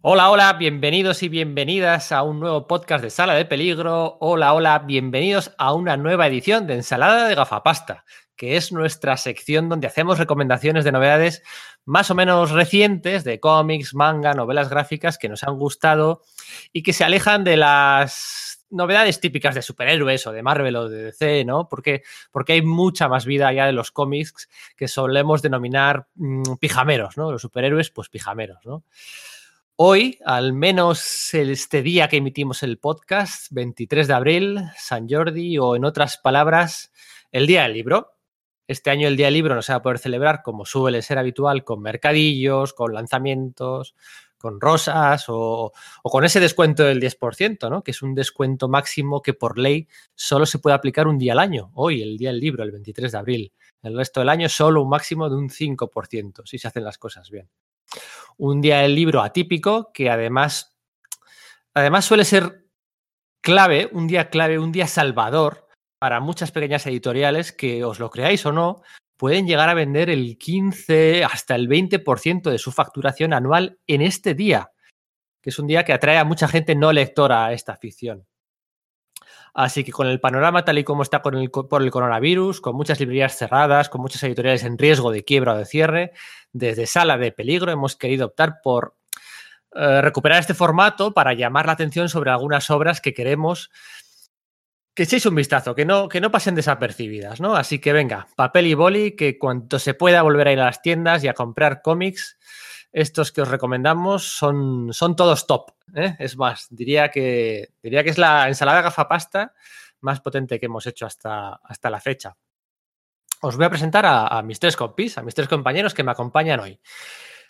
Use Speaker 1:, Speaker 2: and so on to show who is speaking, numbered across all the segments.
Speaker 1: Hola, hola, bienvenidos y bienvenidas a un nuevo podcast de Sala de Peligro. Hola, hola, bienvenidos a una nueva edición de Ensalada de Gafapasta, que es nuestra sección donde hacemos recomendaciones de novedades más o menos recientes de cómics, manga, novelas gráficas que nos han gustado y que se alejan de las novedades típicas de superhéroes o de Marvel o de DC, ¿no? Porque, porque hay mucha más vida allá de los cómics que solemos denominar mmm, pijameros, ¿no? Los superhéroes, pues pijameros, ¿no? Hoy, al menos este día que emitimos el podcast, 23 de abril, San Jordi, o en otras palabras, el Día del Libro. Este año el Día del Libro no se va a poder celebrar como suele ser habitual, con mercadillos, con lanzamientos, con rosas o, con ese descuento del 10%, ¿no? que es un descuento máximo que por ley solo se puede aplicar un día al año. Hoy, el Día del Libro, el 23 de abril. El resto del año solo un máximo de un 5%, si se hacen las cosas bien un día del libro atípico que además, además suele ser clave, un día clave, un día salvador para muchas pequeñas editoriales que os lo creáis o no, pueden llegar a vender el 15 hasta el 20% de su facturación anual en este día, que es un día que atrae a mucha gente no lectora a esta ficción. Así que con el panorama tal y como está con el, por el coronavirus, con muchas librerías cerradas, con muchas editoriales en riesgo de quiebra o de cierre, desde Sala de Peligro hemos querido optar por eh, recuperar este formato para llamar la atención sobre algunas obras que queremos que echéis un vistazo, que no, que no pasen desapercibidas, ¿no? Así que venga, papel y boli, que cuanto se pueda volver a ir a las tiendas y a comprar cómics, estos que os recomendamos son, son todos top. ¿eh? Es más, diría que, diría que es la ensalada gafapasta más potente que hemos hecho hasta, hasta la fecha. Os voy a presentar a, mis tres compis, a mis tres compañeros que me acompañan hoy.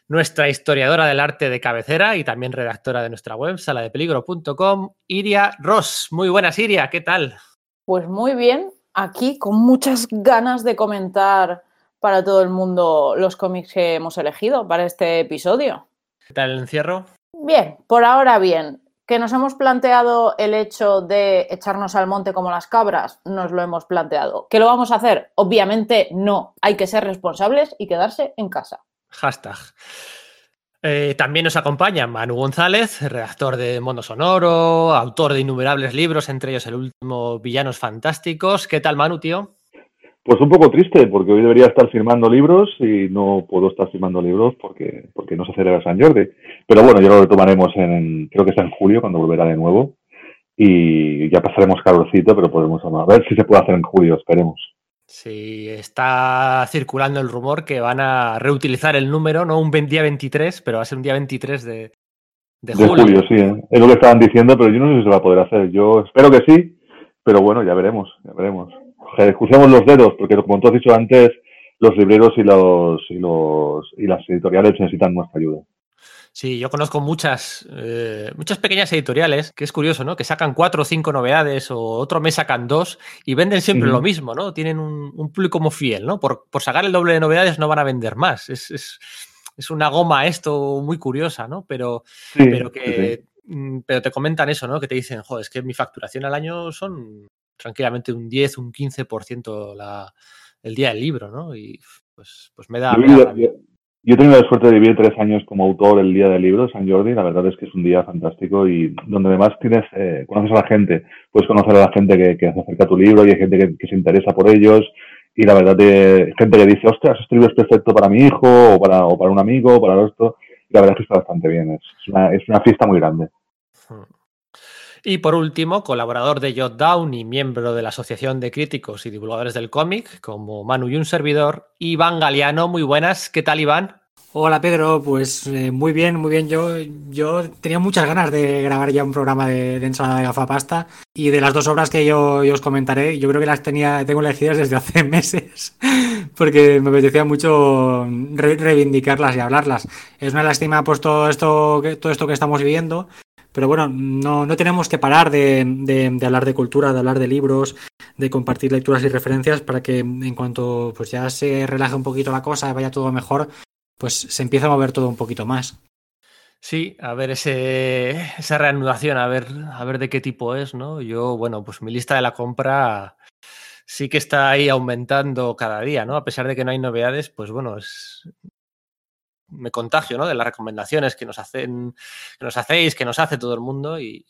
Speaker 1: Nuestra historiadora del arte de cabecera y también redactora de nuestra web, saladepeligro.com, Iria Ross. Muy buenas, Iria, ¿qué tal?
Speaker 2: Pues muy bien, aquí con muchas ganas de comentar para todo el mundo los cómics que hemos elegido para este episodio.
Speaker 1: ¿Qué tal el encierro?
Speaker 2: Bien, por ahora bien. ¿Que nos hemos planteado el hecho de echarnos al monte como las cabras? Nos lo hemos planteado. ¿Que lo vamos a hacer? Obviamente no. Hay que ser responsables y quedarse en casa.
Speaker 1: Hashtag. Eh, también nos acompaña Manu González, redactor de Mondo Sonoro, autor de innumerables libros, entre ellos el último Villanos Fantásticos. ¿Qué tal, Manu, tío?
Speaker 3: Pues un poco triste, porque hoy debería estar firmando libros y no puedo estar firmando libros porque, porque no se celebra San Jordi. Pero bueno, ya lo retomaremos en, creo que es en julio, cuando volverá de nuevo. Y ya pasaremos calorcito, pero podemos a ver si se puede hacer en julio, esperemos.
Speaker 1: Sí, está circulando el rumor que van a reutilizar el número, no un día 23, pero va a ser un día 23 de, de julio.
Speaker 3: De julio, sí, ¿eh? es lo que estaban diciendo, pero yo no sé si se va a poder hacer. Yo espero que sí, pero bueno, ya veremos, ya veremos crucemos los dedos, porque como tú has dicho antes, los libreros y los, y los y las editoriales necesitan nuestra ayuda.
Speaker 1: Sí, yo conozco muchas, eh, muchas pequeñas editoriales, que es curioso, ¿no? Que sacan cuatro o cinco novedades o otro mes sacan dos y venden siempre uh -huh. lo mismo, ¿no? Tienen un, un público muy fiel, ¿no? Por, por, sacar el doble de novedades no van a vender más. Es, es, es una goma esto muy curiosa, ¿no? Pero, sí, pero que... Sí. Pero te comentan eso, ¿no? Que te dicen, joder, es que mi facturación al año son tranquilamente un 10, un 15% la, el día del libro, ¿no? Y pues, pues me da...
Speaker 3: Yo,
Speaker 1: me da
Speaker 3: yo, yo, he tenido la suerte de vivir tres años como autor el día del libro, San Jordi, la verdad es que es un día fantástico y donde además tienes, eh, conoces a la gente, puedes conocer a la gente que, que se acerca a tu libro y hay gente que, que se interesa por ellos y la verdad de gente que dice, ostras, este libro es perfecto para mi hijo o para, o para un amigo o para esto, y la verdad es que está bastante bien, es una, es una fiesta muy grande.
Speaker 1: Hmm. Y por último, colaborador de Jotdown y miembro de la Asociación de Críticos y Divulgadores del Cómic, como Manu y un servidor, Iván Galeano. Muy buenas, ¿qué tal Iván?
Speaker 4: Hola Pedro, pues eh, muy bien, muy bien. Yo, yo tenía muchas ganas de grabar ya un programa de, de ensalada de gafapasta y de las dos obras que yo, yo, os comentaré, yo creo que las tenía, tengo elegidas desde hace meses porque me apetecía mucho re reivindicarlas y hablarlas. Es una lástima pues todo esto, todo esto que estamos viviendo, pero bueno, no, no tenemos que parar de, de, hablar de cultura, de hablar de libros, de compartir lecturas y referencias para que en cuanto pues ya se relaje un poquito la cosa, vaya todo mejor, pues se empieza a mover todo un poquito más.
Speaker 1: Sí, a ver ese, esa reanudación, a ver, a ver de qué tipo es, ¿no? Yo, bueno, pues mi lista de la compra sí que está ahí aumentando cada día, ¿no? A pesar de que no hay novedades, pues bueno, es, me contagio ¿no? de las recomendaciones que nos hacen, que nos hacéis, que nos hace todo el mundo. Y,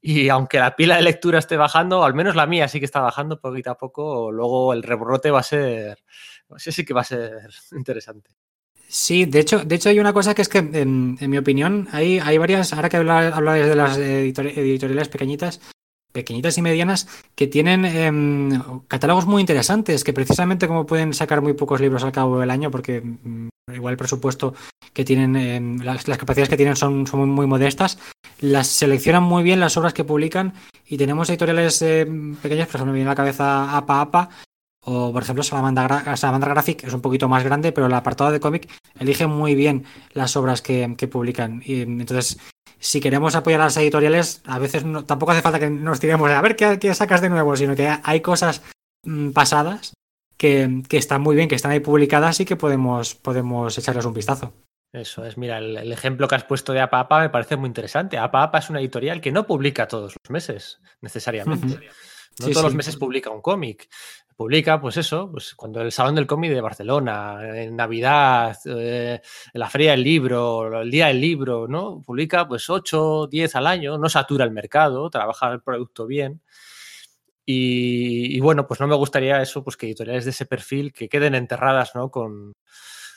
Speaker 1: y, aunque la pila de lectura esté bajando, al menos la mía sí que está bajando poquito a poco, luego el rebrote va a ser. Sí, sí que va a ser interesante.
Speaker 4: Sí, de hecho, de hecho hay una cosa que es que, en, en mi opinión, hay, hay varias, ahora que habláis de las editoriales pequeñitas, pequeñitas y medianas que tienen eh, catálogos muy interesantes, que precisamente como pueden sacar muy pocos libros al cabo del año, porque mm, igual el presupuesto que tienen, eh, las, las, capacidades que tienen son, son muy, muy, modestas, las seleccionan muy bien las obras que publican y tenemos editoriales eh, pequeñas, por ejemplo, me viene a la cabeza APA APA, o por ejemplo Salamandra, Salamandra Graphic es un poquito más grande, pero el apartado de cómic elige muy bien las obras que, que publican. Y entonces si queremos apoyar a las editoriales, a veces no, tampoco hace falta que nos tiremos a ver qué, qué, sacas de nuevo, sino que hay cosas mmm, pasadas que, que, están muy bien, que están ahí publicadas y que podemos, podemos echarles un vistazo.
Speaker 1: Eso es, mira, el, el ejemplo que has puesto de APA APA me parece muy interesante. APA APA es una editorial que no publica todos los meses, necesariamente. Uh -huh. No sí, todos sí. los meses publica un cómic. Publica, pues eso, pues cuando el Salón del Cómic de Barcelona, en Navidad, eh, en la Feria del Libro, el Día del Libro, ¿no? Publica pues 8, 10 al año, no satura el mercado, trabaja el producto bien. Y, bueno, pues no me gustaría eso, pues que editoriales de ese perfil que queden enterradas, ¿no? Con,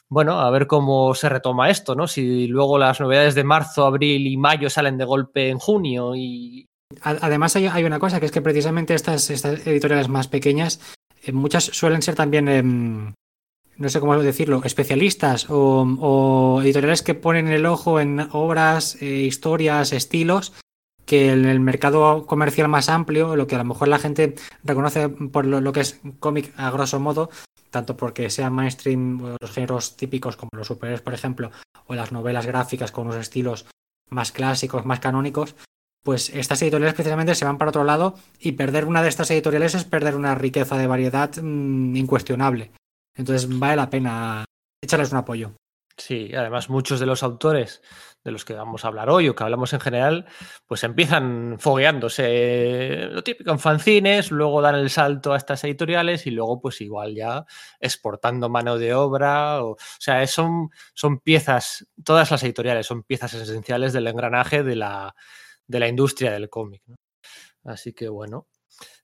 Speaker 1: bueno, a ver cómo se retoma esto, ¿no? Si luego las novedades de marzo, abril y mayo salen de golpe en junio y...
Speaker 4: Además hay, una cosa, que es que precisamente estas, editoriales más pequeñas eh, muchas suelen ser también, eh, no sé cómo decirlo, especialistas o, o, editoriales que ponen el ojo en obras, eh, historias, estilos que en el mercado comercial más amplio, lo que a lo mejor la gente reconoce por lo, lo que es cómic a grosso modo, tanto porque sean mainstream los géneros típicos como los superhéroes, por ejemplo, o las novelas gráficas con unos estilos más clásicos, más canónicos, pues estas editoriales precisamente se van para otro lado y perder una de estas editoriales es perder una riqueza de variedad mmm, incuestionable. Entonces vale la pena echarles un apoyo.
Speaker 1: Sí, además muchos de los autores de los que vamos a hablar hoy o que hablamos en general, pues empiezan fogueándose lo típico en fanzines, luego dan el salto a estas editoriales y luego pues igual ya exportando mano de obra. O, o sea, son, son piezas, todas las editoriales son piezas esenciales del engranaje de la, de la industria del cómic. Así que bueno.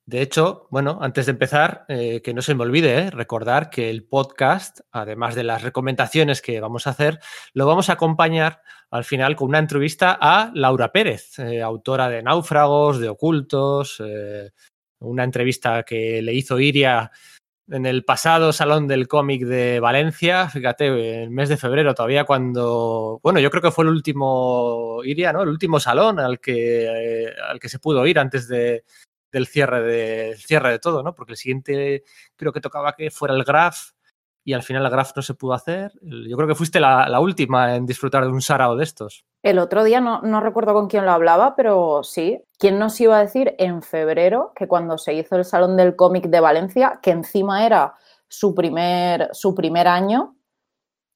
Speaker 1: De hecho, bueno, antes de empezar, eh, que no se me olvide eh, recordar que el podcast, además de las recomendaciones que vamos a hacer, lo vamos a acompañar al final con una entrevista a Laura Pérez, eh, autora de Náufragos, de Ocultos, una entrevista que le hizo Iria en el pasado Salón del Cómic de Valencia, fíjate, el mes de febrero todavía cuando, bueno, yo creo que fue el último, iría, ¿no? El último salón al que, eh, al que se pudo ir antes de, del cierre de, cierre de todo, ¿no? Porque el siguiente creo que tocaba que fuera el Graf y al final el Graf no se pudo hacer. Yo creo que fuiste la, la última en disfrutar de un sarao de estos.
Speaker 2: El otro día no, no, recuerdo con quién lo hablaba, pero sí. ¿Quién nos iba a decir en febrero que cuando se hizo el Salón del Cómic de Valencia, que encima era su primer, su primer año,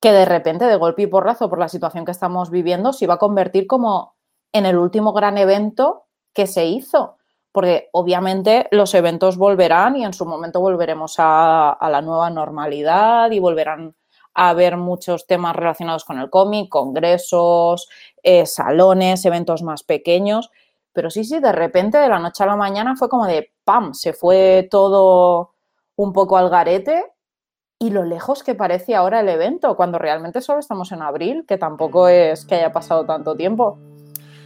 Speaker 2: que de repente, de golpe y porrazo, por la situación que estamos viviendo, se iba a convertir como en el último gran evento que se hizo? Porque obviamente los eventos volverán y en su momento volveremos a, a la nueva normalidad y volverán a haber muchos temas relacionados con el cómic, congresos, eh, salones, eventos más pequeños. Pero sí, sí, de repente, de la noche a la mañana, fue como de ¡pam! Se fue todo un poco al garete y lo lejos que parece ahora el evento, cuando realmente solo estamos en abril, que tampoco es que haya pasado tanto tiempo.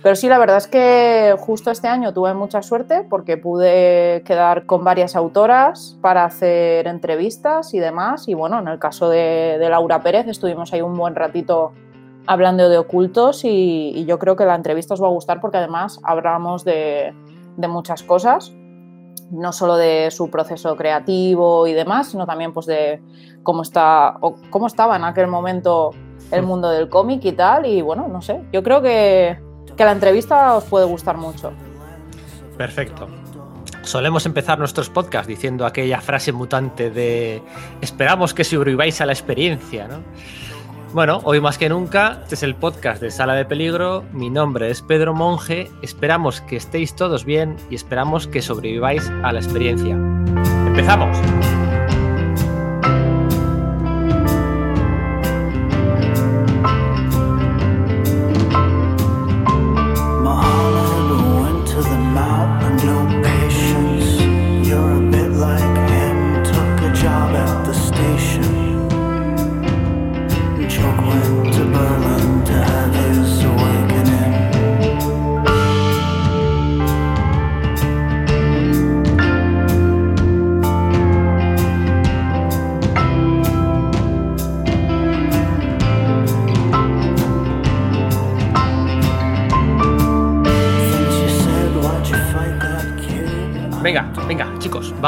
Speaker 2: Pero sí, la verdad es que justo este año tuve mucha suerte porque pude quedar con varias autoras para hacer entrevistas y demás. Y bueno, en el caso de, de Laura Pérez estuvimos ahí un buen ratito hablando de ocultos y, y, yo creo que la entrevista os va a gustar porque además hablamos de, de muchas cosas, no solo de su proceso creativo y demás, sino también pues de cómo, está, o cómo estaba en aquel momento el mundo del cómic y tal. Y bueno, no sé, yo creo que que la entrevista os puede gustar mucho.
Speaker 1: Perfecto. Solemos empezar nuestros podcasts diciendo aquella frase mutante de esperamos que sobreviváis a la experiencia, ¿no? Bueno, hoy más que nunca, este es el podcast de Sala de Peligro. Mi nombre es Pedro Monge. Esperamos que estéis todos bien y esperamos que sobreviváis a la experiencia. ¡Empezamos!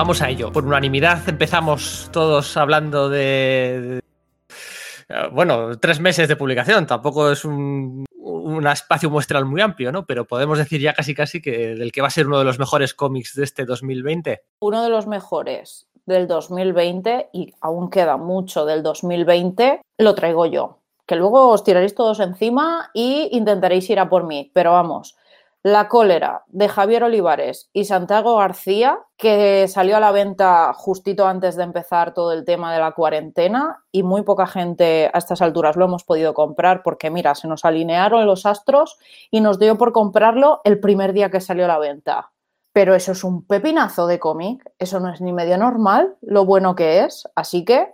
Speaker 1: Vamos a ello. Por unanimidad empezamos todos hablando de... Eh, bueno, tres meses de publicación, tampoco es un, un espacio muestral muy amplio, ¿no? Pero podemos decir ya casi casi que del que va a ser uno de los mejores cómics de este 2020.
Speaker 2: Uno de los mejores del 2020 y aún queda mucho del 2020, lo traigo yo. Que luego os tiraréis todos encima y intentaréis ir a por mí. Pero vamos, la cólera de Javier Olivares y Santiago García, que salió a la venta justito antes de empezar todo el tema de la cuarentena y muy poca gente a estas alturas lo hemos podido comprar porque mira, se nos alinearon los astros y nos dio por comprarlo el primer día que salió a la venta. Pero eso es un pepinazo de cómic, eso no es ni medio normal lo bueno que es, así que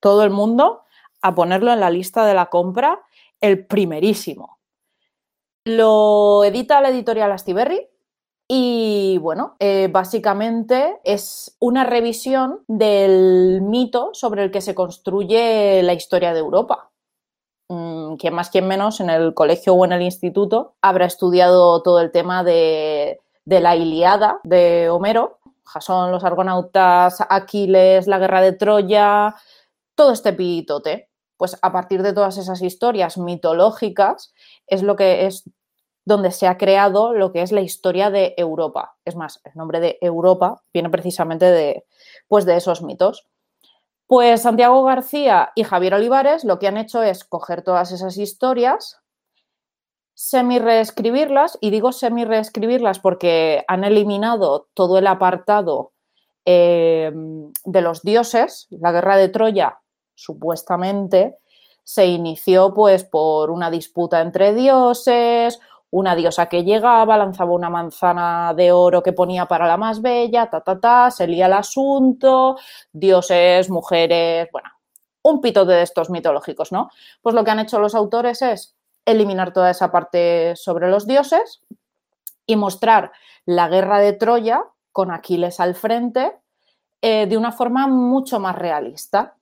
Speaker 2: todo el mundo a ponerlo en la lista de la compra el primerísimo. Lo edita la editorial Astiberri y bueno, eh, básicamente es una revisión del mito sobre el que se construye la historia de Europa. Mm, quien más, quien menos, en el colegio o en el instituto habrá estudiado todo el tema de, de la Iliada de Homero, Jasón, los argonautas, Aquiles, la guerra de Troya, todo este pitote pues a partir de todas esas historias mitológicas es lo que es donde se ha creado lo que es la historia de Europa. Es más, el nombre de Europa viene precisamente de, pues de esos mitos. Pues Santiago García y Javier Olivares lo que han hecho es coger todas esas historias, semi-reescribirlas, y digo semi-reescribirlas porque han eliminado todo el apartado eh, de los dioses, la guerra de Troya supuestamente se inició pues por una disputa entre dioses, una diosa que llegaba, lanzaba una manzana de oro que ponía para la más bella, ta ta ta, se lía el asunto, dioses, mujeres, bueno, un pito de estos mitológicos, ¿no? Pues lo que han hecho los autores es eliminar toda esa parte sobre los dioses y mostrar la guerra de Troya con Aquiles al frente eh, de una forma mucho más realista.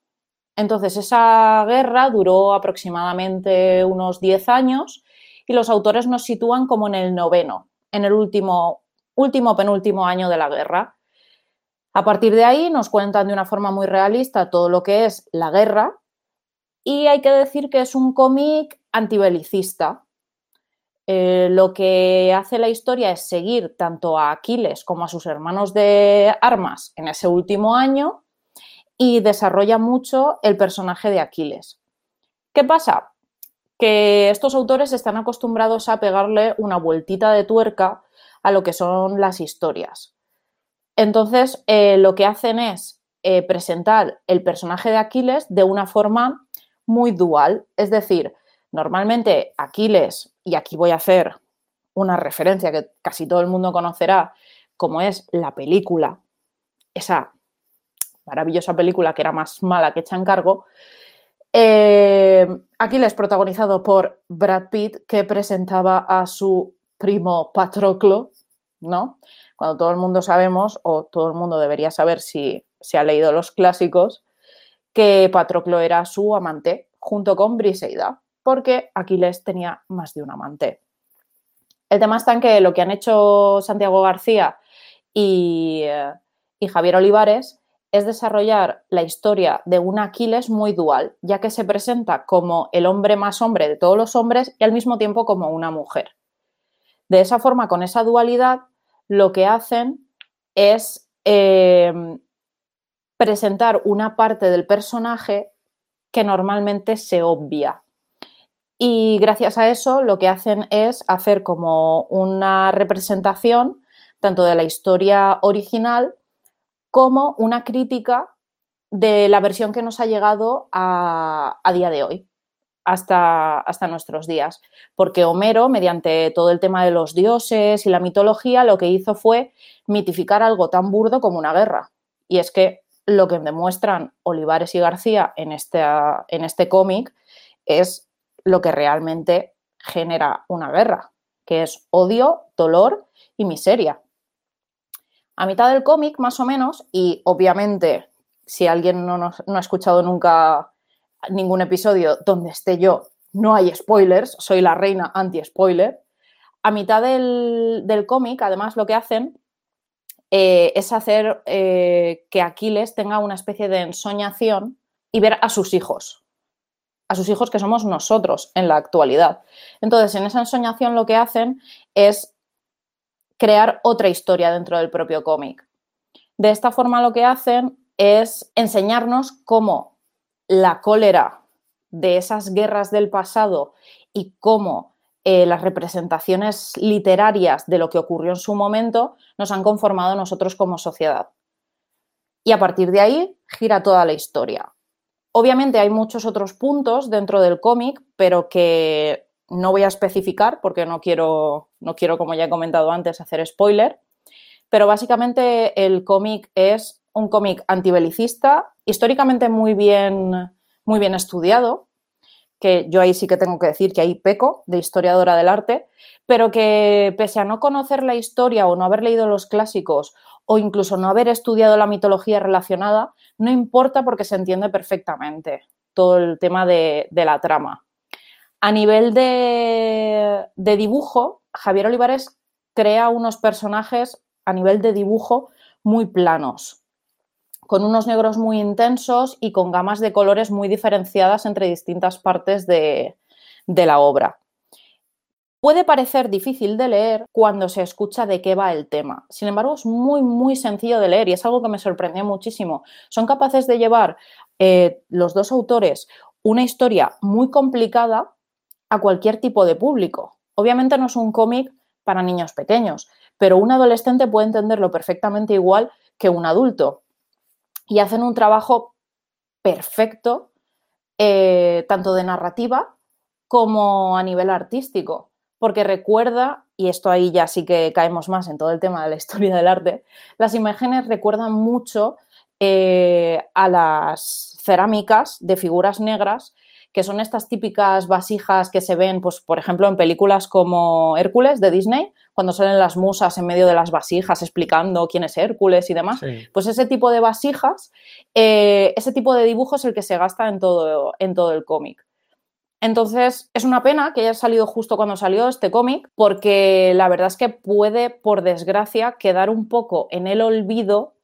Speaker 2: Entonces, esa guerra duró aproximadamente unos 10 años y los autores nos sitúan como en el noveno, en el último, último penúltimo año de la guerra. A partir de ahí nos cuentan de una forma muy realista todo lo que es la guerra y hay que decir que es un cómic antibelicista. Eh, lo que hace la historia es seguir tanto a Aquiles como a sus hermanos de armas en ese último año y desarrolla mucho el personaje de Aquiles. ¿Qué pasa? Que estos autores están acostumbrados a pegarle una vueltita de tuerca a lo que son las historias. Entonces, eh, lo que hacen es eh, presentar el personaje de Aquiles de una forma muy dual. Es decir, normalmente Aquiles, y aquí voy a hacer una referencia que casi todo el mundo conocerá, como es la película, esa maravillosa película que era más mala que hecha en cargo. Eh, Aquiles, protagonizado por Brad Pitt, que presentaba a su primo Patroclo, ¿no? Cuando todo el mundo sabemos, o todo el mundo debería saber si se ha leído los clásicos, que Patroclo era su amante, junto con Briseida, porque Aquiles tenía más de un amante. El tema está en que lo que han hecho Santiago García y, eh, y Javier Olivares es desarrollar la historia de un Aquiles muy dual, ya que se presenta como el hombre más hombre de todos los hombres y al mismo tiempo como una mujer. De esa forma, con esa dualidad, lo que hacen es eh, presentar una parte del personaje que normalmente se obvia. Y gracias a eso lo que hacen es hacer como una representación tanto de la historia original como una crítica de la versión que nos ha llegado a, día de hoy, hasta, nuestros días. Porque Homero, mediante todo el tema de los dioses y la mitología, lo que hizo fue mitificar algo tan burdo como una guerra. Y es que lo que demuestran Olivares y García en en este cómic es lo que realmente genera una guerra, que es odio, dolor y miseria. A mitad del cómic, más o menos, y obviamente, si alguien no, ha escuchado nunca ningún episodio donde esté yo, no hay spoilers, soy la reina anti-spoiler. A mitad del, cómic, además, lo que hacen eh, es hacer eh, que Aquiles tenga una especie de ensoñación y ver a sus hijos, a sus hijos que somos nosotros en la actualidad. Entonces, en esa ensoñación lo que hacen es crear otra historia dentro del propio cómic. De esta forma lo que hacen es enseñarnos cómo la cólera de esas guerras del pasado y cómo eh, las representaciones literarias de lo que ocurrió en su momento nos han conformado nosotros como sociedad. Y a partir de ahí gira toda la historia. Obviamente hay muchos otros puntos dentro del cómic, pero que no voy a especificar porque no quiero, no quiero, como ya he comentado antes, hacer spoiler. Pero básicamente el cómic es un cómic antibelicista, históricamente muy bien, muy bien estudiado, que yo ahí sí que tengo que decir que ahí peco de historiadora del arte, pero que pese a no conocer la historia o no haber leído los clásicos o incluso no haber estudiado la mitología relacionada, no importa porque se entiende perfectamente todo el tema de, la trama. A nivel de, dibujo, Javier Olivares crea unos personajes a nivel de dibujo muy planos, con unos negros muy intensos y con gamas de colores muy diferenciadas entre distintas partes de, la obra. Puede parecer difícil de leer cuando se escucha de qué va el tema. Sin embargo, es muy, muy sencillo de leer y es algo que me sorprendió muchísimo. Son capaces de llevar eh, los dos autores una historia muy complicada a cualquier tipo de público. Obviamente no es un cómic para niños pequeños, pero un adolescente puede entenderlo perfectamente igual que un adulto y hacen un trabajo perfecto, eh, tanto de narrativa como a nivel artístico, porque recuerda, y esto ahí ya sí que caemos más en todo el tema de la historia del arte, las imágenes recuerdan mucho eh, a las cerámicas de figuras negras que son estas típicas vasijas que se ven, pues, por ejemplo, en películas como Hércules de Disney, cuando salen las musas en medio de las vasijas explicando quién es Hércules y demás. Pues ese tipo de vasijas, eh, ese tipo de dibujo es el que se gasta en todo, en todo el cómic. Entonces, es una pena que haya salido justo cuando salió este cómic, porque la verdad es que puede, por desgracia, quedar un poco en el olvido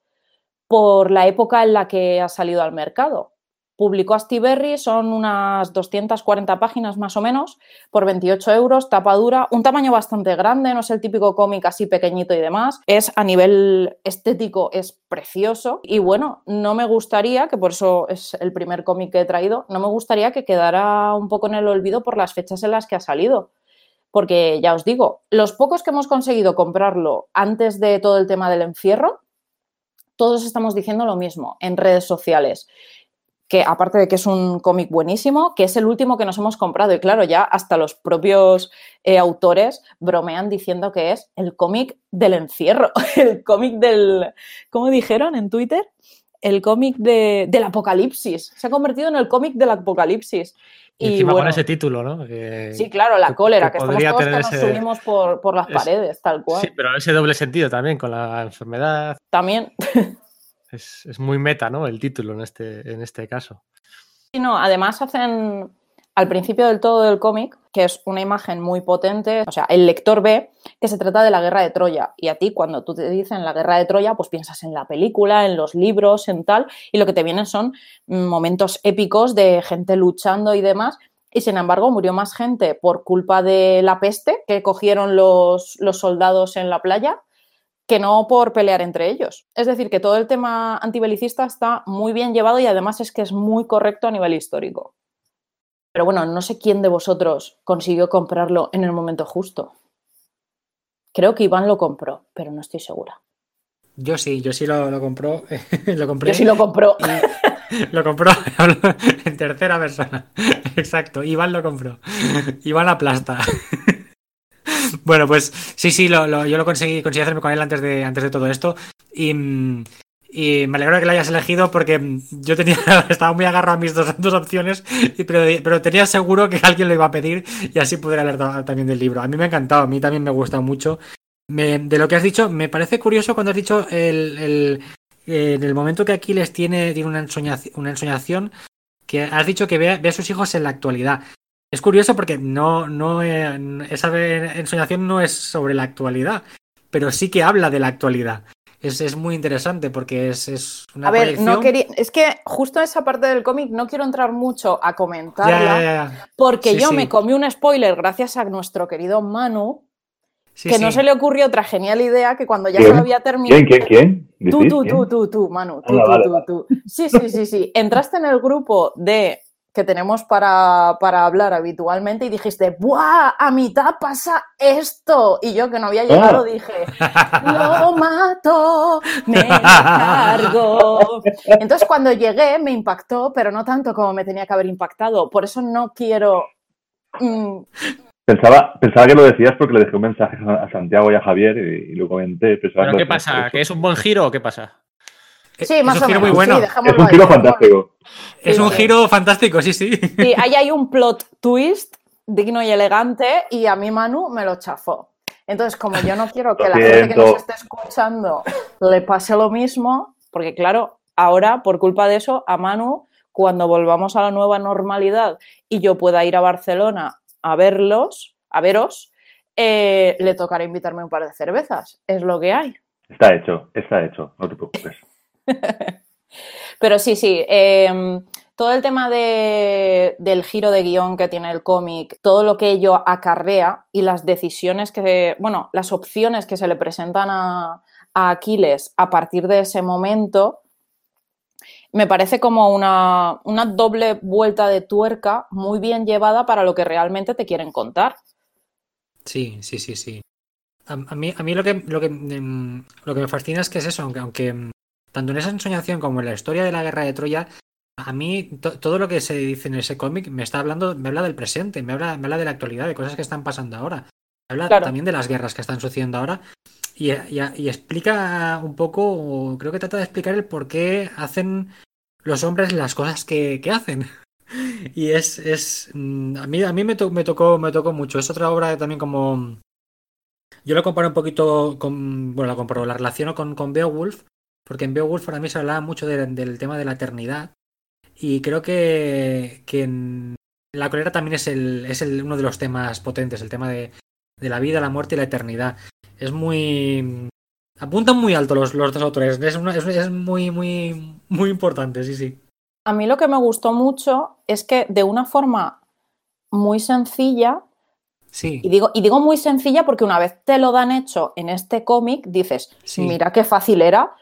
Speaker 2: por la época en la que ha salido al mercado publicó Astiberri, son unas 240 páginas más o menos, por 28 euros, tapa dura, un tamaño bastante grande, no es el típico cómic así pequeñito y demás, es a nivel estético, es precioso y bueno, no me gustaría, que por eso es el primer cómic que he traído, no me gustaría que quedara un poco en el olvido por las fechas en las que ha salido. Porque ya os digo, los pocos que hemos conseguido comprarlo antes de todo el tema del encierro, todos estamos diciendo lo mismo en redes sociales que aparte de que es un cómic buenísimo, que es el último que nos hemos comprado. Y claro, ya hasta los propios eh, autores bromean diciendo que es el cómic del encierro, el cómic del, ¿cómo dijeron en Twitter? El cómic del apocalipsis. Se ha convertido en el cómic del apocalipsis.
Speaker 1: Y, encima con ese título, ¿no?
Speaker 2: sí, claro, la cólera, que, estamos todos que nos subimos por, las paredes, tal cual. Sí,
Speaker 1: pero ese doble sentido también, con la enfermedad.
Speaker 2: También.
Speaker 1: Es, muy meta, ¿no? El título en este, en este caso.
Speaker 2: Sí, no, además hacen al principio del todo del cómic, que es una imagen muy potente, o sea, el lector ve que se trata de la guerra de Troya. Y a ti, cuando tú te dicen la guerra de Troya, pues piensas en la película, en los libros, en tal, y lo que te vienen son momentos épicos de gente luchando y demás. Y sin embargo, murió más gente por culpa de la peste que cogieron los, los soldados en la playa que no por pelear entre ellos. Es decir, que todo el tema antibelicista está muy bien llevado y además es que es muy correcto a nivel histórico. Pero bueno, no sé quién de vosotros consiguió comprarlo en el momento justo. Creo que Iván lo compró, pero no estoy segura.
Speaker 4: Yo sí, yo sí lo, lo compró. lo compré.
Speaker 2: Yo sí lo compró.
Speaker 4: Lo compró en tercera persona. Exacto, Iván lo compró. Iván aplasta. Bueno, pues sí, sí, yo lo conseguí, conseguí hacerme con él antes de, antes de todo esto. Y, me alegro de que lo hayas elegido porque yo tenía, estaba muy agarrado a mis dos, dos opciones, pero, tenía seguro que alguien lo iba a pedir y así podría leer también del libro. A mí me ha encantado, a mí también me gusta mucho. de lo que has dicho, me parece curioso cuando has dicho el, en el momento que Aquiles tiene, tiene una, ensoñación, una que has dicho que ve, ve, a sus hijos en la actualidad. Es curioso porque no, no, eh, esa ensoñación no es sobre la actualidad, pero sí que habla de la actualidad. es, es muy interesante porque es, es una
Speaker 2: A ver, no quería. Es que justo esa parte del cómic no quiero entrar mucho a comentarla.
Speaker 4: Ya, ya, ya.
Speaker 2: Porque
Speaker 4: Sí,
Speaker 2: yo
Speaker 4: sí.
Speaker 2: me comí un spoiler gracias a nuestro querido Manu,
Speaker 4: Sí,
Speaker 2: que
Speaker 4: sí.
Speaker 2: no se le ocurrió otra genial idea que cuando ya
Speaker 3: ¿Quién?
Speaker 2: se había terminado.
Speaker 3: ¿Quién, quién, quién?
Speaker 2: Tú, tú, tú, tú, tú, Manu. Tú,
Speaker 3: Ah,
Speaker 2: tú,
Speaker 3: vale,
Speaker 2: tú,
Speaker 3: vale.
Speaker 2: tú. Sí, sí, sí, sí. Entraste en el grupo de que tenemos para, para hablar habitualmente y dijiste, ¡buah! A mitad pasa esto. Y yo que no había llegado dije, lo mato, me cargo. Entonces cuando llegué me impactó, pero no tanto como me tenía que haber impactado. Por eso no quiero... mm,
Speaker 3: Pensaba, pensaba que lo decías porque le dejé un mensaje a Santiago y a Javier y, y lo comenté. Pensaba
Speaker 1: ¿Pero
Speaker 3: que
Speaker 1: qué
Speaker 3: lo
Speaker 1: pasa? ¿Que es un buen giro o qué pasa?
Speaker 2: Sí, más
Speaker 4: es
Speaker 2: o
Speaker 4: un giro
Speaker 2: menos.
Speaker 4: muy bueno.
Speaker 2: Sí,
Speaker 3: Es un
Speaker 2: ahí,
Speaker 3: giro fantástico.
Speaker 4: Es
Speaker 2: Sí,
Speaker 4: un
Speaker 2: sí.
Speaker 4: giro fantástico, sí, sí.
Speaker 2: Sí, ahí hay un plot twist digno y elegante y a mí Manu me lo chafó. Entonces, como yo no quiero que
Speaker 3: Lo
Speaker 2: la gente que nos esté escuchando le pase lo mismo, porque claro, ahora por culpa de eso, a Manu, cuando volvamos a la nueva normalidad y yo pueda ir a Barcelona a verlos, a veros, eh, le tocará invitarme un par de cervezas. Es lo que hay.
Speaker 3: Está hecho, está hecho, no te preocupes.
Speaker 2: Pero sí, sí. eh, todo el tema de- del giro de guion que tiene el cómic, todo lo que ello acarrea y las decisiones que, bueno, las opciones que se le presentan a, a Aquiles a partir de ese momento, me parece como una, una doble vuelta de tuerca muy bien llevada para lo que realmente te quieren contar.
Speaker 4: Sí, sí, sí, sí. A, a mí, a mí lo que, lo, que, em, lo que me fascina es que es eso, aunque, aunque em, tanto en esa ensoñación como en la historia de la guerra de Troya, a mí to- todo lo que se dice en ese cómic me está hablando, me habla del presente, me habla, me habla de la actualidad, de cosas que están pasando ahora. Me habla
Speaker 2: Claro.
Speaker 4: también de las guerras que están sucediendo ahora y, y- y explica un poco, o creo que trata de explicar el por qué hacen los hombres las cosas que, que hacen. Y es, es mm, a mí, a mí me, to- me tocó, me tocó mucho. Es otra obra también como yo lo comparo un poquito con, bueno, la comparo, la relaciono con, con Beowulf, porque en Beowulf para mí se hablaba mucho de- del tema de la eternidad y creo que, que en la colera también es, el, es el, uno de los temas potentes, el tema de, de la vida, la muerte y la eternidad. Es muy... Apuntan muy alto los, los dos autores, es, una- es, es muy, muy, muy importante, sí, sí.
Speaker 2: A mí lo que me gustó mucho es que de una forma muy sencilla
Speaker 4: Sí,
Speaker 2: Y digo, y digo muy sencilla porque una vez te lo dan hecho en este cómic, dices,
Speaker 4: Sí.
Speaker 2: mira qué fácil era,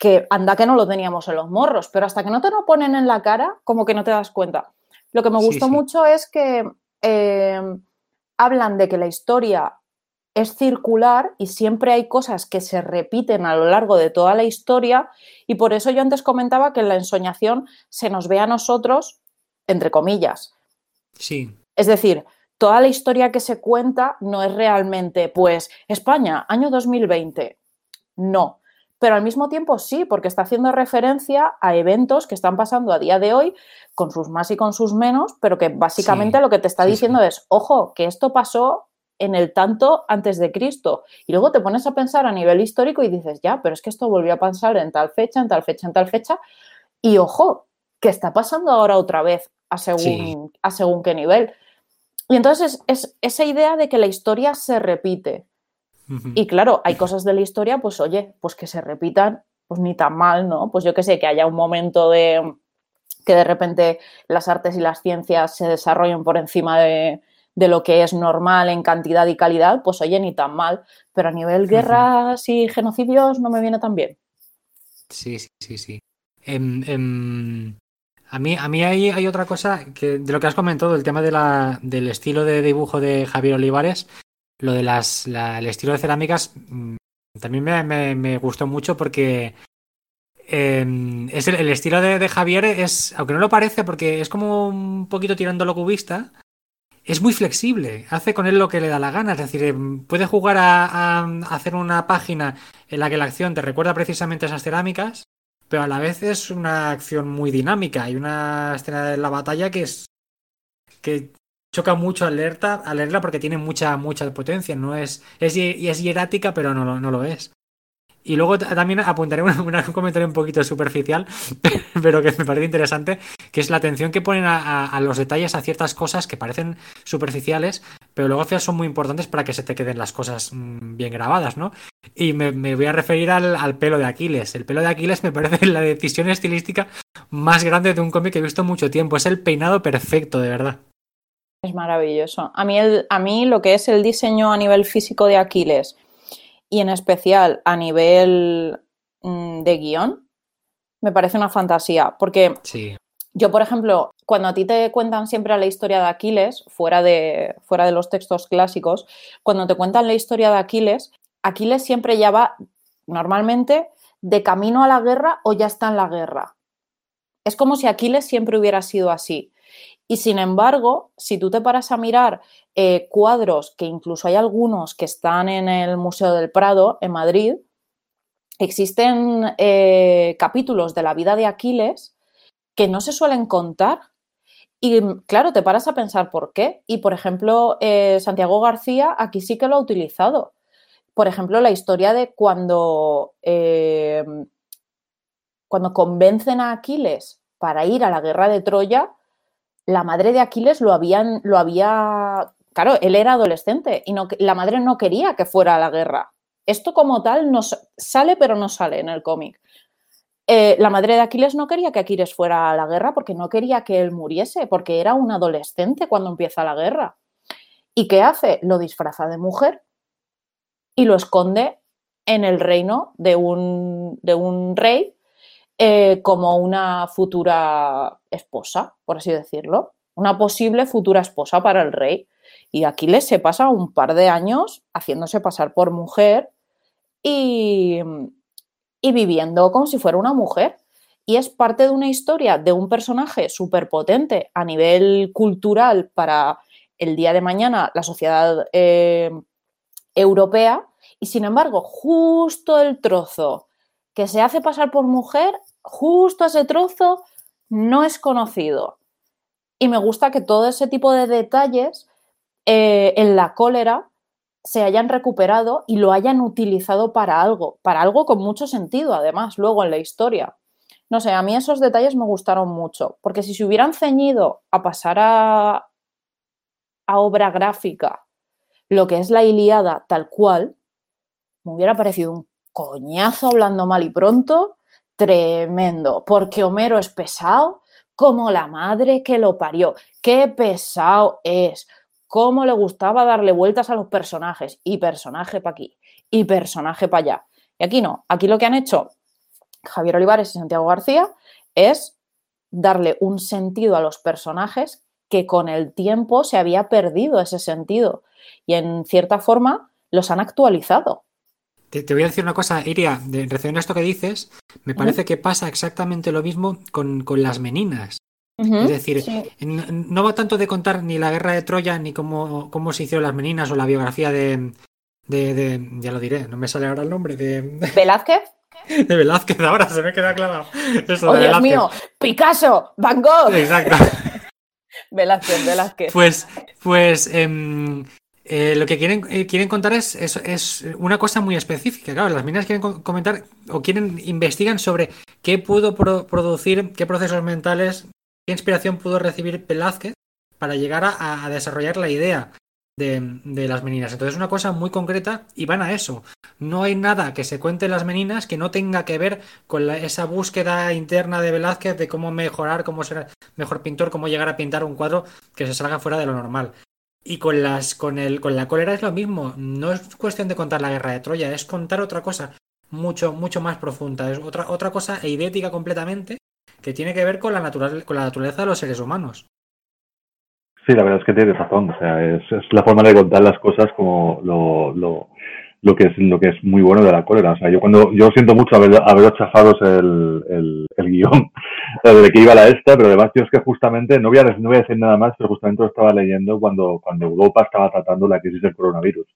Speaker 2: que anda que no lo teníamos en los morros, pero hasta que no te lo ponen en la cara, como que no te das cuenta. Lo que me
Speaker 4: Sí,
Speaker 2: gustó
Speaker 4: sí.
Speaker 2: mucho es que eh, hablan de que la historia es circular y siempre hay cosas que se repiten a lo largo de toda la historia y por eso yo antes comentaba que en la ensoñación se nos ve a nosotros, entre comillas,
Speaker 4: sí,
Speaker 2: es decir, toda la historia que se cuenta no es realmente, pues, España, año 2020. No. Pero al mismo tiempo sí, porque está haciendo referencia a eventos que están pasando a día de hoy, con sus más y con sus menos, pero que básicamente
Speaker 4: Sí,
Speaker 2: lo que te está
Speaker 4: sí,
Speaker 2: diciendo es, ojo, que esto pasó en el tanto antes de Cristo. Y luego te pones a pensar a nivel histórico y dices, ya, pero es que esto volvió a pasar en tal fecha, en tal fecha, en tal fecha. Y ojo, que está pasando ahora otra vez a según, a según qué nivel. Y entonces es, es esa idea de que la historia se repite. Y claro, hay cosas de la historia, pues oye, pues que se repitan, pues ni tan mal, ¿no? Pues yo que sé, que haya un momento de que de repente las artes y las ciencias se desarrollen por encima de, de lo que es normal en cantidad y calidad, pues oye, ni tan mal. Pero a nivel guerras y genocidios no me viene tan bien.
Speaker 4: Sí, sí, sí, sí. Em, em, a mí, a mí hay, hay otra cosa que de lo que has comentado, el tema de la, del estilo de dibujo de Javier Olivares, lo de las, la- el estilo de cerámicas, mm, también me, me- gustó mucho porque em, es el, estilo de, Javier es, aunque no lo parece, porque es como un poquito tirando lo cubista, es muy flexible, hace con él lo que le da la gana, es decir, em, puede jugar a, a- hacer una página en la que la acción te recuerda precisamente esas cerámicas, pero a la vez es una acción muy dinámica. Hay una escena de la batalla que es que choca mucho al leerla, al porque tiene mucha mucha potencia. No es es, es hierática, pero no, no lo es. Y luego también apuntaré un, comentario un poquito superficial, pero que me parece interesante, que es la atención que ponen a, los detalles, a ciertas cosas que parecen superficiales, pero luego son muy importantes para que se te queden las cosas mm, bien grabadas, ¿no? Y me, voy a referir al, pelo de Aquiles. El pelo de Aquiles me parece la decisión estilística más grande de un cómic que he visto mucho tiempo. Es el peinado perfecto, de verdad.
Speaker 2: Es maravilloso. A mí, el, a mí lo que es el diseño a nivel físico de Aquiles y en especial a nivel mm, de guion, me parece una fantasía. Porque yo, por ejemplo, cuando a ti te cuentan siempre la historia de Aquiles, fuera de, fuera de los textos clásicos, cuando te cuentan la historia de Aquiles, Aquiles siempre ya va normalmente de camino a la guerra o ya está en la guerra. Es como si Aquiles siempre hubiera sido así. Y sin embargo, si tú te paras a mirar eh, cuadros, que incluso hay algunos que están en el Museo del Prado, en Madrid, existen eh, capítulos de la vida de Aquiles que no se suelen contar. Y claro, te paras a pensar por qué. Y por ejemplo, eh, Santiago García aquí sí que lo ha utilizado. Por ejemplo, la historia de cuando, cuando convencen a Aquiles para ir a la guerra de Troya, la madre de Aquiles lo, había... Claro, él era adolescente y no, la madre no quería que fuera a la guerra. Esto como tal no sale, pero no sale en el cómic. Eh, la madre de Aquiles no quería que Aquiles fuera a la guerra porque no quería que él muriese, porque era un adolescente cuando empieza la guerra. ¿Y qué hace? Lo disfraza de mujer y lo esconde en el reino de un, de un rey eh, como una futura esposa, por así decirlo, una posible futura esposa para el rey. Y Aquiles se pasa un par de años haciéndose pasar por mujer y, viviendo como si fuera una mujer. Y es parte de una historia de un personaje súper potente a nivel cultural para el día de mañana la sociedad eh, europea. Y sin embargo, justo el trozo que se hace pasar por mujer justo ese trozo no es conocido. Y me gusta que todo ese tipo de detalles eh, en la cólera se hayan recuperado y lo hayan utilizado para algo, para algo con mucho sentido, además, luego en la historia. No sé, a mí esos detalles me gustaron mucho, porque si se hubieran ceñido a pasar a, a obra gráfica lo que es la Iliada tal cual, me hubiera parecido un coñazo hablando mal y pronto tremendo, porque Homero es pesado como la madre que lo parió. Qué pesado es, cómo le gustaba darle vueltas a los personajes, y personaje para aquí, y personaje para allá. Y aquí no, aquí lo que han hecho Javier Olivares y Santiago García es darle un sentido a los personajes que con el tiempo se había perdido ese sentido y en cierta forma los han actualizado.
Speaker 4: Te, voy a decir una cosa, Iria, de, recién a esto que dices, me parece que pasa exactamente lo mismo con, las meninas. es decir, no, va tanto de contar ni la guerra de Troya, ni cómo, cómo se hicieron las meninas o la biografía de, de, ya lo diré, no me sale ahora el nombre, de...
Speaker 2: ¿Velázquez?
Speaker 4: De Velázquez, ahora se me queda claro.
Speaker 2: oh, Dios mío, Picasso, Van Gogh.
Speaker 4: Exacto.
Speaker 2: Velázquez, Velázquez.
Speaker 4: Pues, pues em, eh, lo que quieren, eh, quieren contar es, es, una cosa muy específica. Claro, las minas quieren comentar o quieren investigan sobre qué pudo producir, qué procesos mentales, qué inspiración pudo recibir Velázquez para llegar a, desarrollar la idea de, las meninas. Entonces es una cosa muy concreta y van a eso. No hay nada que se cuente en las meninas que no tenga que ver con esa búsqueda interna de Velázquez de cómo mejorar, cómo ser mejor pintor, cómo llegar a pintar un cuadro que se salga fuera de lo normal. Y con las, con el, con la cólera es lo mismo. No es cuestión de contar la guerra de Troya, es contar otra cosa mucho, mucho más profunda. Es otra, otra cosa idética completamente que tiene que ver con la, natural, con la naturaleza de los seres humanos.
Speaker 3: Sí, la verdad es que tienes razón. O sea, es, la forma de contar las cosas como lo, lo que es lo que es muy bueno de la cólera. O sea, yo cuando yo siento mucho haber, haber chafados el, el, el guion de que iba la esta, pero además yo es que justamente no voy a, no voy a decir nada más, pero justamente lo estaba leyendo cuando, cuando Europa estaba tratando la crisis del coronavirus.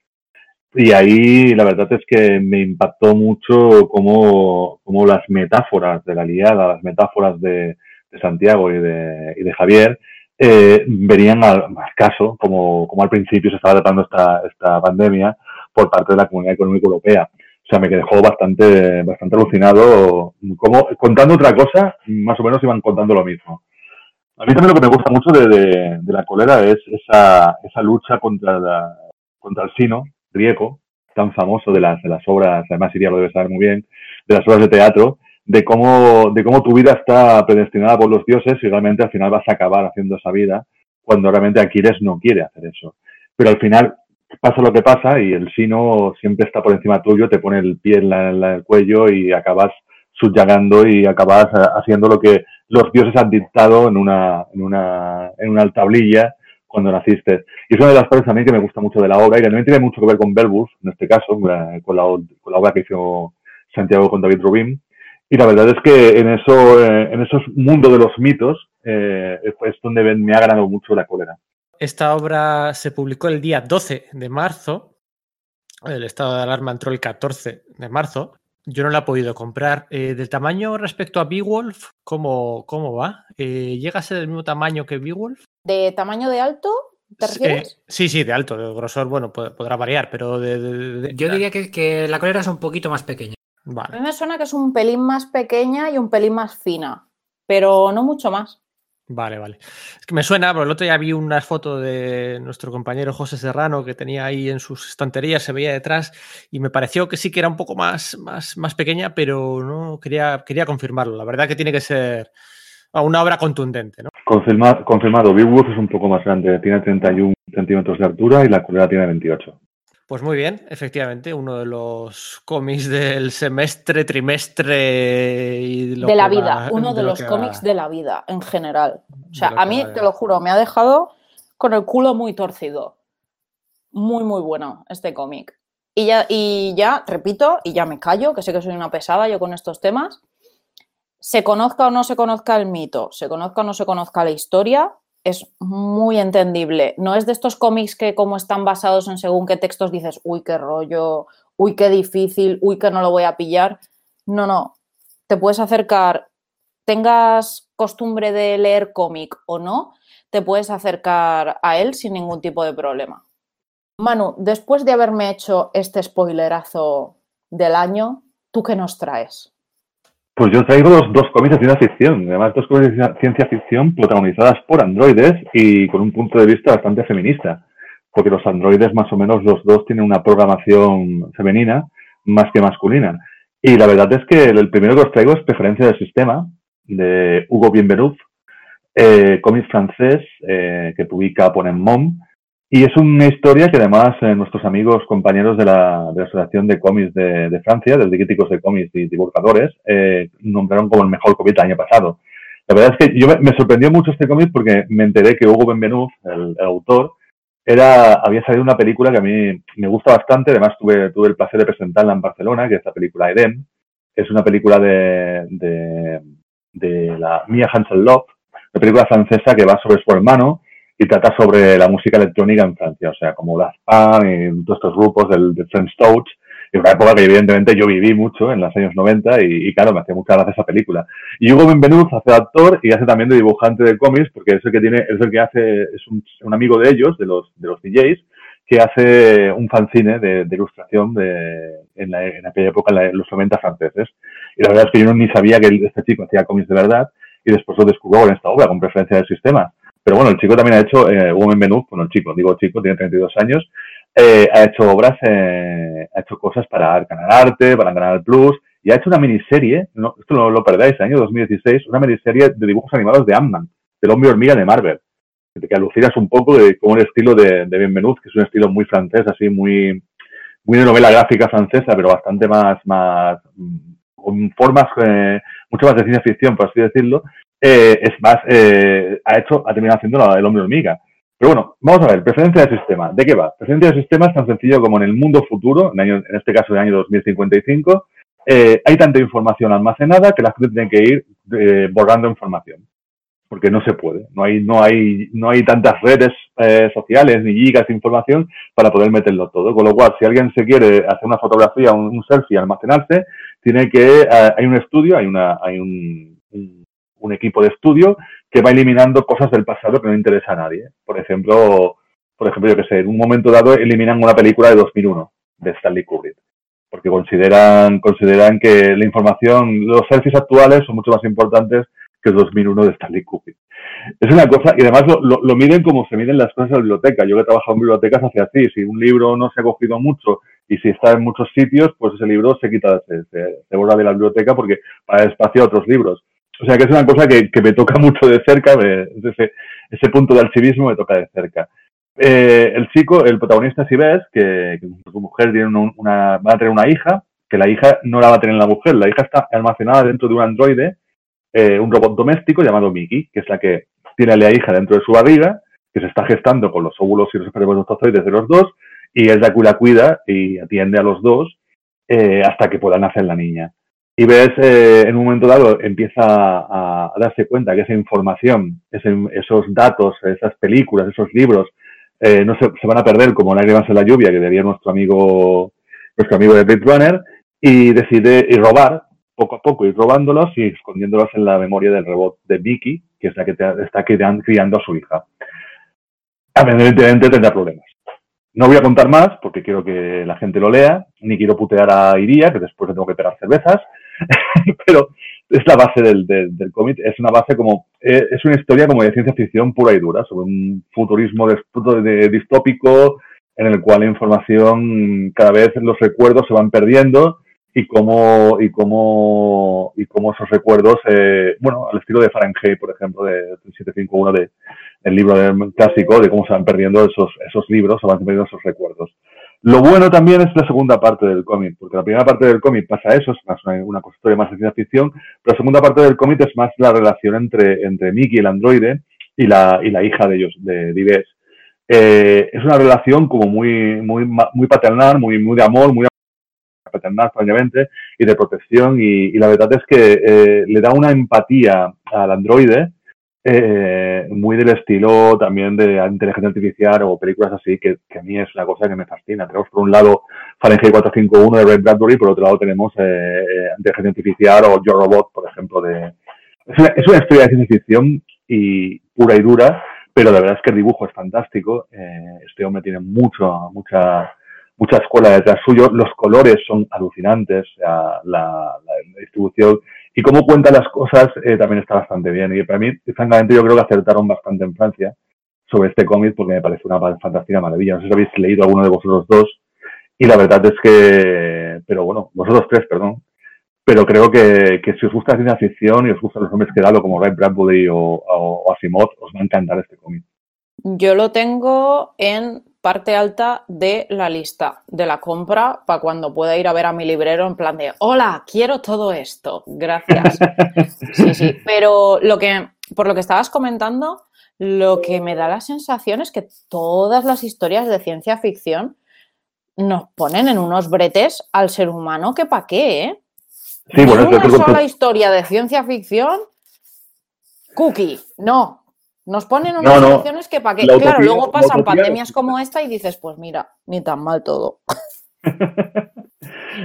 Speaker 3: Y ahí la verdad es que me impactó mucho cómo, cómo las metáforas de la liada, las metáforas de, de Santiago y de, y de Javier, eh, venían al, al, caso, como, como al principio se estaba tratando esta, esta pandemia, por parte de la Comunidad Económica Europea. O sea, me dejó bastante, bastante alucinado. Como, contando otra cosa, más o menos iban contando lo mismo. A mí también lo que me gusta mucho de, la cólera es esa, esa lucha contra, la, contra el sino griego, tan famoso de las, de las obras, además Iria lo debe saber muy bien, de las obras de teatro, de cómo, de cómo tu vida está predestinada por los dioses y realmente al final vas a acabar haciendo esa vida cuando realmente Aquiles no quiere hacer eso. Pero al final pasa lo que pasa y el sino siempre está por encima tuyo, te pone el pie en, el cuello y acabas subyagando y acabas eh, haciendo lo que los dioses han dictado en una, en una, en una tablilla cuando naciste. Y es una de las cosas también que me gusta mucho de la obra y que también tiene mucho que ver con Belbus, en este caso, con la, con la, obra que hizo Santiago con David Rubin. Y la verdad es que en, eso, eh, en esos mundos de los mitos eh, es donde me ha ganado mucho la cólera.
Speaker 1: Esta obra se publicó el día 12 de marzo. El estado de alarma entró el 14 de marzo. Yo no la he podido comprar. Eh, ¿Del tamaño respecto a Beowulf, cómo, cómo va? Eh, ¿Llega a ser del mismo tamaño que Beowulf?
Speaker 2: ¿De tamaño de alto? ¿Te refieres?
Speaker 1: sí, sí, de alto, de grosor, bueno, podrá variar, pero de.
Speaker 4: Yo diría que, que, la colera es un poquito más pequeña.
Speaker 2: A mí me suena que es un pelín más pequeña y un pelín más fina, pero no mucho más.
Speaker 1: Vale, vale. Es que me suena, pero el otro día vi una foto de nuestro compañero José Serrano que tenía ahí en sus estanterías, se veía detrás, y me pareció que sí que era un poco más, más, más pequeña, pero no quería, quería confirmarlo. La verdad que tiene que ser una obra contundente, ¿no?
Speaker 3: Confirmado, confirmado. Big Wolf es un poco más grande, tiene 31 centímetros de altura y la culera tiene 28.
Speaker 1: Pues muy bien, efectivamente, uno de los cómics del semestre, trimestre y
Speaker 2: de la vida, uno de, los cómics de la vida en general. O sea, a mí, te lo juro, me ha dejado con el culo muy torcido. Muy, muy bueno este cómic. Y ya, y ya, repito, y ya me callo, que sé que soy una pesada yo con estos temas. Se conozca o no se conozca el mito, se conozca o no se conozca la historia, es muy entendible. No es de estos cómics que como están basados en según qué textos dices, uy, qué rollo, uy, qué difícil, uy, que no lo voy a pillar. No, no. Te puedes acercar, tengas costumbre de leer cómic o no, te puedes acercar a él sin ningún tipo de problema. Manu, después de haberme hecho este spoilerazo del año, ¿tú qué nos traes?
Speaker 3: Pues yo traigo dos, dos cómics de ciencia ficción, además dos cómics de ciencia ficción protagonizadas por androides y con un punto de vista bastante feminista, porque los androides más o menos los dos tienen una programación femenina más que masculina. Y la verdad es que el primero que os traigo es Preferencia del Sistema, de Hugo Bienvenuz, eh, cómic francés eh, que publica Mom. Y es una historia que además eh, nuestros amigos, compañeros de la, de la Asociación de Cómics de, Francia, de críticos de cómics y divulgadores, eh, nombraron como el mejor cómic del año pasado. La verdad es que yo me, sorprendió mucho este cómic porque me enteré que Hugo Benvenuz, el, autor, era, había salido una película que a mí me gusta bastante, además tuve, tuve el placer de presentarla en Barcelona, que es la película Eden. Es una película de, de, de la Mia Hansen Love, una película francesa que va sobre su hermano, y trata sobre la música electrónica en Francia, o sea, como Daft Punk y todos estos grupos del, de French Touch, y una época que evidentemente yo viví mucho en los años 90 y, claro, me hacía mucha gracia esa película. Y Hugo Benvenuz hace actor y hace también de dibujante de cómics, porque es el que tiene, es el que hace, es un, amigo de ellos, de los, de los DJs, que hace un fanzine de, ilustración de, en, la, en, aquella época, en, los 90 franceses. Y la verdad es que yo no, ni sabía que este chico hacía cómics de verdad y después lo descubrió en esta obra, con preferencia del sistema. Pero bueno, el chico también ha hecho, eh, Woman Menú, bueno, el chico, digo chico, tiene 32 años, eh, ha hecho obras, eh, ha hecho cosas para Canal Arte, para Canal Plus, y ha hecho una miniserie, no, esto no lo perdáis, año 2016, una miniserie de dibujos animados de Ant-Man, del hombre hormiga de Marvel, que alucinas un poco de cómo el estilo de, de Bienvenuz, que es un estilo muy francés, así muy, muy de novela gráfica francesa, pero bastante más, más, con formas, eh, mucho más de ciencia ficción, por así decirlo, eh, es más, eh, ha hecho, ha terminado haciendo el hombre hormiga. Pero bueno, vamos a ver, preferencia del sistema. ¿De qué va? Preferencia del sistema es tan sencillo como en el mundo futuro, en, este caso del año 2055, eh, hay tanta información almacenada que la gente tiene que ir borrando información. Porque no se puede. No hay, no hay, no hay tantas redes sociales ni gigas de información para poder meterlo todo. Con lo cual, si alguien se quiere hacer una fotografía, un, selfie, almacenarse, tiene que, hay un estudio, hay una, hay un equipo de estudio que va eliminando cosas del pasado que no interesa a nadie. Por ejemplo, por ejemplo, yo que sé, en un momento dado eliminan una película de 2001 de Stanley Kubrick. porque consideran, consideran que la información, los selfies actuales son mucho más importantes que el 2001 de Stanley Kubrick. Es una cosa, y además lo, lo, miden como se miden las cosas en la biblioteca. Yo que he trabajado en bibliotecas hace así, si un libro no se ha cogido mucho y si está en muchos sitios, pues ese libro se quita, se, se, borra de la biblioteca porque para espacio a otros libros. O sea que es una cosa que, que me toca mucho de cerca, ese, ese punto de archivismo me toca de cerca. Eh, el chico, el protagonista, si ves, que, su mujer tiene una, va a tener una hija, que la hija no la va a tener la mujer, la hija está almacenada dentro de un androide, eh, un robot doméstico llamado Mickey, que es la que tiene a la hija dentro de su barriga, que se está gestando con los óvulos y los espermatozoides de los dos, y es la que la cuida y atiende a los dos eh, hasta que pueda nacer la niña. Y ves, eh, en un momento dado, empieza a, darse cuenta que esa información, esos datos, esas películas, esos libros, eh, no se, se, van a perder como lágrimas en la lluvia, que debía nuestro amigo, nuestro amigo de Blade Runner, y decide y robar poco a poco, ir robándolos y escondiéndolos en la memoria del robot de Vicky, que es la que te, está criando a su hija. Evidentemente tendrá problemas. No voy a contar más porque quiero que la gente lo lea, ni quiero putear a Iría, que después le tengo que pegar cervezas, pero es la base del, del, cómic, es una base como, eh, es una historia como de ciencia ficción pura y dura, sobre un futurismo de, distópico en el cual la información, cada vez los recuerdos se van perdiendo y cómo, y cómo, y cómo esos recuerdos, eh, bueno, al estilo de Fahrenheit, por ejemplo, de 751, de, el libro clásico, de cómo se van perdiendo esos, esos libros, se van perdiendo esos recuerdos. Lo bueno también es la segunda parte del cómic, porque la primera parte del cómic pasa eso, es más una, historia más de ciencia ficción, pero la segunda parte del cómic es más la relación entre, entre Mickey, el androide, y la, y la hija de ellos, de Dives. Eh, es una relación como muy, muy, muy paternal, muy, muy de amor, muy paternal, obviamente, y de protección, y, y la verdad es que eh, le da una empatía al androide eh, muy del estilo también de inteligencia artificial o películas así, que, que, a mí es una cosa que me fascina. Tenemos por un lado Fahrenheit 451 de Red Bradbury, por otro lado tenemos eh, eh, inteligencia artificial o Yo Robot, por ejemplo. de es una, es una, historia de ciencia ficción y pura y dura, pero la verdad es que el dibujo es fantástico. Eh, este hombre tiene mucho, mucha, mucha escuela detrás suyo. Los colores son alucinantes, la, la, la distribución y cómo cuenta las cosas eh, también está bastante bien. Y para mí, francamente, yo creo que acertaron bastante en Francia sobre este cómic porque me parece una fantástica maravilla. No sé si habéis leído alguno de vosotros dos. Y la verdad es que, pero bueno, vosotros tres, perdón. Pero creo que, que si os gusta la ciencia ficción y os gustan los nombres que dado como Ray Bradbury o, o, o Asimov, os va a encantar este cómic.
Speaker 2: Yo lo tengo en parte alta de la lista de la compra para cuando pueda ir a ver a mi librero en plan de, hola, quiero todo esto, gracias. Sí, sí, pero lo que, por lo que estabas comentando, lo que me da la sensación es que todas las historias de ciencia ficción nos ponen en unos bretes al ser humano que pa' qué, ¿eh? Sí, bueno, una sola historia de ciencia ficción, cookie, no, nos ponen unas no, que para que, claro, luego pasan pandemias como esta y dices, pues mira, ni tan mal todo.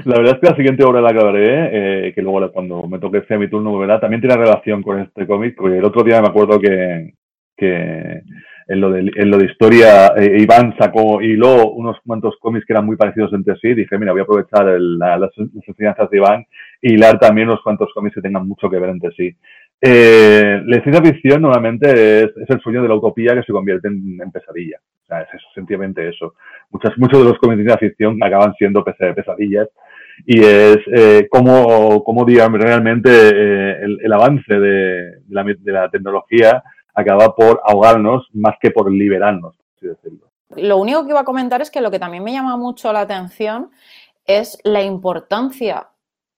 Speaker 3: la verdad es que la siguiente obra la acabaré, eh, que luego cuando me toque sea mi turno. También tiene relación con este cómic, porque el otro día me acuerdo que, que en, lo de, en lo de historia eh, Iván sacó, y luego unos cuantos cómics que eran muy parecidos entre sí, dije, mira, voy a aprovechar el, la, las, las enseñanzas de Iván y hilar también unos cuantos cómics que tengan mucho que ver entre sí. Eh, la ciencia ficción normalmente es, es, el sueño de la utopía que se convierte en, pesadilla. O sea, es eso, sencillamente eso. Muchas, muchos de los cómics de ciencia ficción acaban siendo pesadillas y es eh, como, como digamos, realmente eh, el, el, avance de, la, de, la, tecnología acaba por ahogarnos más que por liberarnos, por así decirlo.
Speaker 2: Lo único que iba a comentar es que lo que también me llama mucho la atención es la importancia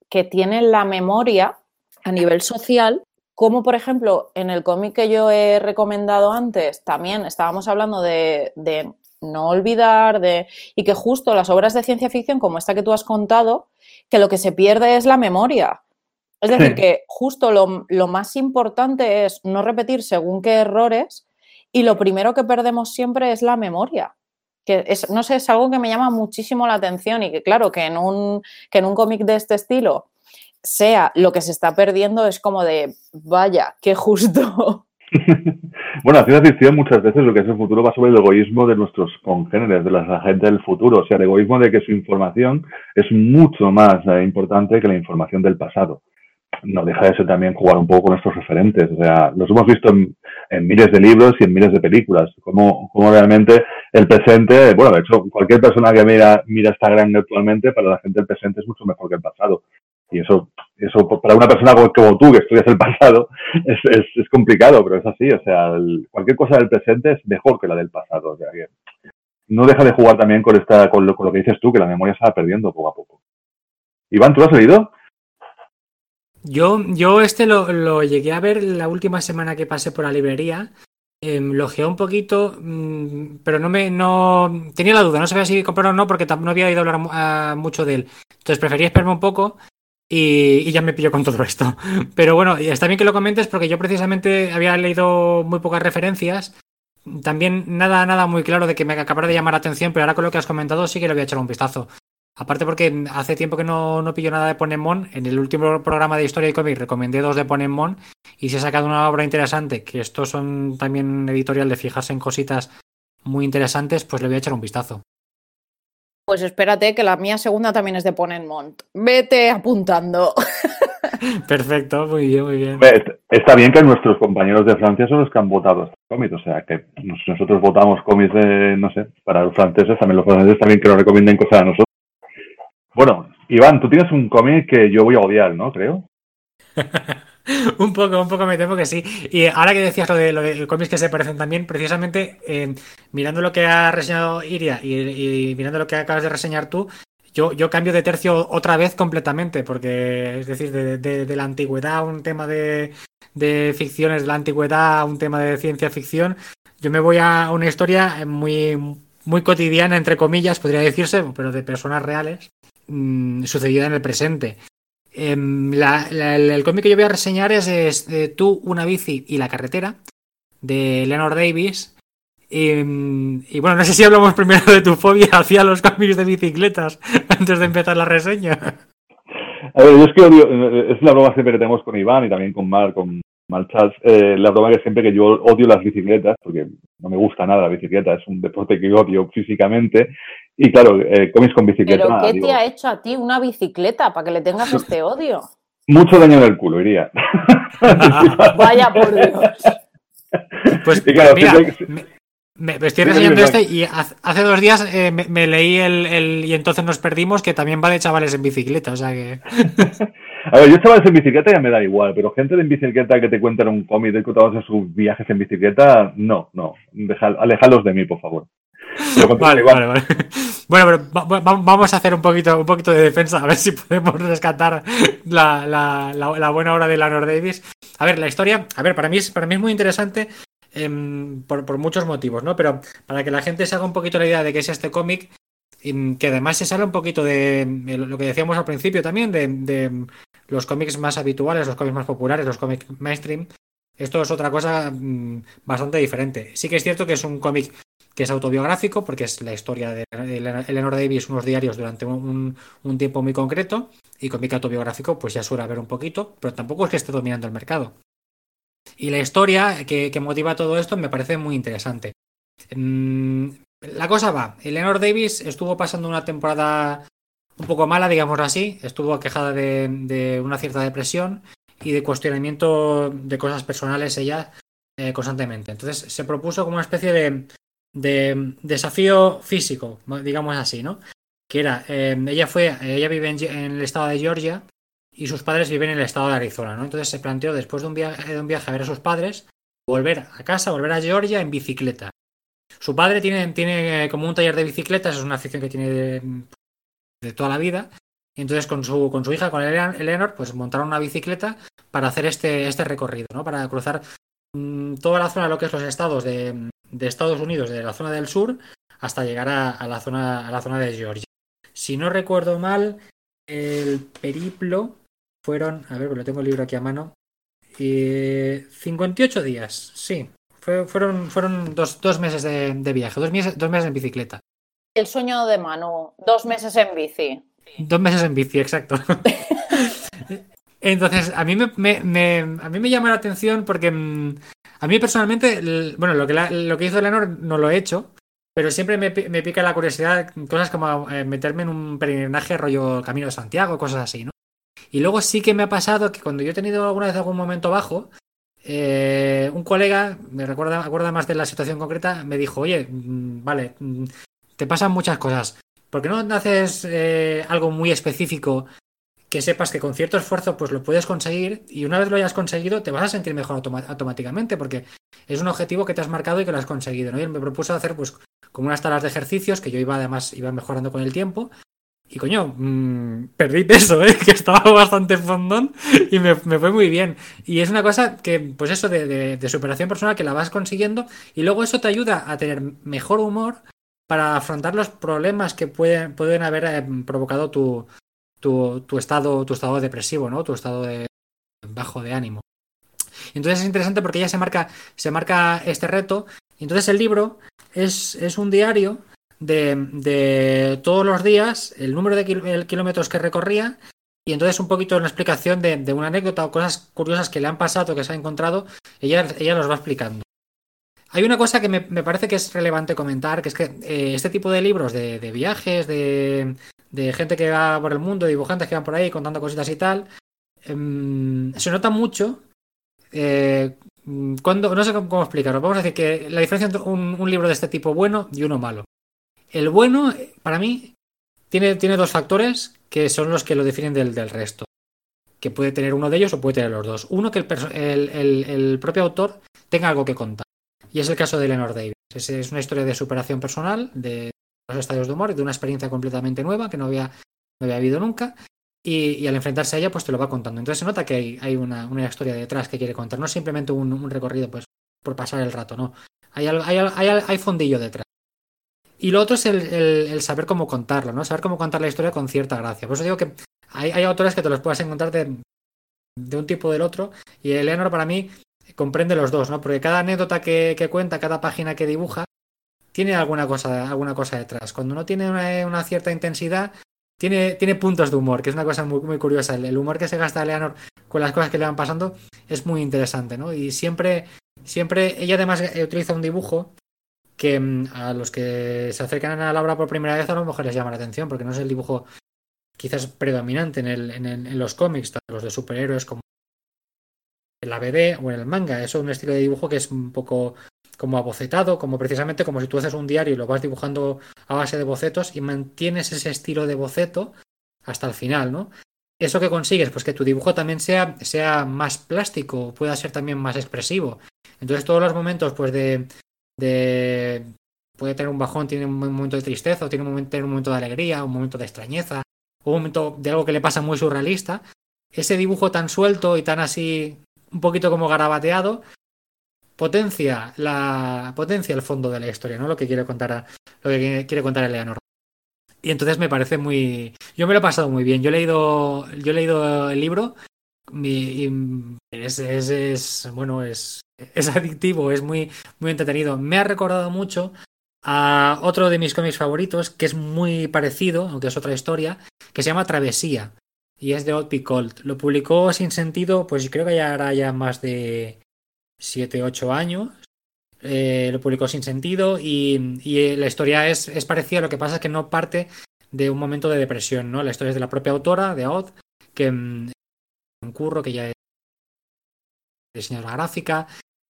Speaker 2: que tiene la memoria a nivel social como por ejemplo en el cómic que yo he recomendado antes, también estábamos hablando de, de, no olvidar, de, y que justo las obras de ciencia ficción como esta que tú has contado, que lo que se pierde es la memoria. Es decir, sí. que justo lo, lo, más importante es no repetir según qué errores y lo primero que perdemos siempre es la memoria. Que es, no sé, es algo que me llama muchísimo la atención y que claro, que en un, que en un cómic de este estilo sea lo que se está perdiendo es como de, vaya, qué justo.
Speaker 3: bueno, la ciencia ficción muchas veces lo que es el futuro va sobre el egoísmo de nuestros congéneres, de la gente del futuro, o sea, el egoísmo de que su información es mucho más eh, importante que la información del pasado. No deja de ser también jugar un poco con nuestros referentes, o sea, los hemos visto en, miles de libros y en miles de películas, como, como realmente el presente, bueno, de hecho, cualquier persona que mira, mira Instagram actualmente, para la gente el presente es mucho mejor que el pasado. Y eso, eso para una persona como, tú, que estudias el pasado, es, es, complicado, pero es así. O sea, cualquier cosa del presente es mejor que la del pasado. O sea, que no deja de jugar también con, esta, con, lo, con lo que dices tú, que la memoria se va perdiendo poco a poco. Iván, ¿tú lo has leído?
Speaker 4: Yo, yo este lo, lo, llegué a ver la última semana que pasé por la librería. Eh, lo geé un poquito, mm, pero no me no tenía la duda, no sabía si comprarlo o no porque no había oído hablar mucho de él. Entonces prefería esperarme un poco y, ya me pillo con todo esto. Pero bueno, está bien que lo comentes porque yo precisamente había leído muy pocas referencias. También nada, nada muy claro de que me acabara de llamar la atención, pero ahora con lo que has comentado sí que le voy a echar un vistazo. Aparte porque hace tiempo que no, no pillo nada de Ponemon. En el último programa de Historia y Cómic recomendé dos de Ponemon y se ha sacado una obra interesante, que estos son también editorial de fijarse en cositas muy interesantes, pues le voy a echar un vistazo.
Speaker 2: Pues espérate, que la mía segunda también es de Ponenmont. Vete apuntando.
Speaker 4: Perfecto, muy bien, muy bien.
Speaker 3: Está bien que nuestros compañeros de Francia son los que han votado este cómic, o sea que nosotros votamos cómics de, no sé, para los franceses, también los franceses también que nos recomienden cosas a nosotros. Bueno, Iván, tú tienes un cómic que yo voy a odiar, ¿no? Creo.
Speaker 4: un poco, un poco me temo que sí. Y ahora que decías lo de, lo de cómics que se parecen también, precisamente eh, mirando lo que ha reseñado Iria y, mirando lo que acabas de reseñar tú, yo, yo cambio de tercio otra vez completamente, porque es decir, de, la antigüedad un tema de, de ficciones de la antigüedad un tema de ciencia ficción, yo me voy a una historia muy, muy cotidiana, entre comillas, podría decirse, pero de personas reales, mmm, sucedida en el presente. Em, el cómic que yo voy a reseñar es, Tú, una bici y la carretera, de Leonard Davis. Em, y, bueno, no sé si hablamos primero de tu fobia hacia los cómics de bicicletas antes de empezar la reseña.
Speaker 3: A ver, yo es que odio, es la broma siempre que tenemos con Iván y también con Mar, con Marchas, eh, la broma que siempre que yo odio las bicicletas, porque no me gusta nada la bicicleta, es un deporte que odio físicamente, y claro, eh, cómics con bicicleta.
Speaker 2: ¿Pero qué te ha hecho a ti una bicicleta para que le tengas este odio?
Speaker 3: Mucho daño en el culo, iría.
Speaker 2: Vaya por Dios.
Speaker 4: Pues mira, me, estoy reseñando este y hace dos días eh, me, leí el, y entonces nos perdimos que también va de chavales en bicicleta, o sea que...
Speaker 3: A ver, yo chavales en bicicleta ya me da igual, pero gente en bicicleta que te cuentan un cómic de todos sus viajes en bicicleta, no, no, alejalos de mí, por favor.
Speaker 4: Vale, vale, vale. Bueno, pero vamos a hacer un poquito, un poquito de defensa, a ver si podemos rescatar la, la, la, buena obra de Leonard Davis. A ver, la historia, a ver, para mí es, para mí es muy interesante em, por, por, muchos motivos, ¿no? Pero para que la gente se haga un poquito la idea de qué es este cómic, em, que además se sale un poquito de lo que decíamos al principio también, de, de los cómics más habituales, los cómics más populares, los cómics mainstream. Esto es otra cosa mm, bastante diferente. Sí que es cierto que es un cómic que es autobiográfico, porque es la historia de Eleanor Davis, unos diarios durante un, tiempo muy concreto, y cómic autobiográfico, pues ya suele haber un poquito, pero tampoco es que esté dominando el mercado. Y la historia que, motiva todo esto me parece muy interesante. Mm, la cosa va, Eleanor Davis estuvo pasando una temporada un poco mala, digámoslo así, estuvo quejada de, una cierta depresión y de cuestionamiento de cosas personales ella eh, constantemente. Entonces se propuso como una especie de, de desafío físico, digamos así, ¿no? Que era, eh, ella fue, ella vive en, el estado de Georgia y sus padres viven en el estado de Arizona, ¿no? Entonces se planteó después de un viaje, de un viaje a ver a sus padres, volver a casa, volver a Georgia en bicicleta. Su padre tiene, tiene como un taller de bicicletas, es una afición que tiene de, toda la vida. Entonces con su, con su hija, con Eleanor, pues montaron una bicicleta para hacer este, este recorrido, ¿no? Para cruzar mm, toda la zona de lo que es los estados de, de Estados Unidos, de la zona del sur, hasta llegar a, la, zona, a la zona de Georgia. Si no recuerdo mal, el periplo fueron, a ver, porque tengo el libro aquí a mano, eh, 58 días, sí. fueron fueron dos, dos meses de, viaje, dos meses, dos meses en bicicleta.
Speaker 2: El sueño de Manu, dos meses en bici.
Speaker 4: Dos meses en bici, exacto. Entonces, a mí me, a mí me llama la atención porque mm, A mí personalmente, bueno, lo que, lo que hizo Eleanor no lo he hecho, pero siempre me, pica la curiosidad, cosas como eh, meterme en un peregrinaje rollo Camino de Santiago, cosas así, ¿no? Y luego sí que me ha pasado que cuando yo he tenido alguna vez algún momento bajo, eh, un colega, me recuerda, acuerda más de la situación concreta, me dijo, oye, mm, vale, mm, te pasan muchas cosas. ¿Por qué no haces eh, algo muy específico que sepas que con cierto esfuerzo pues lo puedes conseguir y una vez lo hayas conseguido te vas a sentir mejor automáticamente porque es un objetivo que te has marcado y que lo has conseguido. ¿no? Me propuso hacer pues como unas talas de ejercicios que yo iba además iba mejorando con el tiempo y coño, mmm, perdí peso, ¿eh? que estaba bastante fondón y me, fue muy bien. Y es una cosa que, pues eso, de, superación personal que la vas consiguiendo y luego eso te ayuda a tener mejor humor para afrontar los problemas que pueden, pueden haber eh, provocado tu, tu, estado, tu estado depresivo, ¿no? Tu estado de bajo de ánimo. Entonces es interesante porque ella se marca, se marca este reto. Entonces el libro es, es un diario de, todos los días, el número de kilómetros que recorría y entonces un poquito una explicación de, una anécdota o cosas curiosas que le han pasado, que se ha encontrado, ella, ella nos va explicando. Hay una cosa que me, parece que es relevante comentar, que es que eh, este tipo de libros de, viajes, de, gente que va por el mundo, dibujantes que van por ahí contando cositas y tal, em, se nota mucho eh, cuando, no sé cómo, explicarlo. Vamos a decir que la diferencia entre un libro de este tipo bueno y uno malo. El bueno, para mí, tiene, tiene dos factores que son los que lo definen del, del, resto. Que puede tener uno de ellos o puede tener los dos. Uno, que el, el, propio autor tenga algo que contar. Y es el caso de Leonard Davis. Es, una historia de superación personal, de los estadios de humor, de una experiencia completamente nueva que no había, no había habido nunca. Y, al enfrentarse a ella, pues te lo va contando. Entonces se nota que hay, hay una, una, historia detrás que quiere contar. No simplemente un, recorrido pues, por pasar el rato, no. Hay, hay, hay, fondillo detrás. Y lo otro es el, saber cómo contarlo, ¿no? Saber cómo contar la historia con cierta gracia. Por eso digo que hay, autores que te los puedas encontrar de, un tipo o del otro. Y Eleanor para mí comprende los dos, ¿no? Porque cada anécdota que, cuenta, cada página que dibuja, tiene alguna cosa, alguna cosa detrás. Cuando uno tiene una, cierta intensidad, tiene, tiene, puntos de humor, que es una cosa muy, muy curiosa. El, humor que se gasta Eleanor con las cosas que le van pasando es muy interesante, ¿no? Y siempre, siempre, ella además utiliza un dibujo que mm, a los que se acercan a la obra por primera vez a lo mejor les llama la atención, porque no es el dibujo quizás predominante en, el, en, los cómics, los de superhéroes como en la BD o en el manga. Eso es un estilo de dibujo que es un poco como abocetado, como precisamente como si tú haces un diario y lo vas dibujando a base de bocetos y mantienes ese estilo de boceto hasta el final, ¿no? ¿Eso que consigues? Pues que tu dibujo también sea, sea más plástico, pueda ser también más expresivo. Entonces todos los momentos pues de, puede tener un bajón, tiene un momento de tristeza, o tiene un momento, un momento de alegría, un momento de extrañeza, un momento de algo que le pasa muy surrealista, ese dibujo tan suelto y tan así, un poquito como garabateado, potencia la potencia el fondo de la historia, ¿no? Lo que quiere contar lo que quiere contar Eleanor. Y entonces me parece muy yo me lo he pasado muy bien. Yo he leído yo he leído el libro y es, bueno, es es adictivo, es muy, muy entretenido. Me ha recordado mucho a otro de mis cómics favoritos, que es muy parecido, aunque es otra historia, que se llama Travesía. Y es de Old Colt. Lo publicó sin sentido, pues creo que ya hará ya más de 7, 8 años. Eh, lo publicó sin sentido y, y, la historia es, es parecida, lo que pasa es que no parte de un momento de depresión, ¿no? La historia es de la propia autora, de Odd, que mm, un curro que ya es diseñadora gráfica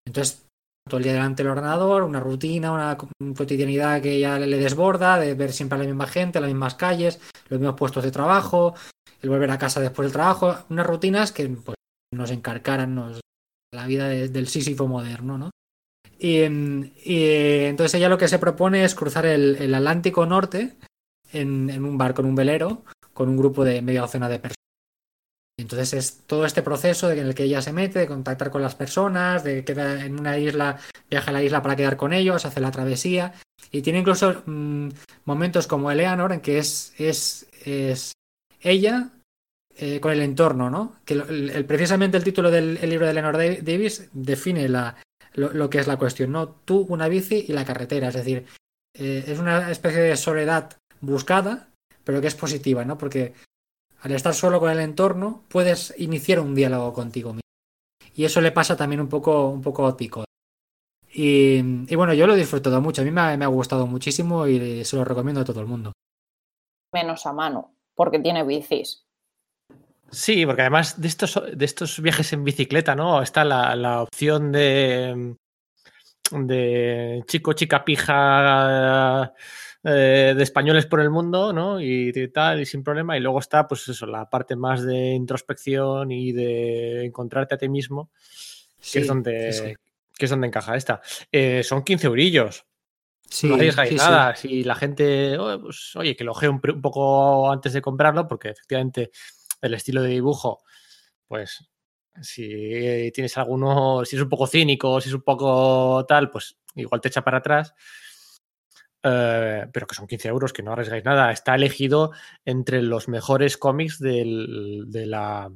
Speaker 4: entonces, todo el día delante del ordenador, una rutina, una cotidianidad que ya le desborda, de ver siempre a la misma gente, las mismas calles, los mismos puestos de trabajo, el volver a casa después del trabajo, unas rutinas que pues, nos encarcaran nos, la vida del Sísifo moderno, ¿no? Y, entonces ella lo que se propone es cruzar el, Atlántico Norte en, en, un barco, en un velero, con un grupo de media docena de personas. Entonces es todo este proceso en el que ella se mete, de contactar con las personas, de quedar en una isla, viaja a la isla para quedar con ellos, hace la travesía. Y tiene incluso mm, momentos como Eleanor en que es, es, es ella eh, con el entorno, ¿no? Que el, precisamente el título del libro de Eleanor Davis define lo, que es la cuestión, ¿no? Tú, una bici y la carretera. Es decir, eh, es una especie de soledad buscada, pero que es positiva, ¿no? Porque al estar solo con el entorno, puedes iniciar un diálogo contigo mismo. Y eso le pasa también un poco, un poco a Y, bueno, yo lo he disfrutado mucho, a mí me ha, gustado muchísimo y se lo recomiendo a todo el mundo.
Speaker 2: Menos a mano, porque tiene bicis.
Speaker 1: Sí, porque además de estos, de estos viajes en bicicleta, ¿no? Está la, opción de, de chico, chica, pija eh, de españoles por el mundo, ¿no? Y, tal, y sin problema. Y luego está, pues eso, la parte más de introspección y de encontrarte a ti mismo, que, es, donde, que es donde encaja esta. Eh, son 15 eurillos. no arriesgáis nada. Si la gente, oh, pues, oye, que lo ojee un, poco antes de comprarlo, porque efectivamente el estilo de dibujo, pues si tienes alguno, si es un poco cínico, si es un poco tal, pues igual te echa para atrás. Eh, pero que son 15 euros, que no arriesgáis nada. Está elegido entre los mejores cómics del, de la.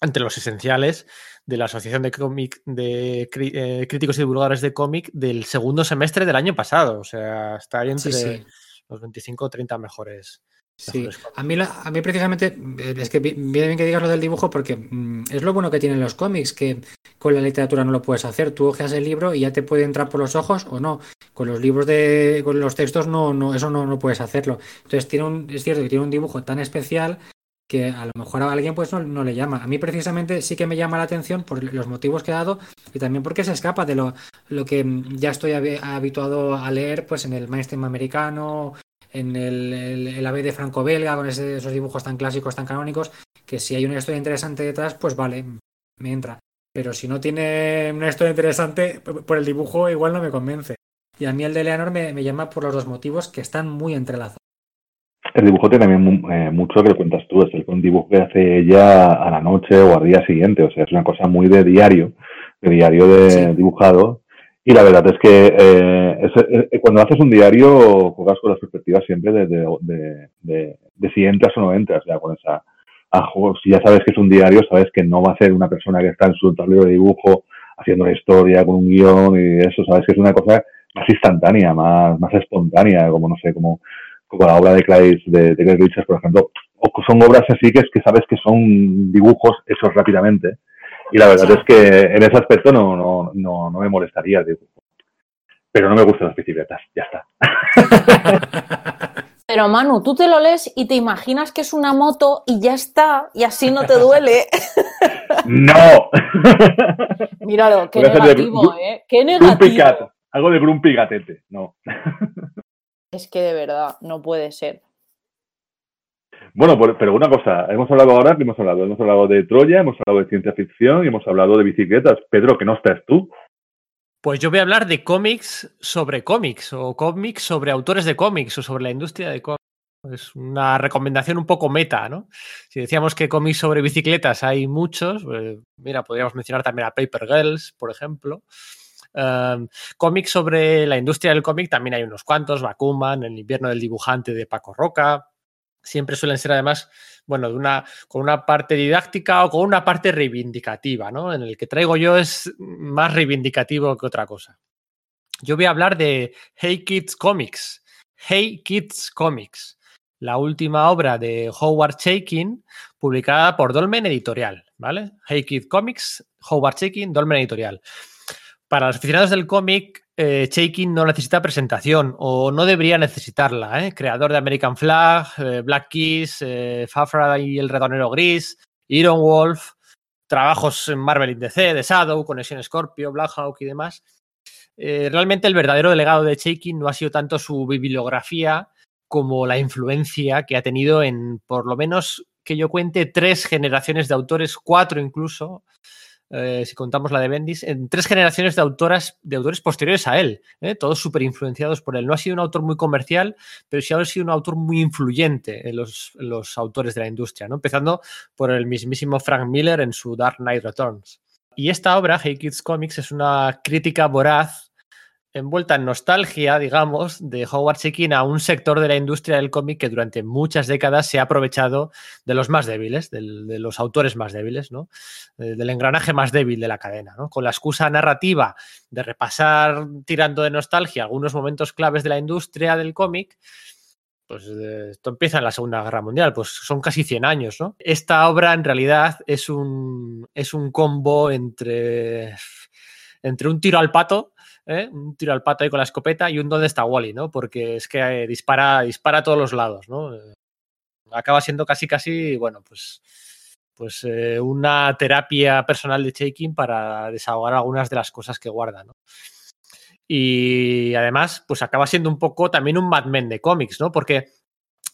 Speaker 1: entre los esenciales de la Asociación de Cómic de eh, Críticos y Divulgadores de Cómic del segundo semestre del año pasado. O sea, está ahí entre los 25 o 30 mejores.
Speaker 4: Sí, a mí, a mí precisamente eh, es que viene bien que digas lo del dibujo porque mm, es lo bueno que tienen los cómics, que con la literatura no lo puedes hacer. Tú ojeas el libro y ya te puede entrar por los ojos o no. Con los libros de, con los textos no, no, eso no, no puedes hacerlo. Entonces tiene un, es cierto que tiene un dibujo tan especial que a lo mejor a alguien pues no, le llama. A mí precisamente sí que me llama la atención por los motivos que ha dado y también porque se escapa de lo, lo que ya estoy habituado a leer pues en el mainstream americano, en el, el, ave de franco-belga, con esos dibujos tan clásicos, tan canónicos, que si hay una historia interesante detrás, pues vale, me entra. Pero si no tiene una historia interesante, por el dibujo igual no me convence. Y a mí el de Leonor me, me llama por los dos motivos que están muy entrelazados.
Speaker 3: El dibujo tiene también eh, mucho que cuentas tú, es el, un dibujo que hace ella a la noche o al día siguiente, o sea, es una cosa muy de diario, de diario de dibujado. Y la verdad es que eh, eh, cuando haces un diario juegas con las perspectivas siempre de, de, de, de, si entras o no entras, ya con esa, si ya sabes que es un diario, sabes que no va a ser una persona que está en su tablero de dibujo haciendo la historia con un guion y eso, sabes que es una cosa más instantánea, más, más espontánea, como no sé, como como la obra de Clay de, de Richards, por ejemplo, o son obras así que es que sabes que son dibujos hechos rápidamente. Y la verdad es que en ese aspecto no, no, no, no me molestaría dibujo. Pero no me gustan las bicicletas, ya está.
Speaker 2: Pero Manu, tú te lo lees y te imaginas que es una moto y ya está, y así no te duele.
Speaker 3: ¡No!
Speaker 2: Míralo, qué negativo, ¿eh? Qué negativo.
Speaker 3: algo de Grumpy Gatete, no.
Speaker 2: Es que de verdad no puede ser.
Speaker 3: Bueno, pero una cosa, hemos hablado ahora, hemos hablado? Hemos hablado de Troya, hemos hablado de ciencia ficción y hemos hablado de bicicletas. Pedro, ¿qué no estás tú?
Speaker 1: Pues yo voy a hablar de cómics sobre cómics, o cómics sobre autores de cómics, o sobre la industria de cómics. Es una recomendación un poco meta, ¿no? Si decíamos que cómics sobre bicicletas hay muchos, pues, mira, podríamos mencionar también a Paper Girls, por ejemplo. Em, cómics sobre la industria del cómic también hay unos cuantos, Bakuman, El invierno del dibujante de Paco Roca. Siempre suelen ser además, bueno, con una parte didáctica o con una parte reivindicativa, ¿no? En el que traigo yo es más reivindicativo que otra cosa. Yo voy a hablar de Hey Kids Comics. Hey Kids Comics, la última obra de Howard Chaykin, publicada por Dolmen Editorial, ¿vale? Hey Kids Comics, Howard Chaykin, Dolmen Editorial. Para los aficionados del cómic, eh, no necesita presentación o no debería necesitarla. ¿eh? Creador de American Flag, eh, Black Keys, eh, Fafra y el Redonero Gris, Iron Wolf, trabajos en Marvel in DC, de Shadow, Conexión Scorpio, Black Hawk y demás. Eh, realmente el verdadero delegado de Chaikin no ha sido tanto su bibliografía como la influencia que ha tenido en, por lo menos que yo cuente, tres generaciones de autores, cuatro incluso, eh, si contamos la de Bendis, en tres generaciones de autoras, de autores posteriores a él, ¿eh? todos súper influenciados por él. No ha sido un autor muy comercial, pero sí ha sido un autor muy influyente en los, los autores de la industria, ¿no? empezando por el mismísimo Frank Miller en su Dark Knight Returns. Y esta obra, Hey Kids Comics, es una crítica voraz envuelta en nostalgia, digamos, de Howard Chaykin a un sector de la industria del cómic que durante muchas décadas se ha aprovechado de los más débiles, de, los autores más débiles, ¿no? del engranaje más débil de la cadena, ¿no? con la excusa narrativa de repasar tirando de nostalgia algunos momentos claves de la industria del cómic. Pues eh, esto empieza en la Segunda Guerra Mundial, pues son casi 100 años, ¿no? Esta obra en realidad es un, es un combo entre, entre un tiro al pato ¿eh? un tiro al pato ahí con la escopeta y un dónde está Wally, ¿no? Porque es que eh, dispara, dispara a todos los lados, ¿no? Eh, acaba siendo casi, casi, bueno, pues, pues una terapia personal de Shaking para desahogar algunas de las cosas que guarda, ¿no? Y además, pues acaba siendo un poco también un Mad Men de cómics, ¿no? Porque,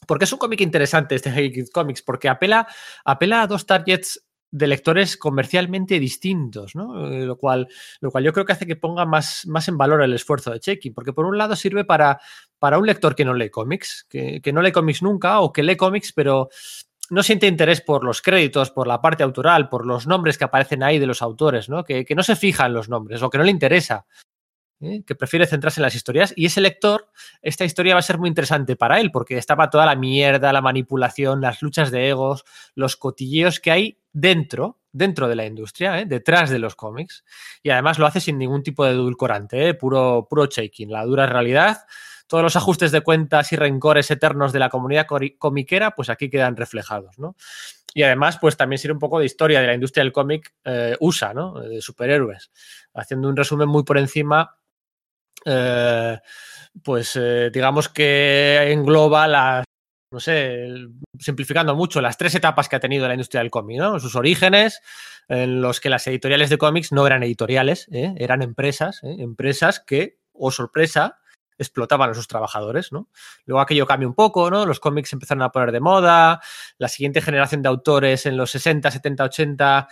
Speaker 1: porque es un cómic interesante este Comics, porque apela, apela a dos targets de lectores comercialmente distintos, ¿no? Eh, lo, cual, lo cual yo creo que hace que ponga más, más en valor el esfuerzo de Checky, porque por un lado sirve para, para un lector que no lee cómics, que, que no lee cómics nunca o que lee cómics pero no siente interés por los créditos, por la parte autoral, por los nombres que aparecen ahí de los autores, ¿no? Que, que no se fija en los nombres o que no le interesa. ¿eh? que prefiere centrarse en las historias. Y ese lector, esta historia va a ser muy interesante para él, porque destapa toda la mierda, la manipulación, las luchas de egos, los cotilleos que hay dentro, dentro de la industria, ¿eh? detrás de los cómics. Y además lo hace sin ningún tipo de edulcorante, ¿eh? puro, puro shaking, la dura realidad. Todos los ajustes de cuentas y rencores eternos de la comunidad comiquera, pues aquí quedan reflejados, ¿no? Y además, pues también sirve un poco de historia de la industria del cómic eh, USA, ¿no? De superhéroes, haciendo un resumen muy por encima pues digamos que engloba las, no sé, simplificando mucho, las tres etapas que ha tenido la industria del cómic, ¿no? Sus orígenes, en los que las editoriales de cómics no eran editoriales, ¿eh? eran empresas, ¿eh? empresas que, oh sorpresa, explotaban a sus trabajadores, ¿no? Luego aquello cambia un poco, ¿no? Los cómics empezaron a poner de moda, la siguiente generación de autores en los 60, 70, 80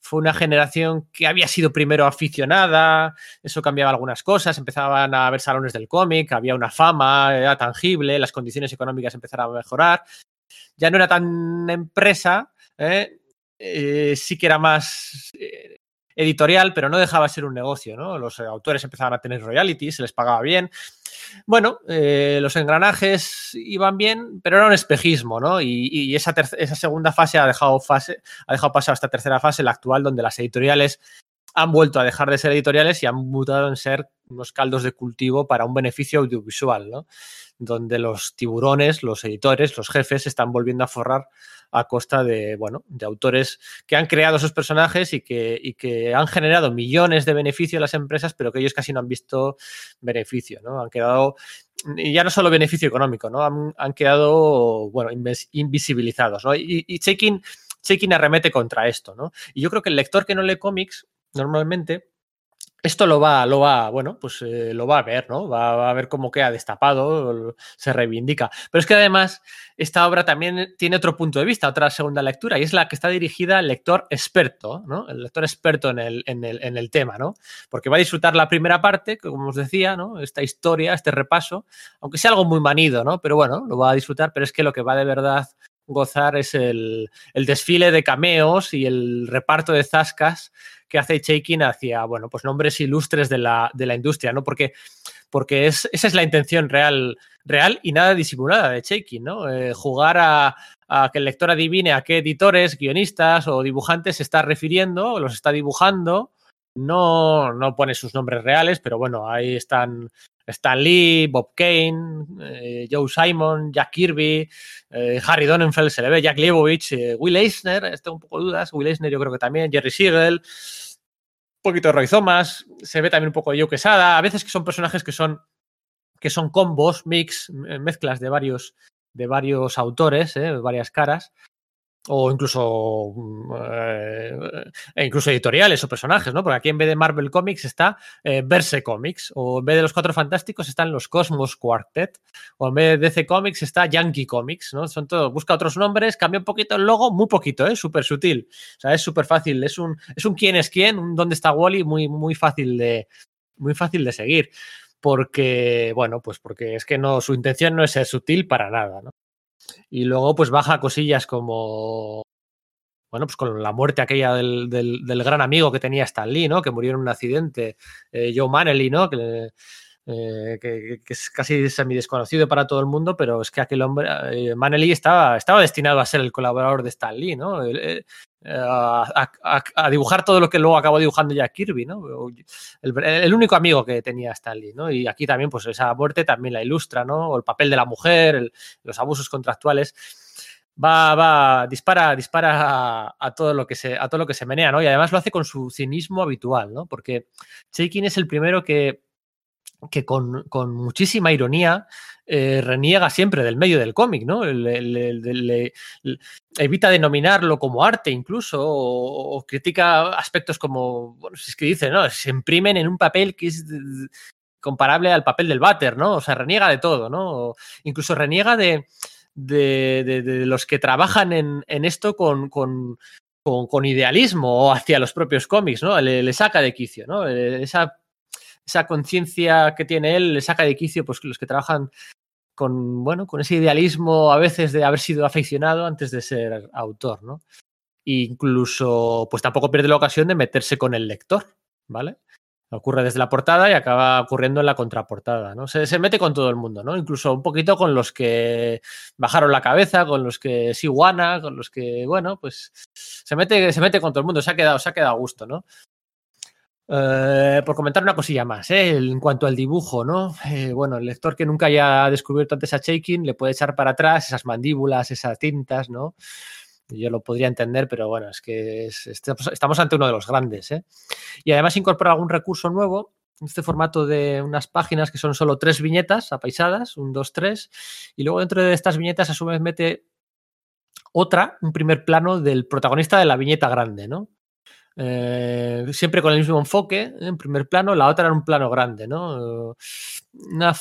Speaker 1: fue una generación que había sido primero aficionada, eso cambiaba algunas cosas, empezaban a haber salones del cómic, había una fama, era tangible, las condiciones económicas empezaron a mejorar. Ya no era tan empresa, ¿eh? Eh, sí que era más eh, editorial, pero no dejaba de ser un negocio, ¿no? Los autores empezaban a tener royalties, se les pagaba bien. Bueno, eh, los engranajes iban bien, pero era un espejismo, ¿no? Y, esa, esa, segunda fase ha dejado, fase ha dejado pasar esta tercera fase, la actual, donde las editoriales han vuelto a dejar de ser editoriales y han mutado en ser unos caldos de cultivo para un beneficio audiovisual, ¿no? Donde los tiburones, los editores, los jefes están volviendo a forrar a costa de, bueno, de autores que han creado esos personajes y que, y que han generado millones de beneficios a las empresas, pero que ellos casi no han visto beneficio, ¿no? Han quedado, y ya no solo beneficio económico, ¿no? Han, han quedado, bueno, invisibilizados, ¿no? Y, y Checking arremete contra esto, ¿no? Y yo creo que el lector que no lee cómics, normalmente, esto lo va, lo va, bueno, pues eh, lo va a ver, ¿no? Va, va, a ver cómo queda destapado, se reivindica. Pero es que además, esta obra también tiene otro punto de vista, otra segunda lectura, y es la que está dirigida al lector experto, ¿no? El lector experto en el, en el, en el tema, ¿no? Porque va a disfrutar la primera parte, que como os decía, ¿no? Esta historia, este repaso, aunque sea algo muy manido, ¿no? Pero bueno, lo va a disfrutar, pero es que lo que va de verdad gozar es el, el desfile de cameos y el reparto de zascas que hace Shaking hacia, bueno, pues nombres ilustres de la, de la industria, ¿no? Porque, porque es, esa es la intención real, real y nada disimulada de Shaking, ¿no? Eh, jugar a, que el lector adivine a qué editores, guionistas o dibujantes se está refiriendo, o los está dibujando. No, no pone sus nombres reales, pero bueno, ahí están Stan Lee, Bob Kane, eh, Joe Simon, Jack Kirby, eh, Harry Donenfeld, se le ve, Jack Leibovich, eh, Will Eisner, tengo un poco dudas, Will Eisner yo creo que también, Jerry Siegel, un poquito Roy Thomas, se ve también un poco de Joe Quesada, a veces que son personajes que son, que son combos, mix, mezclas de varios, de varios autores, varias caras, o incluso eh, incluso editoriales o personajes, ¿no? Porque aquí en vez de Marvel Comics está eh, Verse Comics, o en vez de los Cuatro Fantásticos están los Cosmos Quartet, o en vez de DC Comics está Yankee Comics, ¿no? Son todos, busca otros nombres, cambia un poquito el logo, muy poquito, ¿eh? Súper sutil, o sea, es súper fácil, es un, es un quién es quién, un dónde está Wally, muy, muy fácil de, muy fácil de seguir, porque, bueno, pues porque es que no, su intención no es ser sutil para nada, ¿no? Y luego, pues baja cosillas como. Bueno, pues con la muerte aquella del, del, gran amigo que tenía Stan Lee, ¿no? Que murió en un accidente. Eh, Joe Manley, ¿no? Que, eh, que, que, es casi semi desconocido para todo el mundo, pero es que aquel hombre, eh, Manley estaba, estaba destinado a ser el colaborador de Stan Lee, ¿no? Eh, a, a, dibujar todo lo que luego acabó dibujando Jack Kirby, ¿no? El, único amigo que tenía Stan Lee, ¿no? Y aquí también, pues esa muerte también la ilustra, ¿no? O el papel de la mujer, los abusos contractuales. Va, va, dispara, dispara a, a, todo lo que se, a todo lo que se menea, ¿no? Y además lo hace con su cinismo habitual, ¿no? Porque Shaking es el primero que que con, con muchísima ironía eh, reniega siempre del medio del cómic, ¿no? Evita denominarlo como arte incluso, o, critica aspectos como, bueno, es que dice, ¿no? Se imprimen en un papel que es comparable al papel del váter, ¿no? O sea, reniega de todo, ¿no? Incluso reniega de, de, de, los que trabajan en, en esto con, con, con, idealismo o hacia los propios cómics, ¿no? Le, le saca de quicio, ¿no? Esa, esa conciencia que tiene él le saca de quicio pues los que trabajan con, bueno, con ese idealismo a veces de haber sido aficionado antes de ser autor, ¿no? E incluso, pues tampoco pierde la ocasión de meterse con el lector, ¿vale? Ocurre desde la portada y acaba ocurriendo en la contraportada, ¿no? Se, se, mete con todo el mundo, ¿no? Incluso un poquito con los que bajaron la cabeza, con los que sí guana, con los que, bueno, pues se mete, se mete con todo el mundo, se ha quedado, se ha quedado a gusto, ¿no? Uh, por comentar una cosilla más, ¿eh? en cuanto al dibujo, ¿no? Eh, bueno, el lector que nunca haya descubierto antes a Shaking le puede echar para atrás esas mandíbulas, esas tintas, ¿no? Yo lo podría entender, pero bueno, es que es, estamos ante uno de los grandes, ¿eh? Y además incorpora algún recurso nuevo, este formato de unas páginas que son solo tres viñetas apaisadas, un, dos, tres, y luego dentro de estas viñetas a su vez mete otra, un primer plano del protagonista de la viñeta grande, ¿no? Eh, siempre con el mismo enfoque, en primer plano, la otra en un plano grande, ¿no? Una,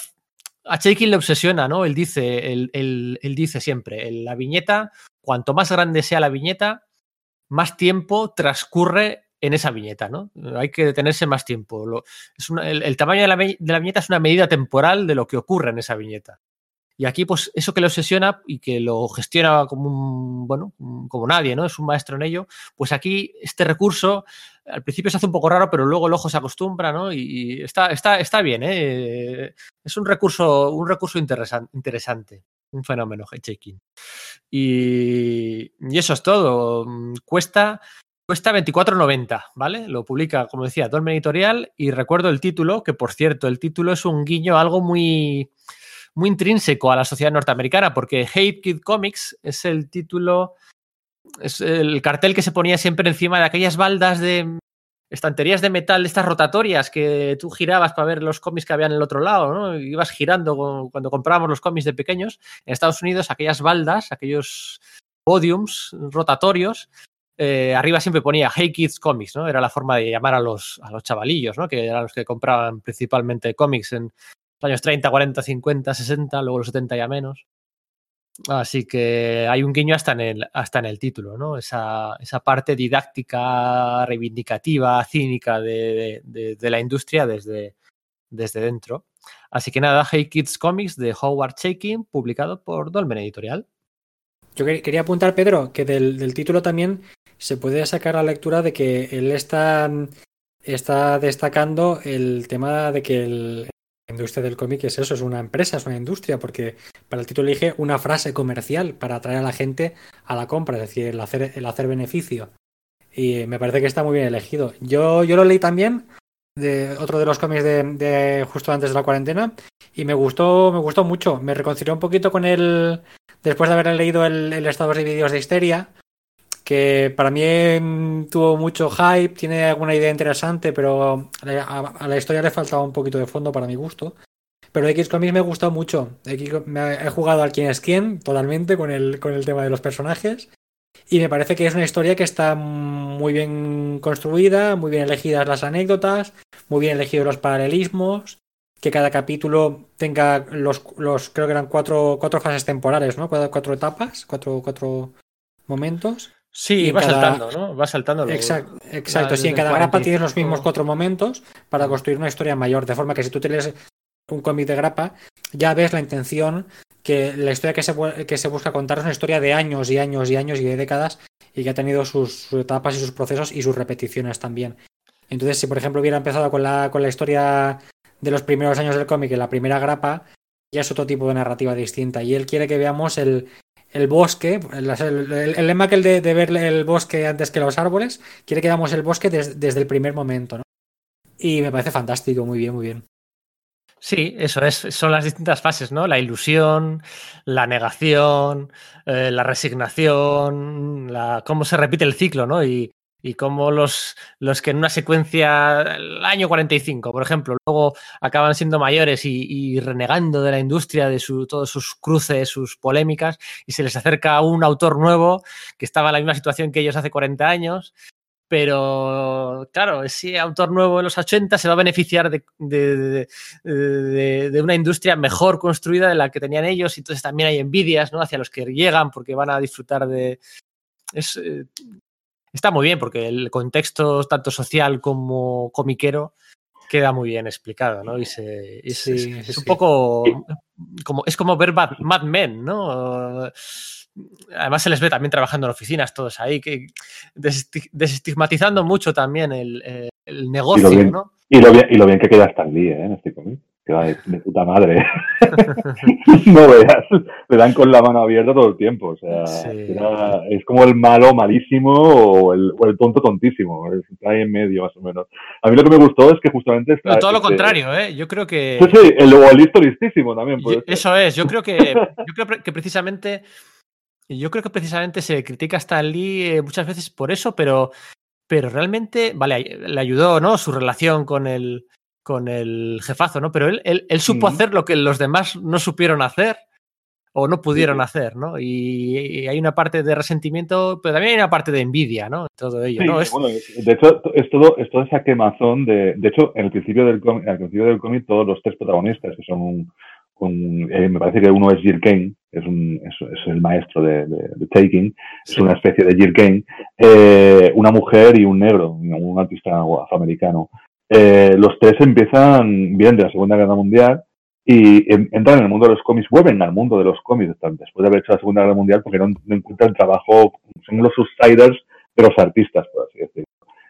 Speaker 1: a Chaikin le obsesiona, ¿no? Él dice, él, él, dice siempre, la viñeta, cuanto más grande sea la viñeta, más tiempo transcurre en esa viñeta, ¿no? Hay que detenerse más tiempo. El, el, tamaño de la, de la viñeta es una medida temporal de lo que ocurre en esa viñeta. Y aquí, pues, eso que lo obsesiona y que lo gestiona como un, bueno, como nadie, ¿no? Es un maestro en ello. Pues aquí, este recurso, al principio se hace un poco raro, pero luego el ojo se acostumbra, ¿no? Y está, está, está bien, ¿eh? Es un recurso, un recurso interesante. Un fenómeno, hitchhiking. Y, y eso es todo. Cuesta Cuesta 24.90, ¿vale? Lo publica, como decía, Dolmen Editorial y recuerdo el título, que por cierto, el título es un guiño algo muy, muy intrínseco a la sociedad norteamericana, porque Hate Kid Comics es el título, es el cartel que se ponía siempre encima de aquellas baldas de estanterías de metal, estas rotatorias que tú girabas para ver los cómics que había en el otro lado, ¿no? Ibas girando cuando comprábamos los cómics de pequeños. En Estados Unidos, aquellas baldas, aquellos podiums rotatorios, eh, arriba siempre ponía Hey Kids Comics, ¿no? Era la forma de llamar a los, a los chavalillos, ¿no? Que eran los que compraban principalmente cómics en años 30, 40, 50, 60, luego los 70 ya menos. Así que hay un guiño hasta en el, hasta en el título, ¿no? Esa, esa parte didáctica, reivindicativa, cínica de, de, de, la industria desde, desde dentro. Así que nada, Hey Kids Comics de Howard Shaking, publicado por Dolmen Editorial.
Speaker 4: Yo quería apuntar, Pedro, que del, del, título también se puede sacar la lectura de que él está, está destacando el tema de que el, la industria del cómic es eso, es una empresa, es una industria, porque para el título elige una frase comercial para atraer a la gente a la compra, es decir, el hacer, el hacer beneficio. Y me parece que está muy bien elegido. Yo, yo lo leí también, de otro de los cómics de, de, justo antes de la cuarentena, y me gustó, me gustó mucho. Me reconcilió un poquito con el. Después de haber leído el, el Estados Divididos de Histeria, que para mí tuvo mucho hype, tiene alguna idea interesante, pero a, la historia le faltaba un poquito de fondo para mi gusto. Pero X Comics me gustó mucho. He jugado al quién es quién totalmente con el, con el tema de los personajes. Y me parece que es una historia que está muy bien construida, muy bien elegidas las anécdotas, muy bien elegidos los paralelismos, que cada capítulo tenga los, los creo que eran cuatro, cuatro fases temporales, ¿no? Cuatro, cuatro etapas, cuatro, cuatro momentos.
Speaker 1: Sí, va cada... saltando, ¿no? Va saltando. Lo...
Speaker 4: Exacto, exacto. La, sí, en cada grapa tienes los mismos cuatro momentos para construir una historia mayor. De forma que si tú tienes un cómic de grapa, ya ves la intención que la historia que se, que se busca contar es una historia de años y años y años y de décadas y que ha tenido sus, sus etapas y sus procesos y sus repeticiones también. Entonces, si por ejemplo hubiera empezado con la, con la historia de los primeros años del cómic en la primera grapa, ya es otro tipo de narrativa distinta. Y él quiere que veamos el, el bosque, el, lema que el de, de, ver el bosque antes que los árboles, quiere que veamos el bosque des, desde el primer momento, ¿no? Y me parece fantástico, muy bien, muy bien.
Speaker 1: Sí, eso es, son las distintas fases, ¿no? La ilusión, la negación, eh, la resignación, la, cómo se repite el ciclo, ¿no? Y, y cómo los, los que en una secuencia, el año 45, por ejemplo, luego acaban siendo mayores y, renegando de la industria, de su, todos sus cruces, sus polémicas, y se les acerca un autor nuevo que estaba en la misma situación que ellos hace 40 años pero claro, ese autor nuevo de los 80 se va a beneficiar de, de, de, una industria mejor construida de la que tenían ellos, y entonces también hay envidias ¿no? hacia los que llegan porque van a disfrutar de... Eh, está muy bien porque el contexto tanto social como comiquero queda muy bien explicado, ¿no? Y, se, y se, sí, es, es sí. un poco como es como ver Mad, Mad Men, ¿no? además se les ve también trabajando en oficinas todos ahí, que desestigmatizando mucho también el, el, negocio,
Speaker 3: y lo bien,
Speaker 1: ¿no?
Speaker 3: Y lo, bien, y lo bien que queda Stan Lee ¿eh? en este cómic, de, de, puta madre. no veas, le dan con la mano abierta todo el tiempo, o sea, sí. era, es como el malo malísimo o el, o el, tonto tontísimo, está ahí en medio más o menos. A mí lo que me gustó es que justamente... Está,
Speaker 1: no, todo lo este, contrario, ¿eh? Yo creo que...
Speaker 3: Sí, sí, el, o el listo listísimo también.
Speaker 1: Yo, eso es, yo creo que, yo creo que precisamente yo creo que precisamente se critica a Stan Lee eh, muchas veces por eso, pero, pero realmente, vale, le ayudó, ¿no? Su relación con el, con el jefazo, ¿no? Pero él, él, él supo mm. hacer lo que los demás no supieron hacer o no pudieron sí. hacer, ¿no? Y, y, hay una parte de resentimiento, pero también hay una parte de envidia, ¿no? Todo ello,
Speaker 3: sí,
Speaker 1: ¿no? Es...
Speaker 3: Bueno, de hecho, es todo, es toda esa quemazón de... De hecho, en el principio del cómic, al principio del cómic, todos los tres protagonistas, que son un, un, eh, me parece que uno es Jill Kane, es, un, es, es el maestro de, de, de Taking, sí. es una especie de Jill Kane, eh, una mujer y un negro, un artista afroamericano. Eh, los tres empiezan bien de la Segunda Guerra Mundial y en, entran en el mundo de los cómics, vuelven al mundo de los cómics después de haber hecho la Segunda Guerra Mundial porque no, no encuentran trabajo, son los subsiders de los artistas, por así decirlo.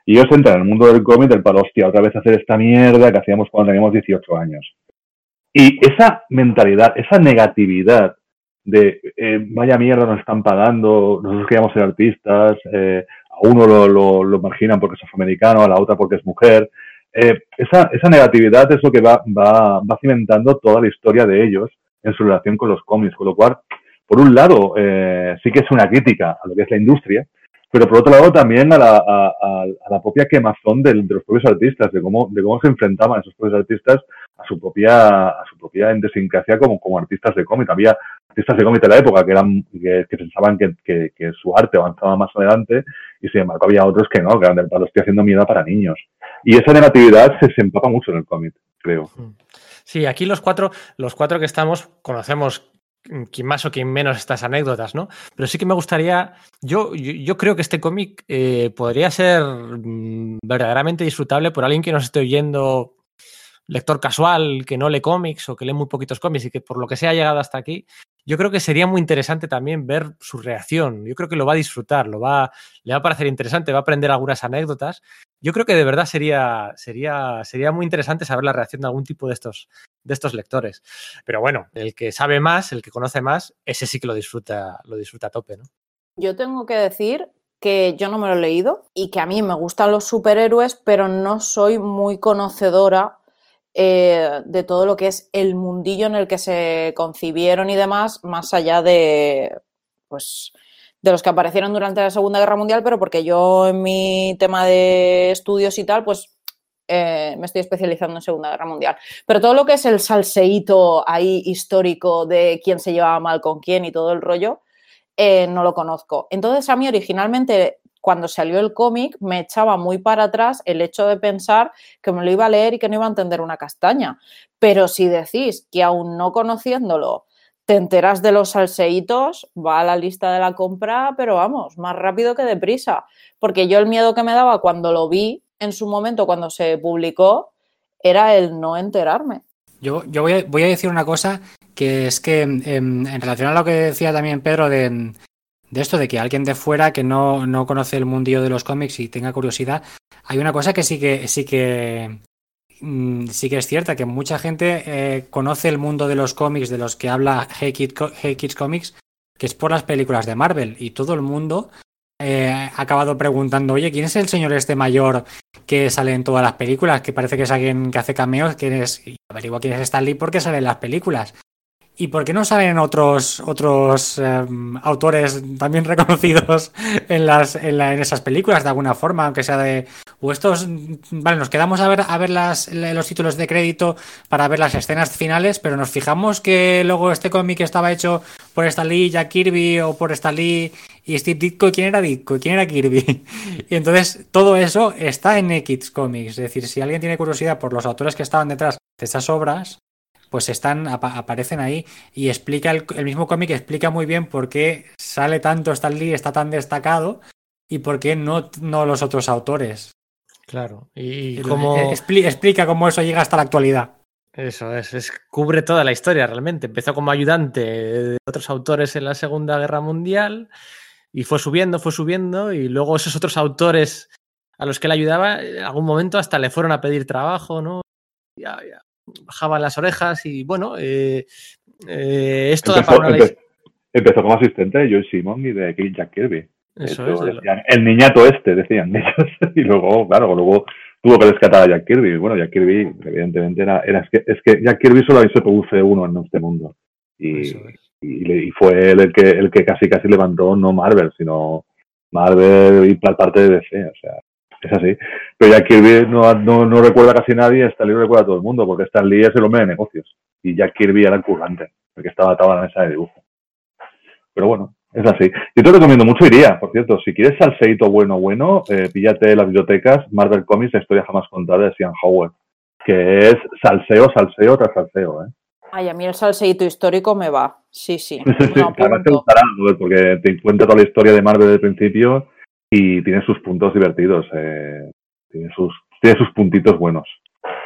Speaker 3: Y ellos entran en el mundo del cómic del palo, hostia, otra vez hacer esta mierda que hacíamos cuando teníamos 18 años. Y esa mentalidad, esa negatividad de eh, vaya mierda nos están pagando, nosotros queríamos ser artistas, eh, a uno lo, lo, lo, marginan porque es afroamericano, a la otra porque es mujer. Eh, esa, esa, negatividad es lo que va, va, va, cimentando toda la historia de ellos en su relación con los cómics, con lo cual, por un lado, eh, sí que es una crítica a lo que es la industria, pero por otro lado también a la, a, la propia quemazón de, de, los propios artistas, de cómo, de cómo se enfrentaban esos propios artistas a su propia, a su propia idiosincrasia como, como artistas de cómic. Había artistas de cómic de la época que eran, que, pensaban que, que, su arte avanzaba más adelante y sin embargo había otros que no, que eran del palo, estoy haciendo mierda para niños. Y esa negatividad se, se empapa mucho en el cómic, creo.
Speaker 1: Sí, aquí los cuatro, los cuatro que estamos conocemos quien más o quien menos estas anécdotas, ¿no? Pero sí que me gustaría, yo, yo, creo que este cómic eh, podría ser mmm, verdaderamente disfrutable por alguien que nos esté oyendo lector casual que no lee cómics o que lee muy poquitos cómics y que por lo que sea ha llegado hasta aquí, yo creo que sería muy interesante también ver su reacción. Yo creo que lo va a disfrutar, lo va, le va a parecer interesante, va a aprender algunas anécdotas. Yo creo que de verdad sería, sería, sería muy interesante saber la reacción de algún tipo de estos, de estos lectores. Pero bueno, el que sabe más, el que conoce más, ese sí que lo disfruta, lo disfruta a tope, ¿no?
Speaker 2: Yo tengo que decir que yo no me lo he leído y que a mí me gustan los superhéroes, pero no soy muy conocedora eh, de todo lo que es el mundillo en el que se concibieron y demás, más allá de, pues, de los que aparecieron durante la Segunda Guerra Mundial, pero porque yo en mi tema de estudios y tal, pues eh, me estoy especializando en Segunda Guerra Mundial. Pero todo lo que es el salseíto ahí histórico de quién se llevaba mal con quién y todo el rollo, eh, no lo conozco. Entonces a mí originalmente cuando salió el cómic me echaba muy para atrás el hecho de pensar que me lo iba a leer y que no iba a entender una castaña. Pero si decís que aún no conociéndolo te enteras de los salseitos, va a la lista de la compra, pero vamos, más rápido que deprisa. Porque yo el miedo que me daba cuando lo vi en su momento, cuando se publicó, era el no enterarme.
Speaker 4: Yo, yo voy, a, voy, a, decir una cosa que es que en, en, relación a lo que decía también Pedro de, de esto, de que alguien de fuera que no, no conoce el mundillo de los cómics y tenga curiosidad, hay una cosa que sí que sí que mmm, sí que es cierta, que mucha gente eh, conoce el mundo de los cómics de los que habla Hey, Kid, hey Kids Comics, que es por las películas de Marvel, y todo el mundo eh, ha acabado preguntando, oye, ¿quién es el señor este mayor que sale en todas las películas? Que parece que es alguien que hace cameos, quién es, y averigua quién es Stan Lee porque sale en las películas. ¿Y por qué no salen otros otros em, autores también reconocidos en las en, esas películas de alguna forma, aunque sea de o estos vale, nos quedamos a ver a ver las, los títulos de crédito para ver las escenas finales, pero nos fijamos que luego este cómic estaba hecho por Stan Lee, Jack Kirby o por Stan Lee y Steve Ditko, ¿quién era Ditko? ¿Quién era Kirby? y entonces todo eso está en X Comics, es decir, si alguien tiene curiosidad por los autores que estaban detrás de esas obras, pues están aparecen ahí y explica el, mismo cómic explica muy bien por qué sale tanto Stan Lee, está tan destacado y por qué no, no los otros autores.
Speaker 1: Claro,
Speaker 4: y, cómo... explica cómo eso llega hasta la actualidad.
Speaker 1: Eso es, cubre toda la historia realmente. Empezó como ayudante de otros autores en la Segunda Guerra Mundial y fue subiendo, fue subiendo y luego esos otros autores a los que le ayudaba, en algún momento hasta le fueron a pedir trabajo, ¿no? Ya, ya bajaban las orejas y bueno, eh, eh, esto
Speaker 3: empezó, da para empezó como asistente de Joe Simon y de Jack Kirby. Eso es, el niñato este, decían ellos. y luego, claro, luego tuvo que rescatar a Jack Kirby. Bueno, Jack Kirby, evidentemente, era, era es, que, es que Jack Kirby solo se produce uno en este mundo. Y, y, fue él el que, el que casi casi levantó no Marvel, sino Marvel y parte de DC. O sea, es así. Pero Jack Kirby no, no, recuerda casi nadie, Stan Lee no recuerda a todo el mundo, porque Stan Lee es el hombre de negocios. Y Jack Kirby era el currante, porque estaba atado a la mesa de dibujo. Pero bueno, es así. Yo te recomiendo mucho, iría, por cierto, si quieres salseito bueno, bueno, eh, píllate las bibliotecas Marvel Comics, la historia jamás contada de Sean Howard, que es salseo, salseo tras salseo, ¿eh?
Speaker 2: Ay, a mí el salseito histórico me va. Sí, sí.
Speaker 3: sí, además te gustará, porque te cuenta toda la historia de Marvel desde el principio y tiene sus puntos divertidos, eh, tiene, sus, tiene sus puntitos buenos.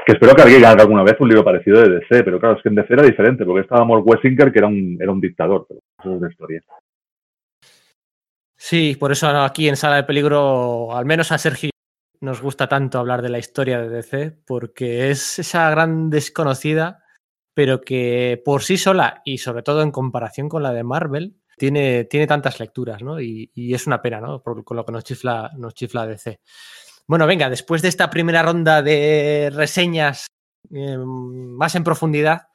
Speaker 3: Que espero que alguien haga alguna vez un libro parecido de DC, pero claro, es que en DC era diferente, porque estaba Mort Wessinger, que era un, era un dictador, pero eso es de historia.
Speaker 1: Sí, por eso aquí en Sala de Peligro, al menos a Sergio nos gusta tanto hablar de la historia de DC, porque es esa gran desconocida, pero que por sí sola y sobre todo en comparación con la de Marvel, tiene, tiene tantas lecturas, ¿no? Y, es una pena, ¿no? Por, con lo que nos chifla, nos chifla DC. Bueno, venga, después de esta primera ronda de reseñas eh, más en profundidad,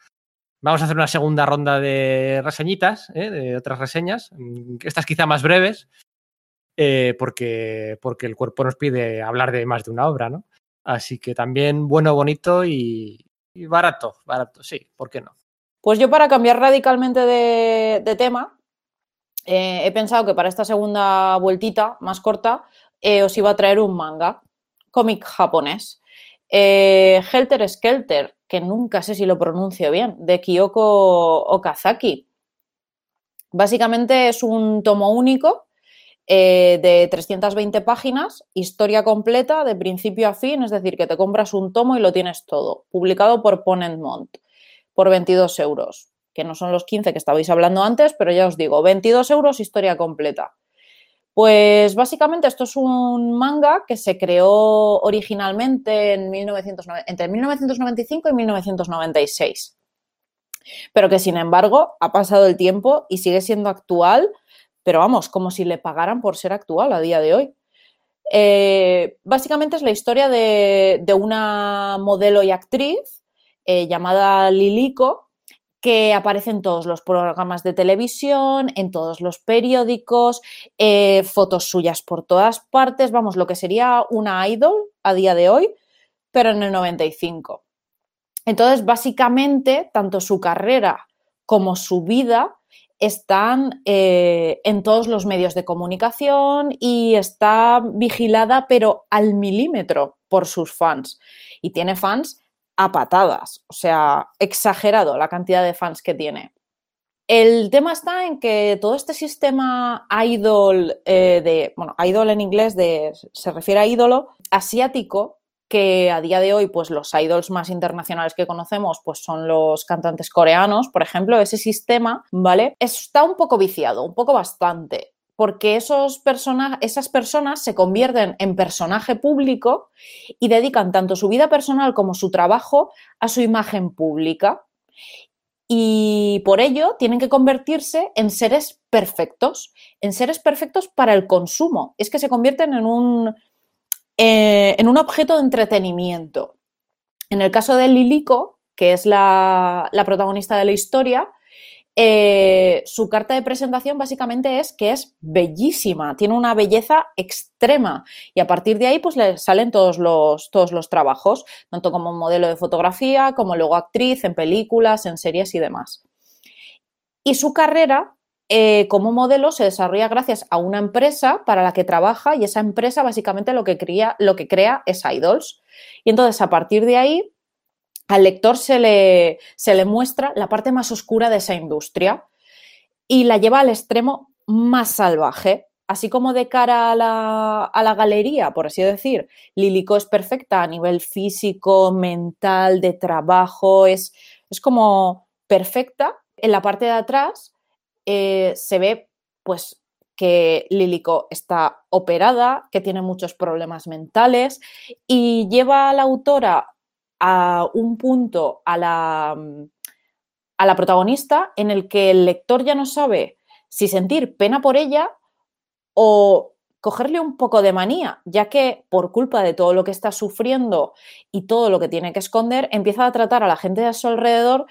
Speaker 1: vamos a hacer una segunda ronda de reseñitas, ¿eh? de otras reseñas, estas quizá más breves, eh, porque, porque el cuerpo nos pide hablar de más de una obra, ¿no? Así que también bueno, bonito y, barato, barato, sí, ¿por qué no?
Speaker 2: Pues yo para cambiar radicalmente de tema, eh, he pensado que para esta segunda vueltita más corta eh, os iba a traer un manga, cómic japonés. Eh, Helter Skelter, que nunca sé si lo pronuncio bien, de Kyoko Okazaki. Básicamente es un tomo único de 320 páginas, historia completa de principio a fin, es decir, que te compras un tomo y lo tienes todo, publicado por Ponent Mont por 22 euros que no son los 15 que estabais hablando antes, pero ya os digo, 22 euros historia completa. Pues básicamente esto es un manga que se creó originalmente en entre 1995 y 1996, pero que sin embargo ha pasado el tiempo y sigue siendo actual, pero vamos, como si le pagaran por ser actual a día de hoy. Eh, básicamente es la historia de, una modelo y actriz eh, llamada Lilico, que aparece en todos los programas de televisión, en todos los periódicos, eh, fotos suyas por todas partes, vamos, lo que sería una idol a día de hoy, pero en el 95. Entonces, básicamente, tanto su carrera como su vida están eh, en todos los medios de comunicación y está vigilada, pero al milímetro por sus fans. Y tiene fans a patadas, o sea, exagerado la cantidad de fans que tiene. El tema está en que todo este sistema idol eh, de, bueno, idol en inglés de, se refiere a ídolo asiático, que a día de hoy, pues los idols más internacionales que conocemos, pues son los cantantes coreanos, por ejemplo, ese sistema, ¿vale? Está un poco viciado, un poco bastante porque esos esas personas se convierten en personaje público y dedican tanto su vida personal como su trabajo a su imagen pública. Y por ello tienen que convertirse en seres perfectos, en seres perfectos para el consumo. Es que se convierten en un, eh, en un objeto de entretenimiento. En el caso de Lilico, que es la, la protagonista de la historia, eh, su carta de presentación básicamente es que es bellísima, tiene una belleza extrema y a partir de ahí pues le salen todos los, todos los trabajos, tanto como modelo de fotografía, como luego actriz en películas, en series y demás. Y su carrera eh, como modelo se desarrolla gracias a una empresa para la que trabaja y esa empresa básicamente lo que, lo que crea es idols. Y entonces a partir de ahí al lector se le, se le muestra la parte más oscura de esa industria y la lleva al extremo más salvaje. Así como de cara a la, a la, galería, por así decir, Lilico es perfecta a nivel físico, mental, de trabajo, es, es como perfecta. En la parte de atrás eh, se ve pues que Lilico está operada, que tiene muchos problemas mentales y lleva a la autora a un punto a la, a la protagonista en el que el lector ya no sabe si sentir pena por ella o cogerle un poco de manía, ya que por culpa de todo lo que está sufriendo y todo lo que tiene que esconder, empieza a tratar a la gente de su alrededor,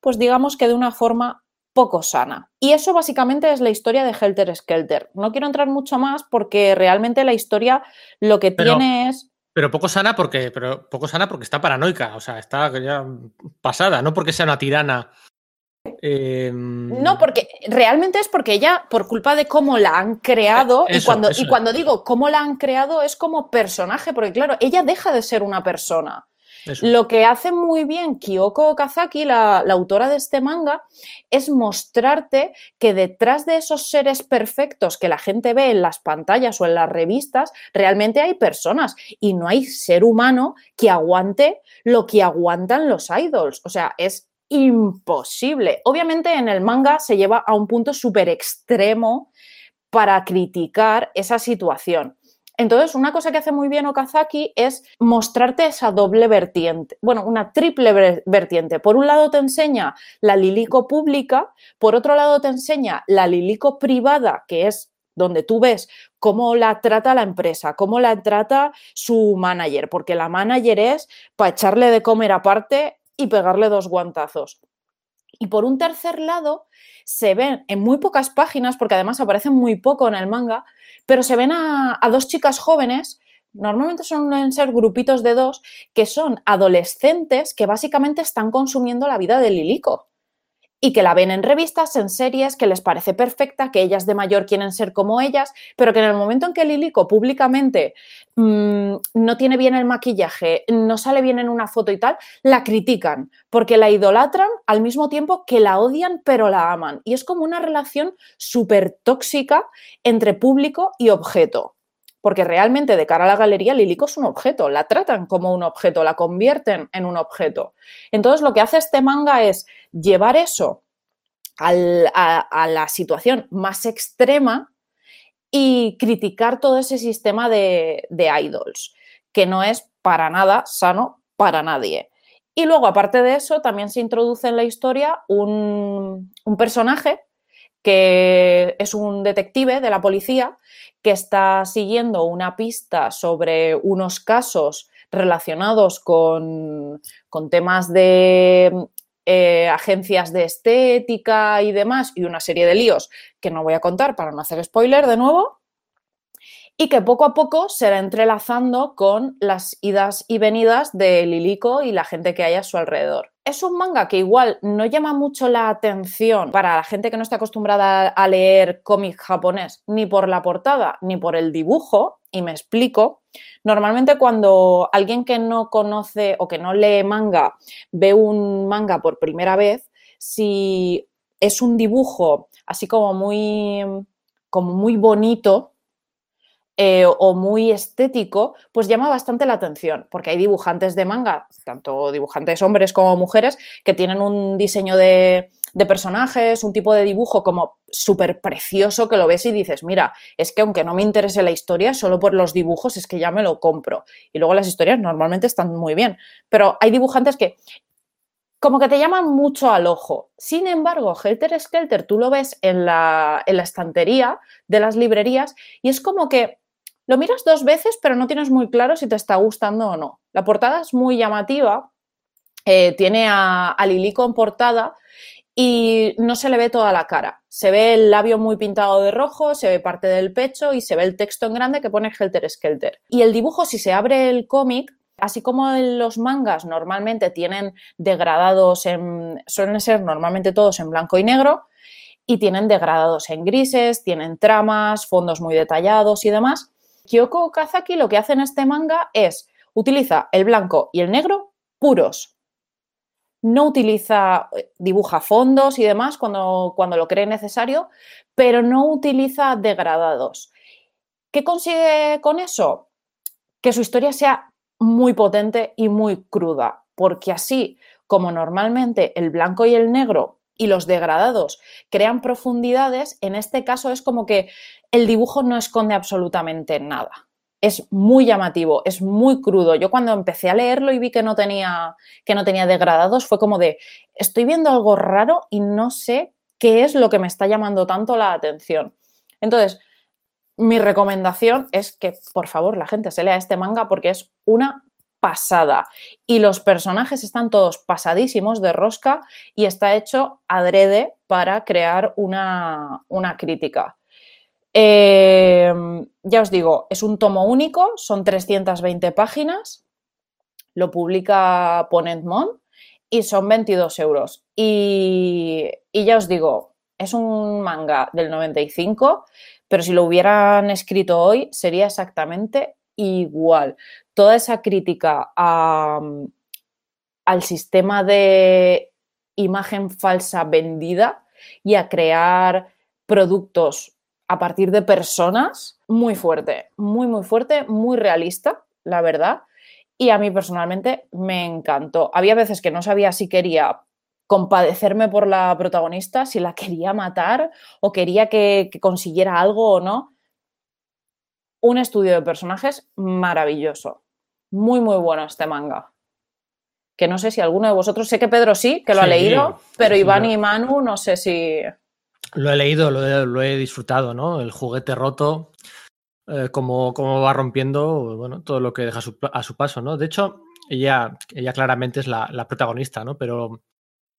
Speaker 2: pues digamos que de una forma poco sana. Y eso básicamente es la historia de Helter Skelter. No quiero entrar mucho más porque realmente la historia lo que tiene es
Speaker 1: pero poco sana porque, pero poco sana porque está paranoica, o sea, está ya pasada, no porque sea una tirana.
Speaker 2: Em, no, porque realmente es porque ella, por culpa de cómo la han creado, y, cuando, y cuando digo cómo la han creado es como personaje, porque claro, ella deja de ser una persona. Lo que hace muy bien Kyoko Okazaki, la, autora de este manga, es mostrarte que detrás de esos seres perfectos que la gente ve en las pantallas o en las revistas, realmente hay personas y no hay ser humano que aguante lo que aguantan los idols. O sea, es imposible. Obviamente en el manga se lleva a un punto súper extremo para criticar esa situación. Entonces, una cosa que hace muy bien Okazaki es mostrarte esa doble vertiente, bueno, una triple vertiente. Por un lado te enseña la Lilico pública, por otro lado te enseña la Lilico privada, que es donde tú ves cómo la trata la empresa, cómo la trata su manager, porque la manager es para echarle de comer aparte y pegarle dos guantazos. Y por un tercer lado, se ven en muy pocas páginas, porque además aparecen muy poco en el manga, pero se ven a, dos chicas jóvenes normalmente son ser grupitos de dos que son adolescentes que básicamente están consumiendo la vida de Lilico y que la ven en revistas, en series, que les parece perfecta, que ellas de mayor quieren ser como ellas, pero que en el momento en que Lilico públicamente mm, no tiene bien el maquillaje, no sale bien en una foto y tal, la critican, porque la idolatran al mismo tiempo que la odian, pero la aman. Y es como una relación súper tóxica entre público y objeto porque realmente de cara a la galería Lilico es un objeto, la tratan como un objeto, la convierten en un objeto. Entonces lo que hace este manga es llevar eso a, la situación más extrema y criticar todo ese sistema de, idols, que no es para nada sano para nadie. Y luego, aparte de eso, también se introduce en la historia un, un personaje que es un detective de la policía que está siguiendo una pista sobre unos casos relacionados con, temas de eh, agencias de estética y demás, y una serie de líos que no voy a contar para no hacer spoiler de nuevo, y que poco a poco se va entrelazando con las idas y venidas de Lilico y la gente que hay a su alrededor. Es un manga que igual no llama mucho la atención para la gente que no está acostumbrada a leer cómic japonés, ni por la portada, ni por el dibujo, y me explico. Normalmente cuando alguien que no conoce o que no lee manga ve un manga por primera vez, si es un dibujo así como muy, como muy bonito, eh, o muy estético, pues llama bastante la atención, porque hay dibujantes de manga, tanto dibujantes hombres como mujeres, que tienen un diseño de, personajes, un tipo de dibujo como súper precioso que lo ves y dices, mira, es que aunque no me interese la historia, solo por los dibujos es que ya me lo compro. Y luego las historias normalmente están muy bien, pero hay dibujantes que como que te llaman mucho al ojo. Sin embargo, Helter Skelter tú lo ves en la, en la estantería de las librerías y es como que lo miras dos veces, pero no tienes muy claro si te está gustando o no. La portada es muy llamativa, eh, tiene a, Lilico en portada y no se le ve toda la cara. Se ve el labio muy pintado de rojo, se ve parte del pecho y se ve el texto en grande que pone Helter Skelter. Y el dibujo, si se abre el cómic, así como los mangas normalmente tienen degradados en. suelen ser normalmente todos en blanco y negro, y tienen degradados en grises, tienen tramas, fondos muy detallados y demás. Kyoko Kazaki lo que hace en este manga es utiliza el blanco y el negro puros. No utiliza, dibuja fondos y demás cuando, cuando lo cree necesario, pero no utiliza degradados. ¿Qué consigue con eso? Que su historia sea muy potente y muy cruda, porque así como normalmente el blanco y el negro y los degradados crean profundidades, en este caso es como que el dibujo no esconde absolutamente nada. Es muy llamativo, es muy crudo. Yo cuando empecé a leerlo y vi que no tenía, que no tenía degradados, fue como de, estoy viendo algo raro y no sé qué es lo que me está llamando tanto la atención. Entonces, mi recomendación es que, por favor, la gente se lea este manga porque es una pasada. Y los personajes están todos pasadísimos de rosca y está hecho adrede para crear una, crítica. Em, ya os digo, es un tomo único, son 320 páginas, lo publica Ponentmon y son 22 euros. Y, y ya os digo, es un manga del 95, pero si lo hubieran escrito hoy sería exactamente igual. Toda esa crítica al sistema de imagen falsa vendida y a crear productos a partir de personas, muy fuerte, muy, muy fuerte, muy realista, la verdad. Y a mí personalmente me encantó. Había veces que no sabía si quería compadecerme por la protagonista, si la quería matar o quería que consiguiera algo o no un estudio de personajes maravilloso. Muy, muy bueno este manga. Que no sé si alguno de vosotros, sé que Pedro sí, que lo ha leído, pero Iván y Manu no sé si...
Speaker 1: Lo he leído, lo he, disfrutado, ¿no? El juguete roto, eh, como, va rompiendo, bueno, todo lo que deja a su, paso, ¿no? De hecho, ella, ella claramente es la, protagonista, ¿no? Pero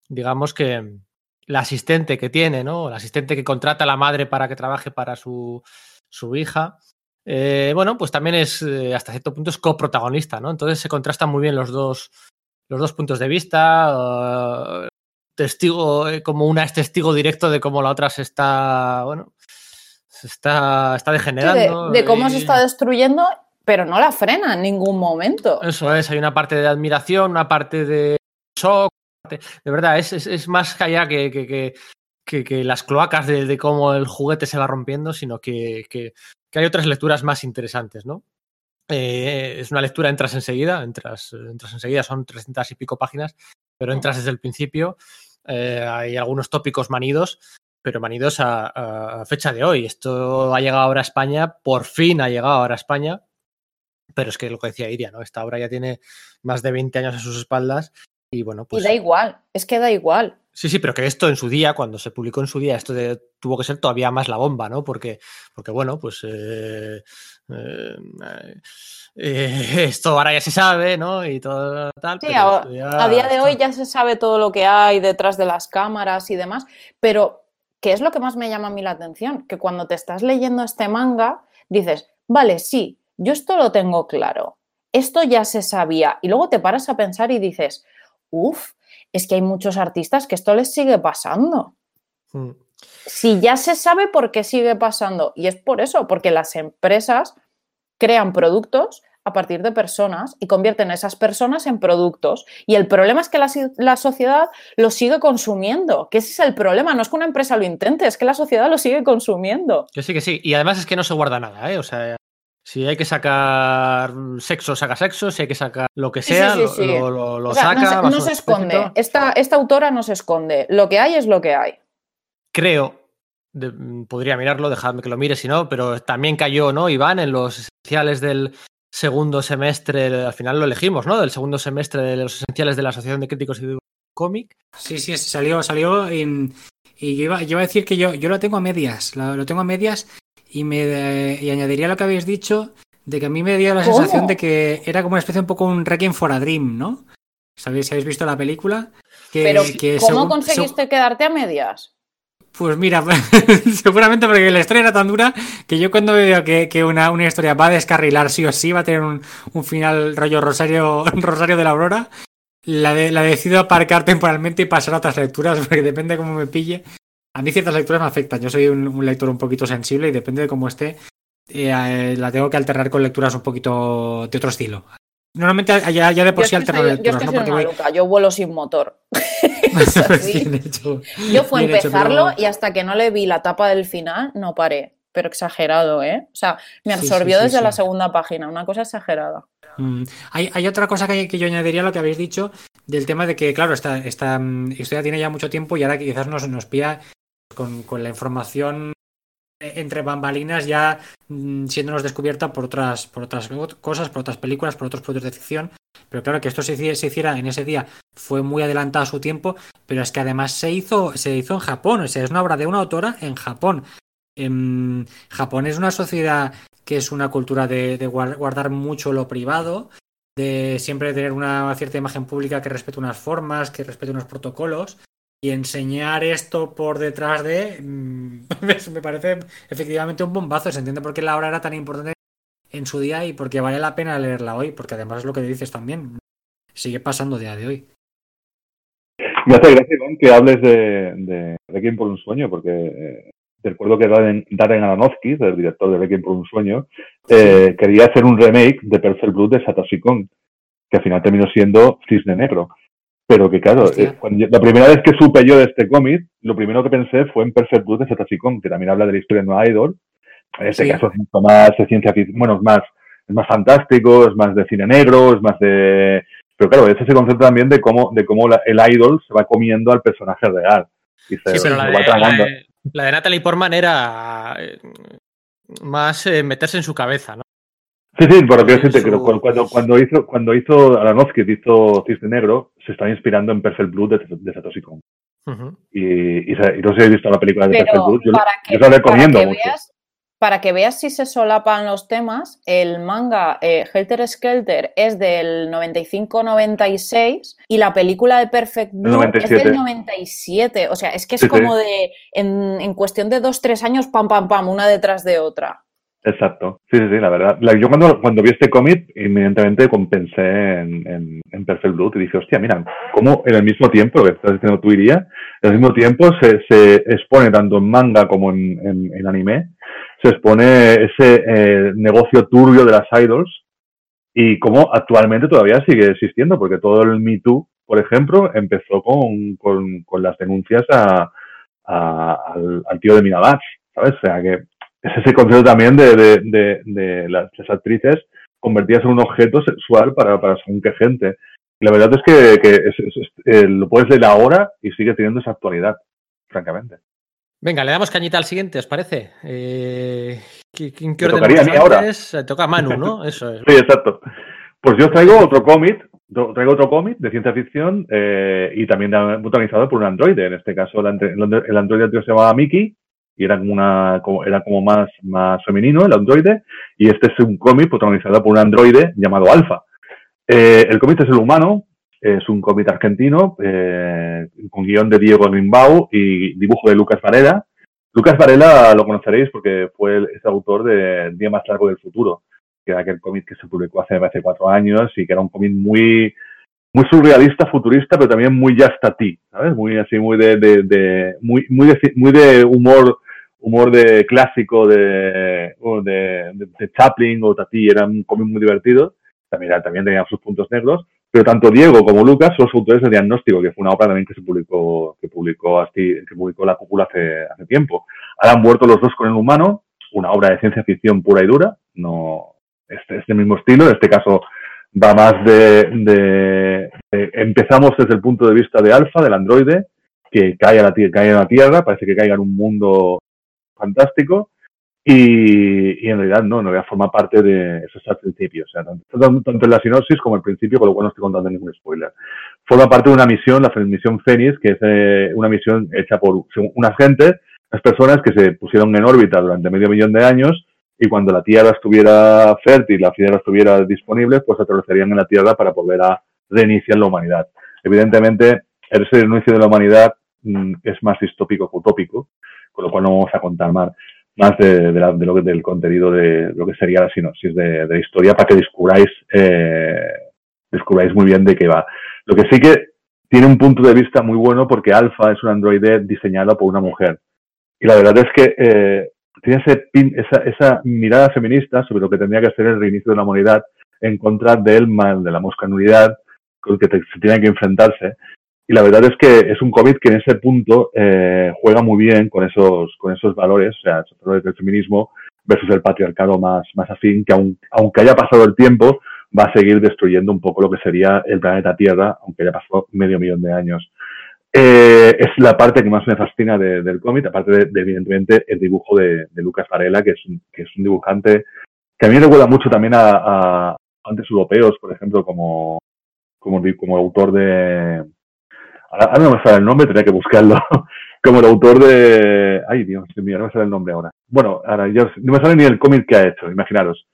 Speaker 1: digamos que la asistente que tiene, ¿no? La asistente que contrata a la madre para que trabaje para su, su hija, eh, bueno, pues también es eh, hasta cierto punto es coprotagonista, ¿no? Entonces se contrastan muy bien los dos, los dos puntos de vista. testigo, eh, como una es testigo directo de cómo la otra se está, bueno, se está, está degenerando.
Speaker 2: de, cómo se está destruyendo, pero no la frena en ningún momento.
Speaker 1: Eso es, hay una parte de admiración, una parte de shock. De verdad, es, es, más allá que, que, que, que, las cloacas de, de, cómo el juguete se va rompiendo, sino que, que hay otras lecturas más interesantes, ¿no? Eh, es una lectura, entras enseguida, entras, entras enseguida, son 300 y pico páginas, pero entras desde el principio. Eh, hay algunos tópicos manidos, pero manidos a, fecha de hoy. Esto ha llegado ahora a España, por fin ha llegado ahora a España, pero es que lo que decía Iria, ¿no? Esta obra ya tiene más de 20 años a sus espaldas y bueno, pues...
Speaker 2: Y da igual, es que da igual.
Speaker 1: Sí, sí, pero que esto en su día, cuando se publicó en su día, esto tuvo que ser todavía más la bomba, ¿no? Porque, porque bueno, pues eh, eh, eh, esto ahora ya se sabe, ¿no? Y todo tal.
Speaker 2: Sí, a, día de hoy ya se sabe todo lo que hay detrás de las cámaras y demás, pero ¿qué es lo que más me llama a mí la atención? Que cuando te estás leyendo este manga, dices, vale, sí, yo esto lo tengo claro, esto ya se sabía, y luego te paras a pensar y dices, uff, es que hay muchos artistas que esto les sigue pasando. Hmm. Si ya se sabe por qué sigue pasando, y es por eso, porque las empresas crean productos a partir de personas y convierten a esas personas en productos. Y el problema es que la, sociedad lo sigue consumiendo, que ese es el problema. No es que una empresa lo intente, es que la sociedad lo sigue consumiendo.
Speaker 1: Yo sí que sí. Y además es que no se guarda nada, ¿eh? O sea, si hay que sacar sexo, saca sexo. Si hay que sacar lo que sea, lo, saca.
Speaker 2: No se, esconde. Esta, esta, autora no se esconde. Lo que hay es lo que hay.
Speaker 1: Creo, podría mirarlo, dejadme que lo mire si no, pero también cayó, ¿no? Iván, en los esenciales del segundo semestre, al final lo elegimos, ¿no? Del segundo semestre de los esenciales de la Asociación de Críticos y de Cómic.
Speaker 4: Sí, sí, salió, salió y, yo, iba, a decir que yo, yo lo tengo a medias, lo tengo a medias y, me, y añadiría lo que habéis dicho de que a mí me dio la sensación de que era como una especie un poco un Requiem for a Dream, ¿no? ¿Sabéis si habéis visto la película?
Speaker 2: que, Pero, ¿cómo conseguiste quedarte a medias?
Speaker 4: Pues mira, seguramente porque la historia era tan dura que yo cuando veo que, una, historia va a descarrilar sí o sí, va a tener un, final rollo Rosario, Rosario de la Aurora, la, de, la decido aparcar temporalmente y pasar a otras lecturas, porque depende de cómo me pille. A mí ciertas lecturas me afectan. Yo soy un, lector un poquito sensible y depende de cómo esté, eh, la tengo que alternar con lecturas un poquito de otro estilo. Normalmente ya, de por sí alterno lecturas.
Speaker 2: Yo, yo vuelo sin motor. yo fue empezarlo y hasta que no le vi la tapa del final, no paré. Pero exagerado, ¿eh? O sea, me absorbió desde la segunda página, una cosa exagerada.
Speaker 4: Mm. Hay, otra cosa que, yo añadiría a lo que habéis dicho del tema de que, claro, esta, esta mm, historia tiene ya mucho tiempo y ahora quizás nos, nos pilla con, con la información entre bambalinas ya mm, siéndonos descubierta por otras, por otras cosas, por otras películas, por otros productos de ficción. Pero claro que esto se, hiciera en ese día fue muy adelantado a su tiempo, pero es que además se hizo, se hizo en Japón, o sea, es una obra de una autora en Japón. En Japón es una sociedad que es una cultura de guardar mucho lo privado, de siempre tener una cierta imagen pública que respete unas formas, que respete unos protocolos y enseñar esto por detrás de mm, me parece efectivamente un bombazo. Se entiende por qué la obra era tan importante en su día y porque vale la pena leerla hoy, porque además es lo que dices también. Sigue pasando día de hoy.
Speaker 3: Me hace gracia, que hables de, de Requiem por un sueño, porque eh, recuerdo que Darren, Darren Aronofsky, el director de Requiem por un sueño, eh, quería hacer un remake de Perfect Blood de Satoshi Kon, que al final terminó siendo Cisne Negro. Pero que claro, eh, la primera vez que supe yo de este cómic, lo primero que pensé fue en Perfect Blue de Satoshi Kon, que también habla de la historia de una idol. En este caso es mucho más de ciencia ficción, bueno, es más, es más fantástico, es más de cine negro, es más de... Pero claro, es ese concepto también de cómo, de cómo el idol se va comiendo al personaje real.
Speaker 1: sí, pero la, de, la, de, Natalie Portman era eh, más eh, meterse en su cabeza, ¿no?
Speaker 3: Sí, sí, pero quiero decirte que cuando, cuando hizo, cuando hizo Aronofsky, hizo Cisne Negro, se está inspirando en Perfect Blue de, de Satoshi Kon. y, y, no sé si he visto la película de Perfect Blue, yo, yo lo recomiendo
Speaker 2: para que Veas, para que veas si se solapan los temas, el manga eh, Helter Skelter es del 95-96 y la película de Perfect Blue es del 97. O sea, es que es como de, en, en cuestión de dos, tres años, pam, pam, pam, una detrás de otra.
Speaker 3: Exacto, sí, sí, sí, la verdad. yo cuando, cuando vi este cómic, inmediatamente compensé en, en, Perfect Blood y dije, hostia, mira, cómo en el mismo tiempo, lo que estás diciendo tú iría, en el mismo tiempo se, se expone tanto en manga como en, en, anime, se expone ese eh, negocio turbio de las idols y cómo actualmente todavía sigue existiendo, porque todo el Me Too, por ejemplo, empezó con, con, con las denuncias a, al, al, tío de Minabas, ¿sabes? O sea que es ese concepto también de, de, de, las, actrices convertidas en un objeto sexual para, para según qué gente. Y la verdad es que, que eh, lo puedes leer ahora y sigue teniendo esa actualidad, francamente.
Speaker 1: Venga, le damos cañita al siguiente, ¿os parece? Eh,
Speaker 3: ¿Quién qué tocaría a mí ahora.
Speaker 1: Toca a Manu, ¿no? Eso es.
Speaker 3: sí, exacto. Pues yo traigo otro cómic, traigo otro cómic de ciencia ficción eh, y también protagonizado por un androide. En este caso, el, el androide se llamaba Mickey y era como una era como más más femenino el androide y este es un cómic protagonizado por un androide llamado Alfa eh, el cómic es el humano es un cómic argentino eh, con guion de Diego Rimbau y dibujo de Lucas Varela. Lucas Varela lo conoceréis porque fue el, es autor de El día más largo del futuro que era aquel cómic que se publicó hace, hace cuatro años y que era un cómic muy muy surrealista, futurista, pero también muy just a ti, ¿sabes? Muy así, muy de, de, de muy, muy de, muy de humor humor de clásico de, de, Chaplin o Tati, era un cómic muy divertido. También, también tenían sus puntos negros. Pero tanto Diego como Lucas son los autores de Diagnóstico, que fue una obra también que se publicó, que publicó así, que publicó la cúpula hace, hace tiempo. Ahora han muerto los dos con el humano, una obra de ciencia ficción pura y dura, no este, este mismo estilo, en este caso va más de, de, empezamos desde el punto de vista de Alfa, del androide, que cae a la, cae a la Tierra, parece que caiga en un mundo fantástico y, en realidad no, no voy a parte de eso al principio, o sea, tanto, en la sinopsis como el principio, con lo cual no estoy contando ningún spoiler. Forma parte de una misión, la misión Fénix, que es eh, una misión hecha por unas gentes, unas personas que se pusieron en órbita durante medio millón de años y cuando la Tierra estuviera fértil, la Tierra estuviera disponible, pues aterrizarían en la Tierra para volver a reiniciar la humanidad. Evidentemente, ese inicio de la humanidad mm, es más distópico que utópico, con lo cual no vamos a contar más, de, lo, del contenido de lo que sería la sinopsis de, la historia para que descubráis, eh, descubráis muy bien de qué va. Lo que sí que tiene un punto de vista muy bueno porque Alpha es un androide diseñado por una mujer. Y la verdad es que eh, tiene ese esa, esa, mirada feminista sobre lo que tendría que ser el reinicio de la humanidad en contra del mal, de la moscanidad con el que se tiene que enfrentarse. Y la verdad es que es un cómic que en ese punto eh, juega muy bien con esos, con esos valores, o sea, esos valores del feminismo versus el patriarcado más, más afín, que aunque haya pasado el tiempo, va a seguir destruyendo un poco lo que sería el planeta Tierra, aunque haya pasado medio millón de años. Eh, es la parte que más me fascina del cómic, aparte de, evidentemente, el dibujo de, Lucas Varela, que es, un, que es un dibujante que a mí me recuerda mucho también a, a antes europeos, por ejemplo, como, como, como autor de, Ahora, no me sale el nombre, tenía que buscarlo. Como el autor de. Ay, Dios mío, no me sale el nombre ahora. Bueno, ahora yo, no me sale ni el cómic que ha hecho, imaginaros.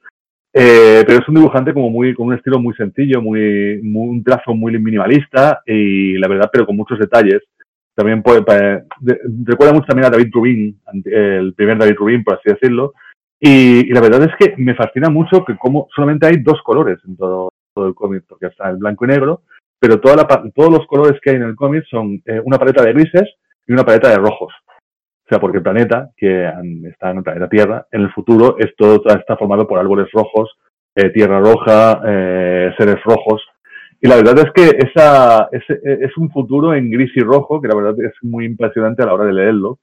Speaker 3: Eh, pero es un dibujante como muy, con un estilo muy sencillo, muy, un trazo muy minimalista y la verdad, pero con muchos detalles. También puede, recuerda mucho también a David Rubin, el primer David Rubin, por así decirlo. Y, la verdad es que me fascina mucho que como solamente hay dos colores en todo, todo el cómic, porque está el blanco y negro, pero toda la, todos los colores que hay en el cómic son eh, una paleta de grises y una paleta de rojos. O sea, porque el planeta, que está en el planeta Tierra, en el futuro esto está formado por árboles rojos, eh, tierra roja, eh, seres rojos. Y la verdad es que esa, es, es, un futuro en gris y rojo, que la verdad es muy impresionante a la hora de leerlo.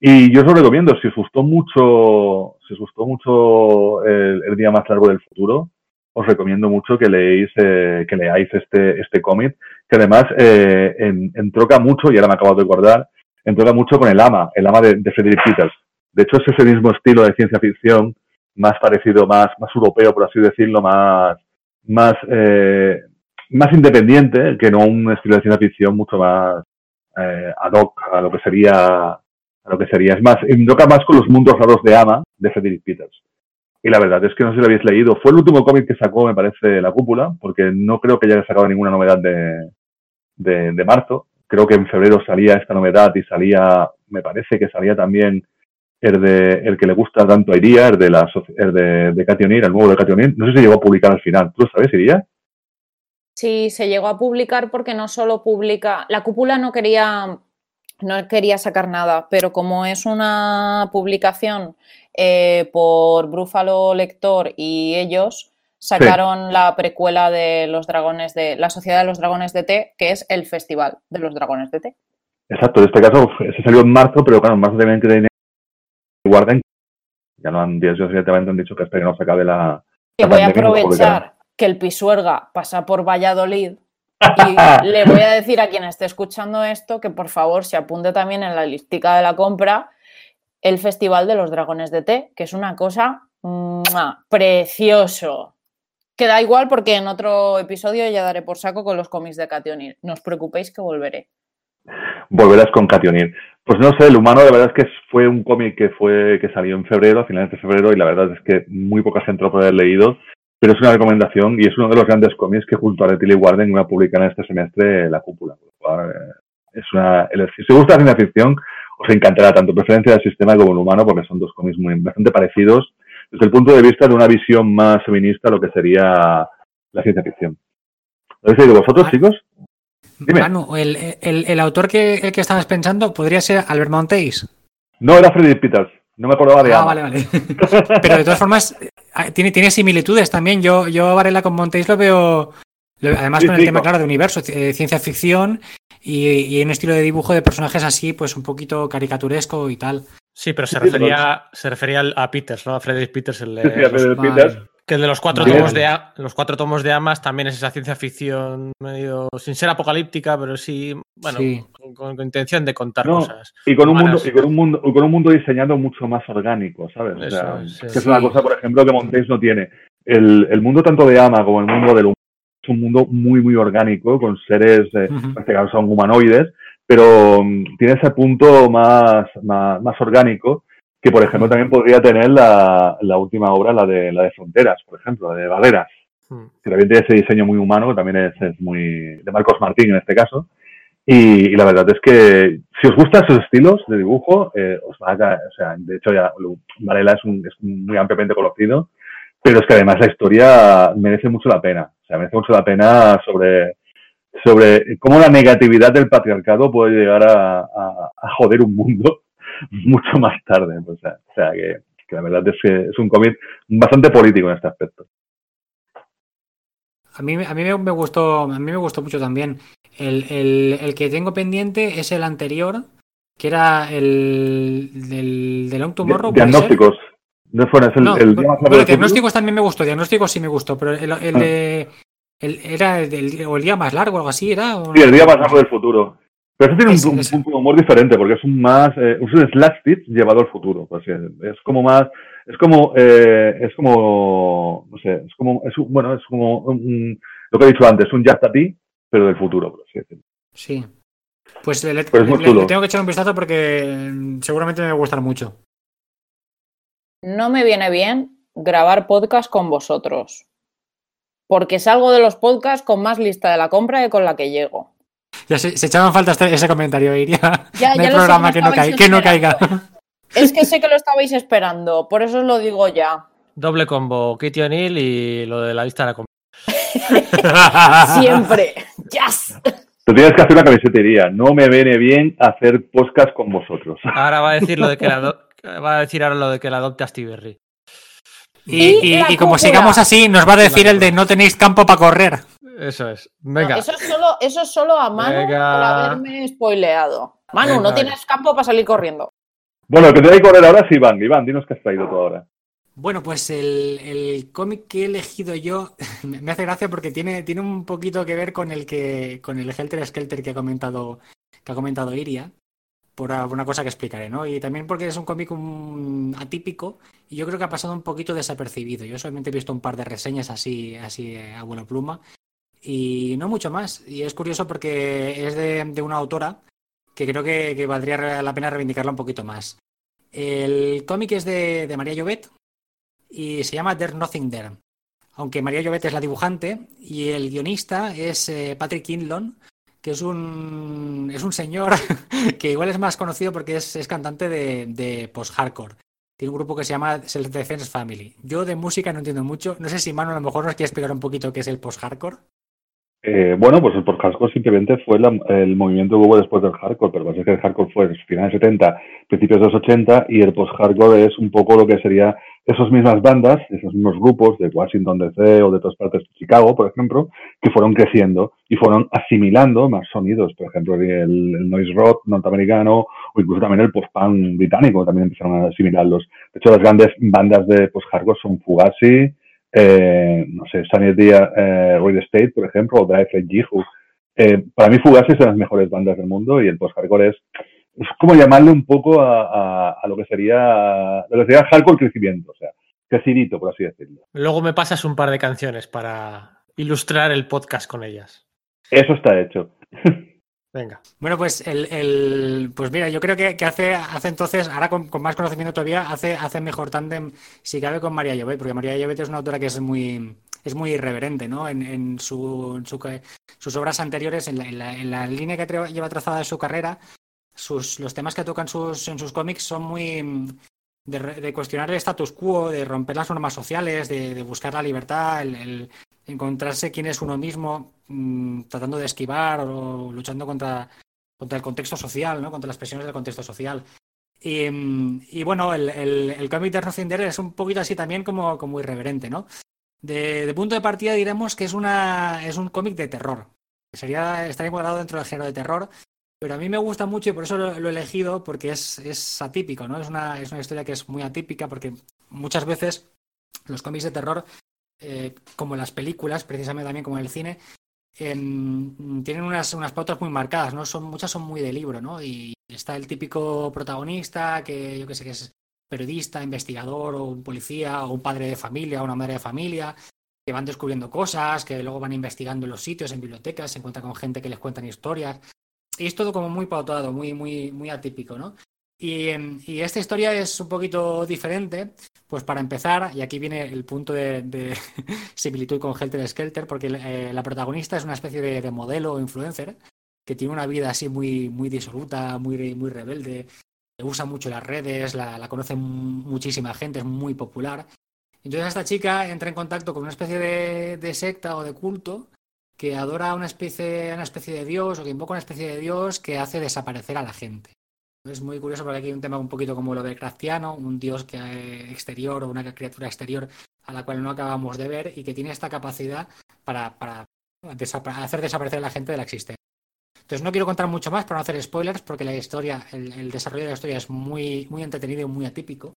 Speaker 3: Y yo os lo recomiendo, si os gustó mucho, si os gustó mucho el, el día más largo del futuro, os recomiendo mucho que leéis, eh, que leáis este, este cómic, que además eh, entroca mucho, y ahora me acabo de guardar, entroca mucho con el ama, el ama de, de Frederick Peters. De hecho, es ese mismo estilo de ciencia ficción, más parecido, más, más europeo, por así decirlo, más, más, eh, más independiente, que no un estilo de ciencia ficción mucho más eh, ad hoc a lo que sería, a lo que sería. Es más, entroca más con los mundos raros de ama de Frederick Peters. Y la verdad es que no sé si lo habéis leído. Fue el último cómic que sacó, me parece, La Cúpula, porque no creo que haya sacado ninguna novedad de, de, marzo. Creo que en febrero salía esta novedad y salía, me parece que salía también el, de, el que le gusta tanto a Iría, el de, la, el de, de el nuevo de Kationir. No sé si llegó a publicar al final. ¿Tú lo sabes, Iría?
Speaker 2: Sí, se llegó a publicar porque no solo publica. La cúpula no quería, no quería sacar nada, pero como es una publicación eh, por Brúfalo Lector y ellos sacaron la precuela de los dragones de la Sociedad de los Dragones de Té, que es el Festival de los Dragones de Té.
Speaker 3: Exacto, en este caso se salió en marzo, pero claro, más de 20 de guarden. Ya no han, dicho han dicho que hasta que no se acabe la.
Speaker 2: Que voy a aprovechar que el Pisuerga pasa por Valladolid y le voy a decir a quien esté escuchando esto que por favor se apunte también en la listica de la compra el Festival de los Dragones de Té, que es una cosa precioso. Queda igual porque en otro episodio ya daré por saco con los cómics de Cationir. No os preocupéis que volveré.
Speaker 3: Volverás con Cationir. Pues no sé, el humano la verdad es que fue un cómic que fue que salió en febrero, a finales de febrero, y la verdad es que muy poca gente lo puede haber leído, pero es una recomendación y es uno de los grandes cómics que junto a Retile Warden iba a publicar en este semestre La Cúpula. Eh, es una, si os gusta la ciencia ficción, os encantará tanto preferencia del sistema como el humano, porque son dos cómics muy bastante parecidos desde el punto de vista de una visión más feminista lo que sería la ciencia ficción. ¿Lo habéis leído vosotros, ah, chicos?
Speaker 4: Dime. el, el, autor que, el que estabas pensando podría ser Albert Monteis.
Speaker 3: No, era Freddy Peters. No me acordaba de
Speaker 4: Ah, vale, vale. Pero de todas formas, ah, tiene, tiene similitudes también. Yo, yo Varela con Monteis lo veo. Además, con el tema, claro, de universo, eh, ciencia ficción y, en un estilo de dibujo de personajes así, pues un poquito caricaturesco y tal.
Speaker 1: Sí, pero se refería, se refería a Peters, ¿no? A Frederick Peters, el de, Que de los cuatro tomos de los cuatro tomos de Amas también es esa ciencia ficción medio sin ser apocalíptica, pero sí, bueno, Con, intención de contar cosas.
Speaker 3: Y con un mundo, y con un mundo, con un mundo diseñado mucho más orgánico, ¿sabes? que es una cosa, por ejemplo, que Montes no tiene. El, el, mundo tanto de Ama como el mundo del es un mundo muy, muy orgánico, con seres, eh, uh son humanoides, pero mm, tiene ese punto más, más, orgánico que, por ejemplo, también podría tener la, la, última obra, la de, la de Fronteras, por ejemplo, la de Barreras, que también tiene ese diseño muy humano, que también es, es, muy de Marcos Martín en este caso. Y, la verdad es que si os gustan esos estilos de dibujo, eh, os va a o sea, de hecho ya Varela es, un, es muy ampliamente conocido, pero es que además la historia merece mucho la pena, o sea, merece mucho la pena sobre, sobre cómo la negatividad del patriarcado puede llegar a, a, joder un mundo mucho más tarde, o sea, o sea que, que la verdad es que es un cómic bastante político en este aspecto.
Speaker 4: A mí, a mí me, gustó, a mí me gustó mucho también. El, el, el, que tengo pendiente es el anterior, que era el del de Long Tomorrow.
Speaker 3: Diagnósticos.
Speaker 4: No, bueno, es el, no, el bueno, diagnósticos también me gustó, diagnósticos sí me gustó, pero el, el de. El, era el, o el día más largo o algo así, ¿era?
Speaker 3: Sí, el día más largo del futuro. Pero eso tiene un, punto de humor diferente, porque es un más. Eh, es un slapstick llevado al futuro. Pues, es como más es como, eh, es como, no sé, es como, es bueno, es como lo que he dicho antes, un Just a ti, pero del futuro, por así decirlo.
Speaker 4: Sí. Pues le, tengo que echar un vistazo porque mm, seguramente me va a gustar mucho.
Speaker 2: No me viene bien grabar podcast con vosotros. Porque salgo de los podcasts con más lista de la compra que con la que llego.
Speaker 4: Ya se, se echaban falta este, ese comentario, Iria. Ya, no hay programa que, no que no caiga.
Speaker 2: Es que sé que lo estabais esperando, por eso os lo digo ya.
Speaker 1: Doble combo, Kitty O'Neill y lo de la lista de la compra.
Speaker 2: Siempre. Yes.
Speaker 3: Tú tienes que hacer una camiseta iría. No me viene bien hacer podcast con vosotros.
Speaker 1: Ahora va a decir lo de que la va a decir ahora lo de que la adopte a Steve
Speaker 4: Y, y, como sigamos así, nos va a decir el de no tenéis campo para correr.
Speaker 1: Eso es. Venga.
Speaker 2: eso, es solo, eso es solo a Manu por haberme spoileado. Manu, no tienes campo para salir corriendo.
Speaker 3: Bueno, el que tiene que correr ahora es Iván. Iván, dinos qué has traído tú ahora.
Speaker 4: Bueno, pues el, cómic que he elegido yo me hace gracia porque tiene, tiene un poquito que ver con el que con el Helter Skelter que ha comentado que ha comentado Iria por una cosa que explicaré, ¿no? Y también porque es un cómic atípico y yo creo que ha pasado un poquito desapercibido. Yo solamente he visto un par de reseñas así así a buena pluma y no mucho más. Y es curioso porque es de, de una autora que creo que, valdría la pena reivindicarla un poquito más. El cómic es de, María Llobet y se llama There's Nothing There. Aunque María Llobet es la dibujante y el guionista es eh, Patrick Kinlon, que es un, es un señor que igual es más conocido porque es, cantante de, post-hardcore. Tiene un grupo que se llama Self Defense Family. Yo de música no entiendo mucho. No sé si Manu a lo mejor nos quiere explicar un poquito qué es el post-hardcore.
Speaker 3: Eh, bueno, pues el post-hardcore simplemente fue el movimiento que hubo después del hardcore, pero parece que el hardcore fue finales 70, principios de los 80 y el post-hardcore es un poco lo que sería esas mismas bandas, esos mismos grupos de Washington DC o de otras partes de Chicago, por ejemplo, que fueron creciendo y fueron asimilando más sonidos, por ejemplo, el, noise rock norteamericano o incluso también el post-punk británico, también empezaron a asimilarlos. De hecho, las grandes bandas de post-hardcore son Fugazi, eh, no sé, Sunny Day eh, Real Estate, por ejemplo, o Drive Like Jihu. Eh, para mí Fugazi es de las mejores bandas del mundo y el post-hardcore es, es, como llamarle un poco a, a, lo que sería lo que sería hardcore crecimiento, o sea, crecidito, por así decirlo.
Speaker 1: Luego me pasas un par de canciones para ilustrar el podcast con ellas.
Speaker 3: Eso está hecho.
Speaker 1: Venga.
Speaker 4: Bueno, pues el, pues mira, yo creo que, hace, hace entonces, ahora con, más conocimiento todavía, hace, hace mejor tándem si cabe con María Llobet, porque María Llobet es una autora que es muy, es muy irreverente, ¿no? En, en, su, sus obras anteriores, en la, en la, línea que lleva trazada de su carrera, sus, los temas que tocan sus, en sus cómics son muy de, cuestionar el status quo, de romper las normas sociales, de, buscar la libertad, el, encontrarse quién es uno mismo, mm, tratando de esquivar o luchando contra, contra el contexto social, ¿no? contra las presiones del contexto social. Y, mm, bueno, el, el, cómic de Rocinder es un poquito así también como, como irreverente, ¿no? De, punto de partida diremos que es, una, es un cómic de terror. Sería, estaría encuadrado dentro del género de terror, pero a mí me gusta mucho y por eso lo, he elegido, porque es, es atípico, ¿no? Es una, es una historia que es muy atípica, porque muchas veces los cómics de terror eh, como las películas, precisamente también como el cine, tienen unas, unas pautas muy marcadas, ¿no? Son, muchas son muy de libro, ¿no? Y está el típico protagonista que yo que sé que es periodista, investigador o un policía o un padre de familia o una madre de familia que van descubriendo cosas, que luego van investigando en los sitios, en bibliotecas, se encuentran con gente que les cuentan historias. Y es todo como muy pautado, muy, muy, muy atípico, ¿no? Y, y, esta historia es un poquito diferente, pues para empezar, y aquí viene el punto de, similitud con Helter Skelter, porque eh, la protagonista es una especie de, modelo o influencer que tiene una vida así muy, muy disoluta, muy, muy rebelde, usa mucho las redes, la, la conoce muchísima gente, es muy popular. Entonces esta chica entra en contacto con una especie de, de secta o de culto que adora una especie, una especie de dios o que invoca una especie de dios que hace desaparecer a la gente. Es muy curioso porque aquí hay un tema un poquito como lo de Craftiano, un dios que, eh, exterior o una criatura exterior a la cual no acabamos de ver y que tiene esta capacidad para, para hacer desaparecer a la gente de la existencia. Entonces no quiero contar mucho más para no hacer spoilers porque la historia, el, desarrollo de la historia es muy, muy entretenido y muy atípico.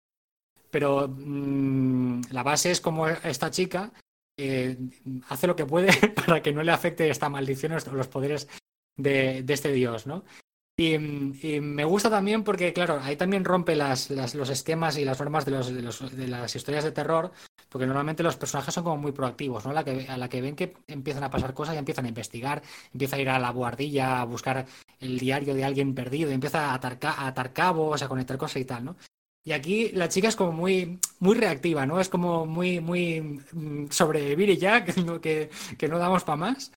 Speaker 4: Pero mm, la base es como esta chica eh, hace lo que puede para que no le afecte esta maldición o los poderes de, este dios, ¿no? Y, me gusta también porque, claro, ahí también rompe las, los esquemas y las normas de, los, de, las historias de terror, porque normalmente los personajes son como muy proactivos, ¿no? La, que, a la que ven que empiezan a pasar cosas y empiezan a investigar, empieza a ir a la guardilla a buscar el diario de alguien perdido, empieza a atar, a atar cabos, a conectar cosas y tal, ¿no? Y aquí la chica es como muy, muy reactiva, ¿no? Es como muy, muy sobrevivir y ya, que, que, no damos para más.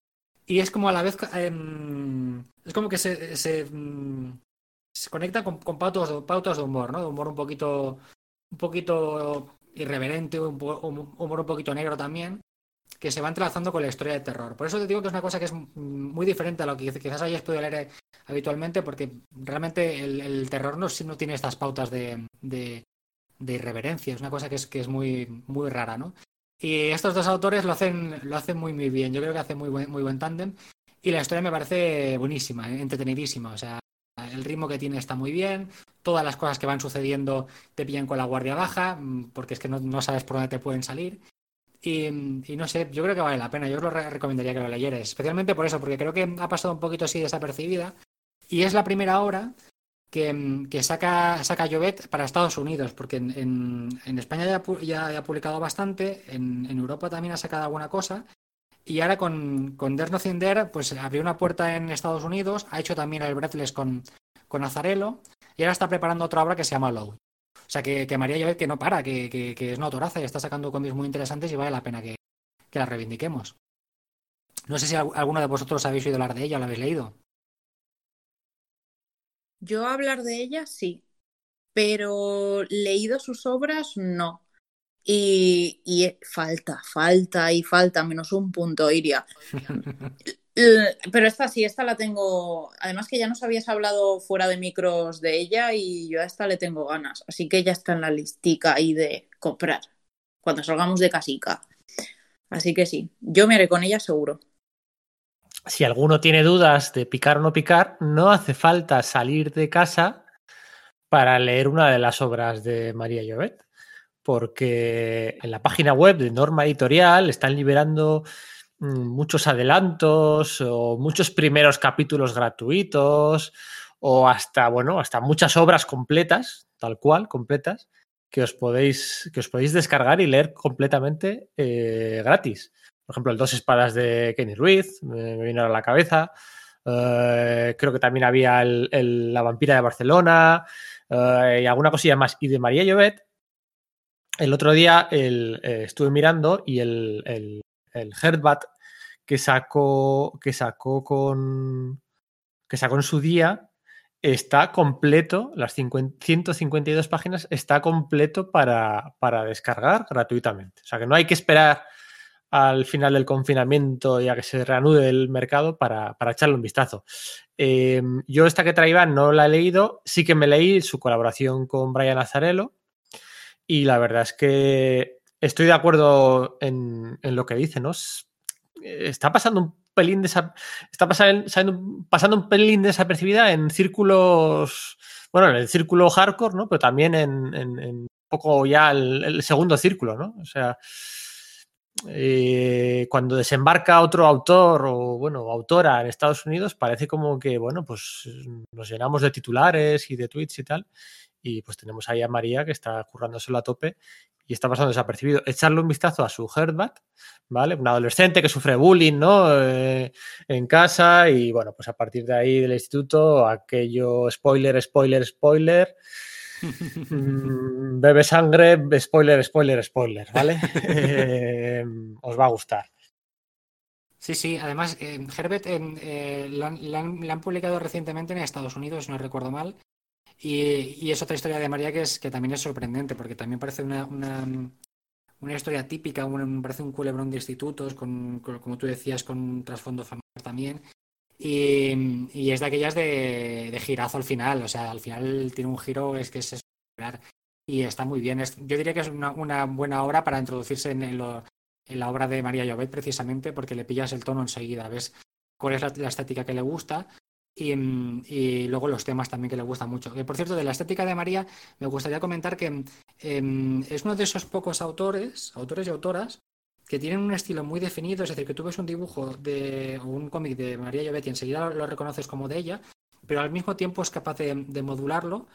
Speaker 4: Y es como a la vez, em, es como que se, se, mm, conecta con, con, pautas, pautas de humor, ¿no? De humor un poquito, un poquito irreverente, un humor un poquito negro también, que se va entrelazando con la historia de terror. Por eso te digo que es una cosa que es muy diferente a lo que quizás hayas podido leer habitualmente, porque realmente el, terror no, no, tiene estas pautas de, de, irreverencia, es una cosa que es, que es muy, muy rara, ¿no? Y estos dos autores lo hacen, lo hacen muy, muy bien, yo creo que hacen muy buen, muy buen tándem, y la historia me parece buenísima, ¿eh? entretenidísima, o sea, el ritmo que tiene está muy bien, todas las cosas que van sucediendo te pillan con la guardia baja, mm, porque es que no, no sabes por dónde te pueden salir. Y, no sé, yo creo que vale la pena, yo os lo recomendaría que lo leyeres, especialmente por eso, porque creo que ha pasado un poquito así desapercibida, y es la primera obra que, que saca, saca Llobet para Estados Unidos, porque en, en, España ya, ya, ha publicado bastante, en, en, Europa también ha sacado alguna cosa, y ahora con, con There's Nothing pues abrió una puerta en Estados Unidos, ha hecho también el Breathless con, con Azarelo, y ahora está preparando otra obra que se llama Low. O sea, que, que María Llobet que no para, que, que, que, es una autoraza y está sacando cómics muy interesantes y vale la pena que la reivindiquemos. No sé si alguno de vosotros habéis oído hablar de ella o la habéis leído.
Speaker 2: Yo hablar de ella sí, pero leído sus obras no. Y, y, falta, falta y falta, menos un punto, Iria. Pero esta sí, esta la tengo. Además que ya nos habías hablado fuera de micros de ella y yo a esta le tengo ganas. Así que ya está en la listica ahí de comprar cuando salgamos de casica. Así que sí, yo me haré con ella seguro
Speaker 1: si alguno tiene dudas de picar o no picar, no hace falta salir de casa para leer una de las obras de María Llobet, porque en la página web de Norma Editorial están liberando mm, muchos adelantos o muchos primeros capítulos gratuitos o hasta, bueno, hasta muchas obras completas, tal cual, completas, que os podéis, que os podéis descargar y leer completamente eh, gratis. Por ejemplo, el Dos Espadas de Kenny Ruiz, me, me vino a la cabeza. Uh, creo que también había el, el, La Vampira de Barcelona uh, y alguna cosilla más. Y de María Llobet, el otro día eh, estuve mirando y el, el, que sacó, que sacó con que sacó en su día está completo, las 50, 152 páginas está completo para, para descargar gratuitamente. O sea que no hay que esperar al final del confinamiento y a que se reanude el mercado para, para echarle un vistazo. Eh, yo esta que traía no la he leído, sí que me leí su colaboración con Brian Azarello y la verdad es que estoy de acuerdo en, en lo que dice, ¿no? Está pasando un pelín está pasando, pasando un pelín desapercibida en círculos, bueno, en el círculo hardcore, ¿no? Pero también en, en, poco ya el, el segundo círculo, ¿no? O sea, eh, cuando desembarca otro autor o, bueno, autora en Estados Unidos, parece como que, bueno, pues nos llenamos de titulares y de tweets y tal. Y pues tenemos ahí a María que está currándoselo a tope y está pasando desapercibido. Echarle un vistazo a su Herdbat, ¿vale? Un adolescente que sufre bullying, ¿no? Eh, en casa y, bueno, pues a partir de ahí del instituto, aquello, spoiler, spoiler, spoiler bebe sangre, spoiler, spoiler, spoiler, ¿vale? eh, os va a gustar.
Speaker 4: Sí, sí, además, eh, Herbert eh, la, han, publicado recientemente en Estados Unidos, no recuerdo mal, y, es otra historia de María que, es, que también es sorprendente, porque también parece una, una, historia típica, un, parece un culebrón de institutos, con, como tú decías, con trasfondo familiar también, y, es de aquellas de, girazo al final, o sea, al final tiene un giro, es que es espectacular, y está muy bien, yo diría que es una, una buena obra para introducirse en, lo, en la obra de María Llobet precisamente porque le pillas el tono enseguida, ves cuál es la, estética que le gusta y, luego los temas también que le gustan mucho. Que por cierto, de la estética de María me gustaría comentar que em, es uno de esos pocos autores, autores y autoras, que tienen un estilo muy definido, es decir, que tú ves un dibujo de un cómic de María Llobet y enseguida lo, reconoces como de ella, pero al mismo tiempo es capaz de, modularlo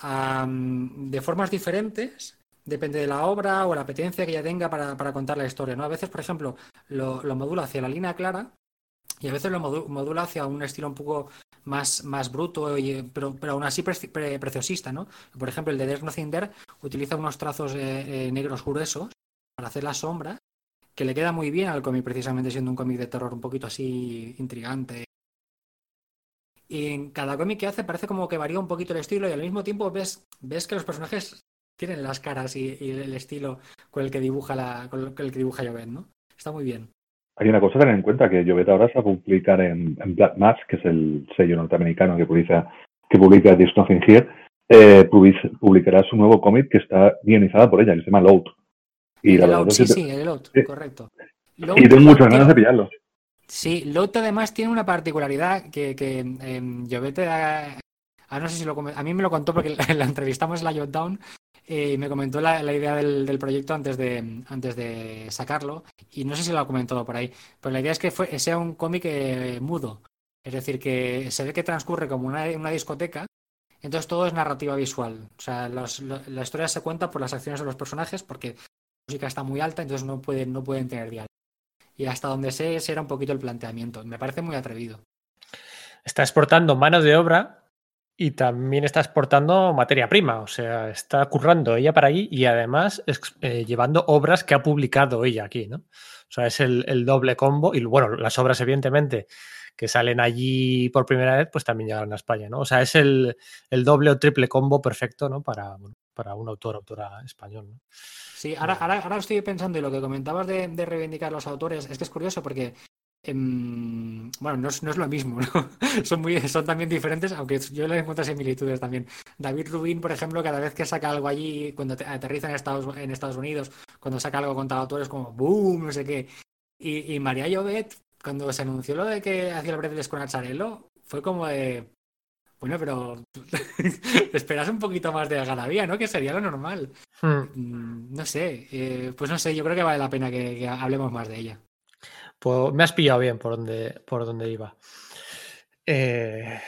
Speaker 4: de formas diferentes depende de la obra o la apetencia que ella tenga para, contar la historia. ¿no? A veces, por ejemplo, lo, modula hacia la línea clara y a veces lo modula hacia un estilo un poco más, más bruto, pero, pero aún así preciosista. ¿no? Por ejemplo, el de There's Nothing There utiliza unos trazos eh, eh, negros gruesos para hacer la sombra, que le queda muy bien al cómic, precisamente siendo un cómic de terror un poquito así intrigante. Y en cada cómic que hace parece como que varía un poquito el estilo y al mismo tiempo ves, ves que los personajes tienen las caras y, el estilo con el que dibuja la, con el que dibuja Jovet, ¿no? Está muy bien.
Speaker 3: Hay una cosa a tener en cuenta que Jovet ahora se va a publicar en, Black Mask, que es el sello norteamericano que publica que publica Here, eh, publicará su nuevo cómic que está guionizada por ella, que se llama Load.
Speaker 4: Y el Load, sí, sí, el Load, correcto.
Speaker 3: y tengo muchas ganas de pillarlo.
Speaker 4: Sí, Load además tiene una particularidad que, que eh, Jovet, a, no sé si lo, a mí me lo contó porque la, entrevistamos en la Jotdown y me comentó la, idea del, proyecto antes de, antes de sacarlo y no sé si lo ha comentado por ahí, pero la idea es que fue, sea un cómic eh, mudo, es decir, que se ve que transcurre como una, una discoteca, entonces todo es narrativa visual, o sea, la historia se cuenta por las acciones de los personajes porque la música está muy alta, entonces no pueden, no pueden tener diálogo. Y hasta donde sé, ese era un poquito el planteamiento. Me parece muy atrevido.
Speaker 1: Está exportando mano de obra y también está exportando materia prima, o sea, está currando ella para allí y además eh, llevando obras que ha publicado ella aquí, ¿no? O sea, es el, doble combo y bueno, las obras evidentemente que salen allí por primera vez, pues también llegaron a España, ¿no? O sea, es el, doble o triple combo perfecto, ¿no? Para, para un autor, autora español, ¿no?
Speaker 4: Sí, ahora, ahora, estoy pensando y lo que comentabas de, de reivindicar los autores, es que es curioso porque Em, bueno, no es, lo mismo, ¿no? son, muy, son también diferentes, aunque yo les encuentro similitudes también. David Rubin, por ejemplo, cada vez que saca algo allí, cuando aterriza en Estados, en Estados Unidos, cuando saca algo contra autores como boom, no sé qué. Y, María Llobet, cuando se anunció lo de que hacía el Breathless con Acharello, fue como de. Bueno, pero esperas un poquito más de algarabía, ¿no? Que sería lo normal. Hmm. Mm, no sé, eh, pues no sé, yo creo que vale la pena que hablemos más de ella.
Speaker 1: Pues me has pillado bien por donde, por donde iba. Eh,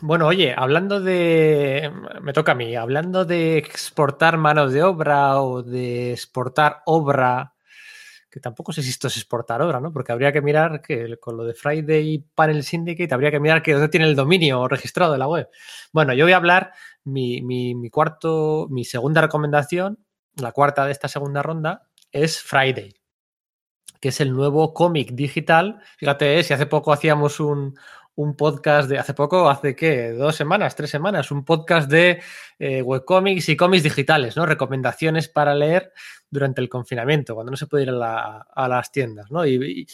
Speaker 1: bueno, oye, hablando de. Me toca a mí, hablando de exportar manos de obra o de exportar obra, que tampoco sé si esto es exportar obra, ¿no? Porque habría que mirar que con lo de Friday Panel Syndicate, habría que mirar que dónde tiene el dominio registrado de la web. Bueno, yo voy a hablar mi, mi cuarto, mi segunda recomendación, la cuarta de esta segunda ronda, es Friday que es el nuevo cómic digital. Fíjate, si hace poco hacíamos un, podcast de, hace poco, hace qué, dos semanas, tres semanas, un podcast de eh, webcomics y cómics digitales, ¿no? Recomendaciones para leer durante el confinamiento, cuando no se puede ir a, las tiendas, ¿no? Y,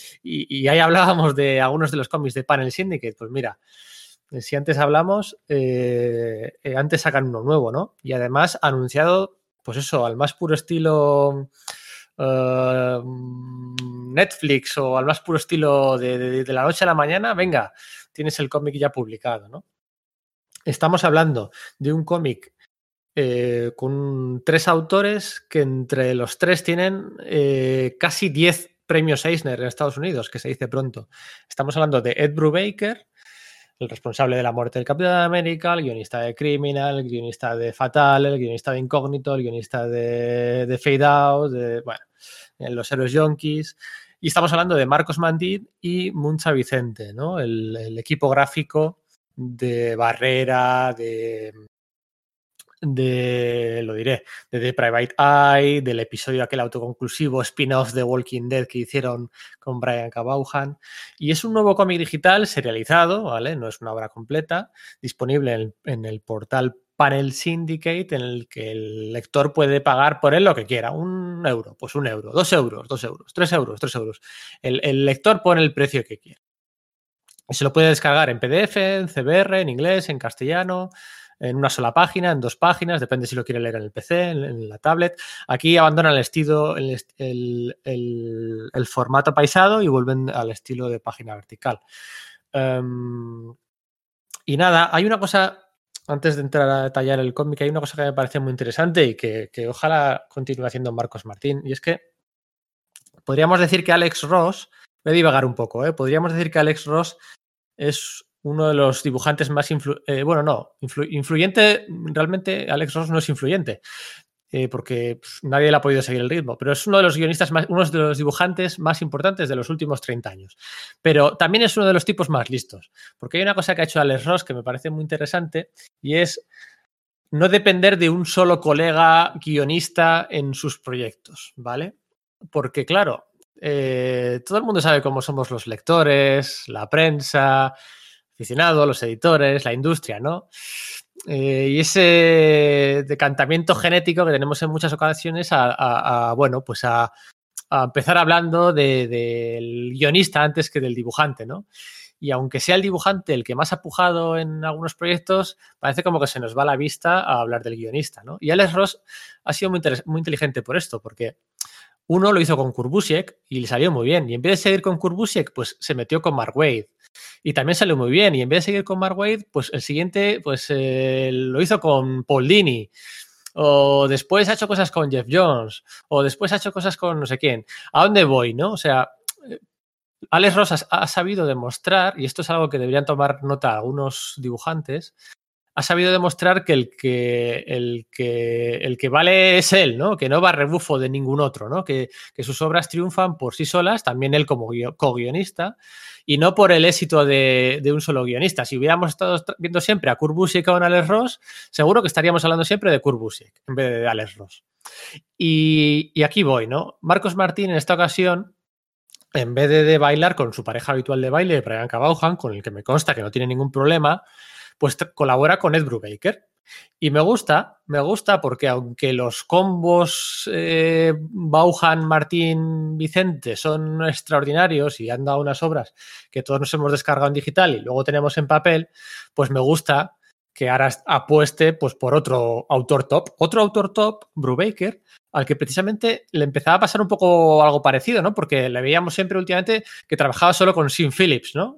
Speaker 1: ahí hablábamos de algunos de los cómics de Panel Syndicate, pues mira, eh, si antes hablamos, eh, antes sacan uno nuevo, ¿no? Y además anunciado, pues eso, al más puro estilo Netflix o al más puro estilo de, la noche a la mañana, venga, tienes el cómic ya publicado, ¿no? Estamos hablando de un cómic eh, con tres autores que entre los tres tienen eh, casi 10 premios Eisner en Estados Unidos, que se dice pronto. Estamos hablando de Ed Brubaker, el responsable de la muerte del Capitán de América, el guionista de Criminal, el guionista de Fatal, el guionista de Incógnito, el guionista de, Fade Out, de, bueno, Los Héroes Yonkis. Y estamos hablando de Marcos Mandid y Muncha Vicente, ¿no? El, equipo gráfico de Barrera, de de, lo diré, de The Private Eye, del episodio aquel autoconclusivo spin-off de Walking Dead que hicieron con Brian Cabauhan. Y es un nuevo cómic digital serializado, ¿vale? No es una obra completa, disponible en, en el portal Panel Syndicate en el que el lector puede pagar por él lo que quiera. Un euro, pues un euro, dos euros, dos euros, tres euros, tres euros. El, el lector pone el precio que quiera. Se lo puede descargar en PDF, en CBR, en inglés, en castellano, en una sola página, en dos páginas, depende si lo quiere leer en el PC, en, la tablet. Aquí abandonan el estilo, el, el, el, formato paisado y vuelven al estilo de página vertical. Um, y nada, hay una cosa antes de entrar a detallar el cómic, hay una cosa que me parece muy interesante y que, ojalá continúe haciendo Marcos Martín, y es que podríamos decir que Alex Ross, voy a divagar un poco, ¿eh? podríamos decir que Alex Ross es uno de los dibujantes más influ eh, bueno, no, influ influyente, realmente Alex Ross no es influyente, eh, porque pff, nadie le ha podido seguir el ritmo, pero es uno de los guionistas más, uno de los dibujantes más importantes de los últimos 30 años. Pero también es uno de los tipos más listos, porque hay una cosa que ha hecho Alex Ross que me parece muy interesante y es no depender de un solo colega guionista en sus proyectos, ¿vale? Porque claro, eh, todo el mundo sabe cómo somos los lectores, la prensa, aficionados, los editores, la industria, ¿no? Eh, y ese decantamiento genético que tenemos en muchas ocasiones a, a, bueno, pues a, empezar hablando del de, guionista antes que del dibujante, ¿no? Y aunque sea el dibujante el que más ha pujado en algunos proyectos, parece como que se nos va la vista a hablar del guionista, ¿no? Y Alex Ross ha sido muy, muy inteligente por esto, porque uno lo hizo con Kurbusiek y le salió muy bien. Y en vez de seguir con Kurbusiek, pues se metió con Mark Wade. Y también salió muy bien. Y en vez de seguir con Mark Wade, pues el siguiente pues eh, lo hizo con Paul Dini. O después ha hecho cosas con Jeff Jones. O después ha hecho cosas con no sé quién. ¿A dónde voy, no? O sea, Alex Rosas ha sabido demostrar, y esto es algo que deberían tomar nota algunos dibujantes, ha sabido demostrar que el que, el que, el que vale es él, ¿no? Que no va a rebufo de ningún otro, ¿no? Que, que sus obras triunfan por sí solas, también él como co-guionista, y no por el éxito de, de, un solo guionista. Si hubiéramos estado viendo siempre a Kurt Busiek con Alex Ross, seguro que estaríamos hablando siempre de Kurt Busiek en vez de Alex Ross. Y, y aquí voy, ¿no? Marcos Martín en esta ocasión en vez de, de, bailar con su pareja habitual de baile, Brian Cabauhan, con el que me consta que no tiene ningún problema, pues colabora con Ed Brubaker. Y me gusta, me gusta porque aunque los combos eh, Bauhan, Martín, Vicente son extraordinarios y han dado unas obras que todos nos hemos descargado en digital y luego tenemos en papel, pues me gusta que ahora apueste pues, por otro autor top. Otro autor top, Brubaker, al que precisamente le empezaba a pasar un poco algo parecido, ¿no? Porque le veíamos siempre últimamente que trabajaba solo con Sim Phillips, ¿no?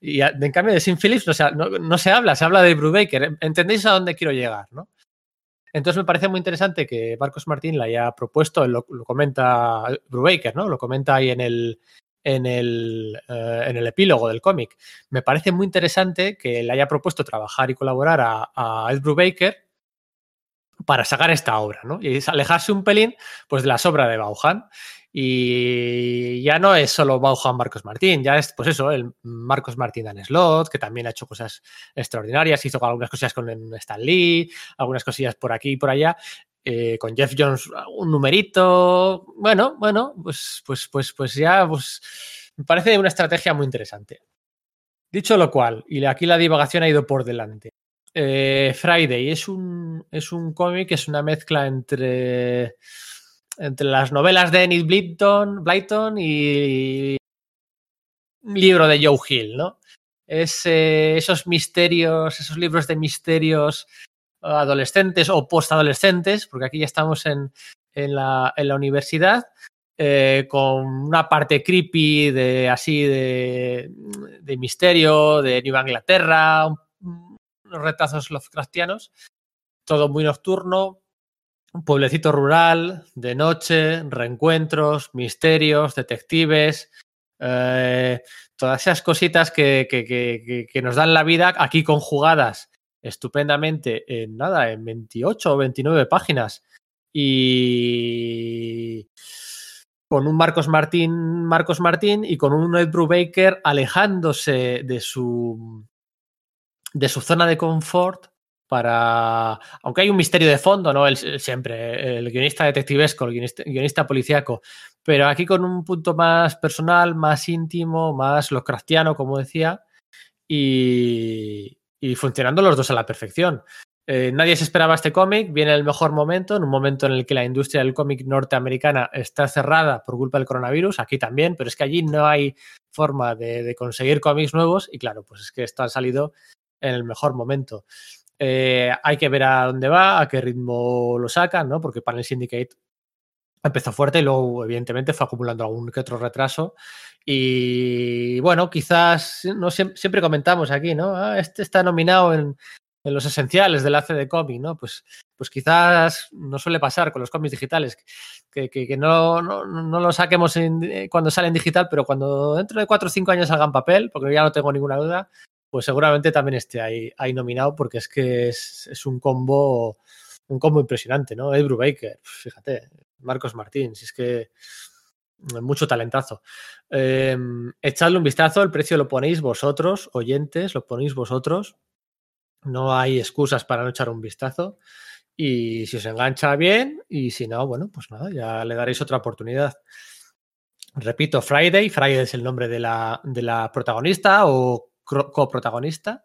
Speaker 1: Y en cambio de Sim Phillips no se, no, se habla, se habla de Brubaker. ¿Entendéis a dónde quiero llegar, no? Entonces me parece muy interesante que Marcos Martín la haya propuesto, lo, comenta Brubaker, ¿no? Lo comenta ahí en el, en el, uh, en el epílogo del cómic. Me parece muy interesante que le haya propuesto trabajar y colaborar a, a Ed Brubaker para sacar esta obra, ¿no? Y es alejarse un pelín, pues, de las obras de Bauhan. Y ya no es solo Bauhan Marcos Martín, ya es, pues eso, el Marcos Martín Dan Slot, que también ha hecho cosas extraordinarias, hizo algunas cosillas con Stan Lee, algunas cosillas por aquí y por allá, eh, con Jeff Jones un numerito. Bueno, bueno, pues, pues, pues, pues ya, pues me parece una estrategia muy interesante. Dicho lo cual, y aquí la divagación ha ido por delante. Eh, Friday es un, es un cómic, es una mezcla entre, entre las novelas de Enid Blyton, y un libro de Joe Hill, ¿no? Eh, esos misterios, esos libros de misterios adolescentes o postadolescentes, porque aquí ya estamos en, en, la, en la, universidad, eh, con una parte creepy de así de, de misterio, de Nueva Inglaterra, unos retazos Lovecraftianos, todo muy nocturno, un pueblecito rural, de noche, reencuentros, misterios, detectives, eh, todas esas cositas que, que, que, nos dan la vida aquí conjugadas estupendamente en nada, en 28 o 29 páginas. Y con un Marcos Martín, Marcos Martín y con un Ed Brubaker alejándose de su de su zona de confort para. Aunque hay un misterio de fondo, ¿no? El, siempre, el guionista detectivesco, el guionista, guionista policíaco, pero aquí con un punto más personal, más íntimo, más Lovecraftiano, como decía, y, y funcionando los dos a la perfección. Eh, nadie se esperaba este cómic, viene el mejor momento, en un momento en el que la industria del cómic norteamericana está cerrada por culpa del coronavirus, aquí también, pero es que allí no hay forma de, de conseguir cómics nuevos y claro, pues es que esto ha salido en el mejor momento. Eh, hay que ver a dónde va, a qué ritmo lo sacan, ¿no? Porque Panel Syndicate empezó fuerte y luego, evidentemente, fue acumulando algún que otro retraso. Y bueno, quizás no siempre, comentamos aquí, ¿no? Ah, este está nominado en, los esenciales del AC de cómic, ¿no? Pues, pues quizás no suele pasar con los cómics digitales, que, que, no, no, no, lo saquemos en, cuando sale en digital, pero cuando dentro de cuatro o cinco años salga en papel, porque ya no tengo ninguna duda, pues seguramente también esté ahí, ahí nominado porque es que es, es, un combo un combo impresionante, ¿no? Ed Brubaker, fíjate, Marcos Martín, si es que mucho talentazo. Eh, echadle un vistazo, el precio lo ponéis vosotros, oyentes, lo ponéis vosotros. No hay excusas para no echar un vistazo. Y si os engancha bien, y si no, bueno, pues nada, ya le daréis otra oportunidad. Repito, Friday, Friday es el nombre de la, de la protagonista o coprotagonista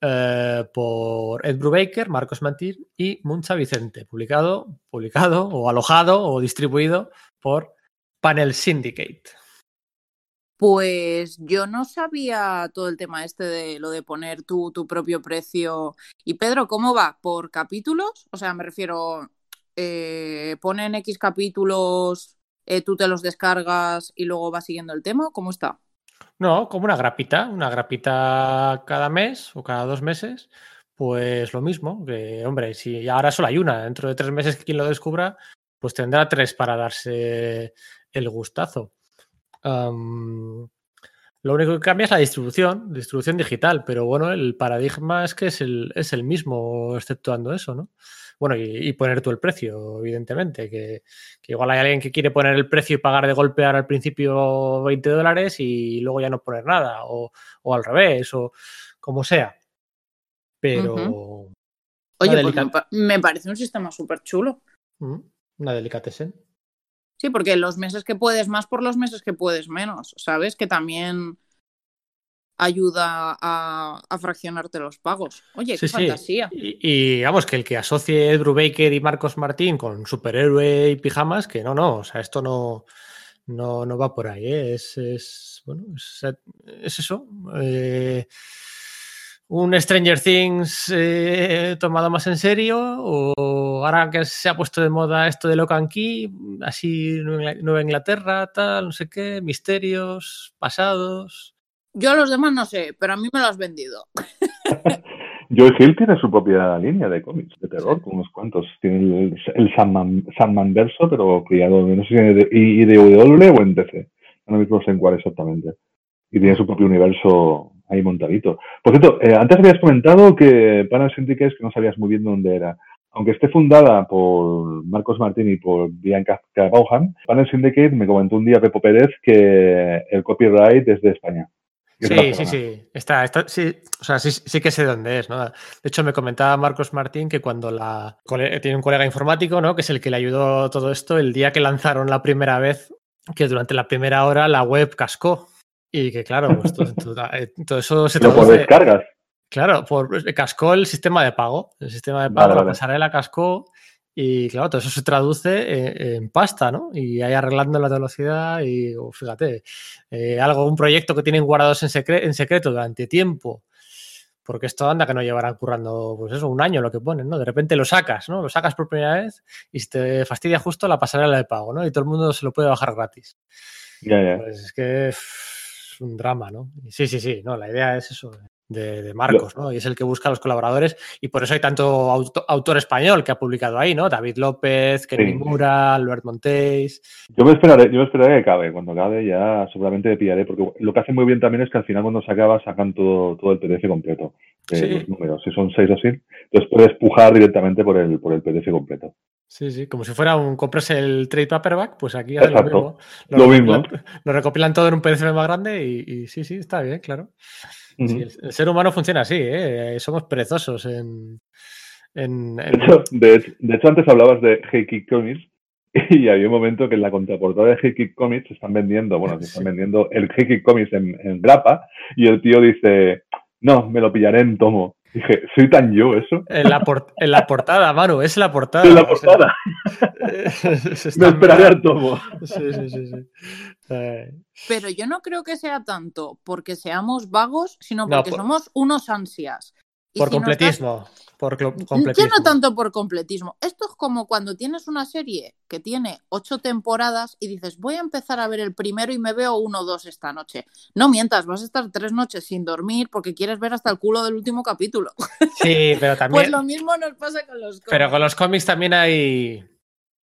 Speaker 1: eh, por Ed Brubaker, Marcos Mantir y Muncha Vicente, publicado, publicado o alojado o distribuido por Panel Syndicate.
Speaker 2: Pues yo no sabía todo el tema este de lo de poner tu, tu propio precio. Y Pedro, ¿cómo va? ¿Por capítulos? O sea, me refiero, eh, ponen X capítulos, eh, tú te los descargas y luego vas siguiendo el tema. ¿Cómo está?
Speaker 1: No, como una grapita, una grapita cada mes o cada dos meses, pues lo mismo, que hombre, si ahora solo hay una, dentro de tres meses que quien lo descubra, pues tendrá tres para darse el gustazo. Lo único que cambia es la distribución, distribución digital, pero bueno, el paradigma es que es el, es el mismo, exceptuando eso, ¿no? Bueno, y, y, poner tú el precio, evidentemente, que, que, igual hay alguien que quiere poner el precio y pagar de golpe ahora al principio 20 dólares y luego ya no poner nada, o, o al revés, o como sea. Pero... Uh
Speaker 2: -huh. Oye, pues me, me, parece un sistema súper chulo.
Speaker 1: Una delicatessen.
Speaker 2: Sí, porque los meses que puedes más por los meses que puedes menos, ¿sabes? Que también ayuda a, a, fraccionarte los pagos. Oye, qué sí, fantasía.
Speaker 1: Sí. Y, y, vamos, que el que asocie Ed Brubaker y Marcos Martín con superhéroe y pijamas, que no, no, o sea, esto no, no, no va por ahí, ¿eh? es, es, bueno, es, es eso. Eh, un Stranger Things eh, tomado más en serio o ahora que se ha puesto de moda esto de Locan Key, así Nueva Inglaterra, tal, no sé qué, misterios, pasados.
Speaker 2: Yo los demás no sé, pero a mí me lo has vendido.
Speaker 3: Joe Hill tiene su propia línea de cómics de terror, con unos cuantos. Tiene el, el Sandman, Sandman verso, pero criado, no sé si de IDW o en DC. No mismo sé en cuál exactamente. Y tiene su propio universo ahí montadito. Por cierto, eh, antes habías comentado que Panel Syndicate que no sabías muy bien dónde era. Aunque esté fundada por Marcos Martín y por Bianca Bauhan, Panel Syndicate me comentó un día Pepo Pérez que el copyright es de España.
Speaker 1: Sí, sí, sí. Está, está, sí, o sea, sí, sí, que sé dónde es, ¿no? De hecho, me comentaba Marcos Martín que cuando la tiene un colega informático, ¿no? Que es el que le ayudó todo esto, el día que lanzaron la primera vez, que durante la primera hora la web cascó. Y que claro, pues todo, todo, todo eso se
Speaker 3: traduce. por descargas.
Speaker 1: Claro, por, cascó el sistema de pago. El sistema de pago, vale, vale. la pasarela cascó. Y claro, todo eso se traduce en, en pasta, ¿no? Y ahí arreglando la velocidad y oh, fíjate, eh, algo, un proyecto que tienen guardados en, secre en, secreto durante tiempo, porque esto anda que no llevarán currando, pues eso, un año lo que ponen, ¿no? De repente lo sacas, ¿no? Lo sacas por primera vez y te fastidia justo la pasarela de pago, ¿no? Y todo el mundo se lo puede bajar gratis.
Speaker 3: Ya, ya.
Speaker 1: Pues es que es un drama, ¿no? Sí, sí, sí, no, la idea es eso de, de, Marcos, ¿no? Y es el que busca a los colaboradores y por eso hay tanto auto, autor español que ha publicado ahí, ¿no? David López, Kenny sí. Mura, Albert Montéis.
Speaker 3: Yo me esperaré, yo me esperaré que acabe. Cuando acabe ya seguramente me pillaré, porque lo que hacen muy bien también es que al final cuando se acaba sacan todo, todo el PDF completo. Eh, sí. Los números, si son seis o así, entonces puedes pujar directamente por el, por el PDF completo.
Speaker 1: Sí, sí, como si fuera un compres el trade paperback, pues aquí lo mismo.
Speaker 3: Lo mismo.
Speaker 1: recopilan- Lo recopilan todo en un PDF más grande y, y sí, sí, está bien, claro. Sí, el, el ser humano funciona así, ¿eh? Somos perezosos en. en-
Speaker 3: De
Speaker 1: en-
Speaker 3: hecho, de, hecho- de hecho, antes hablabas de Hey Kick Comics y había un momento que en la contraportada de Hey Kick Comics se están vendiendo, bueno, se están
Speaker 1: Sí.
Speaker 3: vendiendo el Hey Kick Comics en, en grapa y el tío dice, no, me lo pillaré en tomo. Dije, ¿soy tan yo eso?
Speaker 1: en la, por- en la portada, Manu, es la portada.
Speaker 3: En la
Speaker 1: o sea,
Speaker 3: portada,
Speaker 1: se
Speaker 3: me esperaré al tomo.
Speaker 1: Sí, sí, sí. sí. Eh,
Speaker 2: Pero yo no creo que sea tanto porque seamos vagos, sino
Speaker 1: No,
Speaker 2: porque
Speaker 1: por-
Speaker 2: somos unos ansias.
Speaker 1: Por
Speaker 2: si
Speaker 1: completismo. Por clo-
Speaker 2: Ya
Speaker 1: completismo.
Speaker 2: no tanto por completismo. Esto es como cuando tienes una serie que tiene ocho temporadas y dices, voy a empezar a ver el primero y me veo uno o dos esta noche. No mientas, vas a estar tres noches sin dormir porque quieres ver hasta el culo del último capítulo.
Speaker 1: Sí, pero también.
Speaker 2: Pues lo mismo nos pasa con los
Speaker 1: Pero
Speaker 2: cómics.
Speaker 1: con los cómics también hay.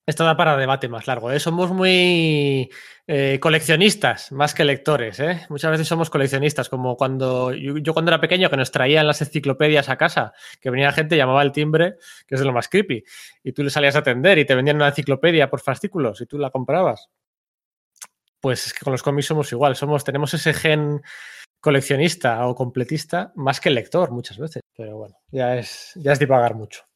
Speaker 1: Esto da para debate más largo. ¿eh? Somos muy eh, coleccionistas más que lectores. ¿eh? Muchas veces somos coleccionistas, como cuando yo, cuando era pequeño que nos traían las enciclopedias a casa, que venía gente, llamaba al timbre, que es de lo más creepy, y tú le salías a atender y te vendían una enciclopedia por fascículos y tú la comprabas. Pues es que con los cómics somos igual, somos, tenemos ese gen coleccionista o completista más que lector muchas veces. Pero bueno, ya es, ya es divagar mucho.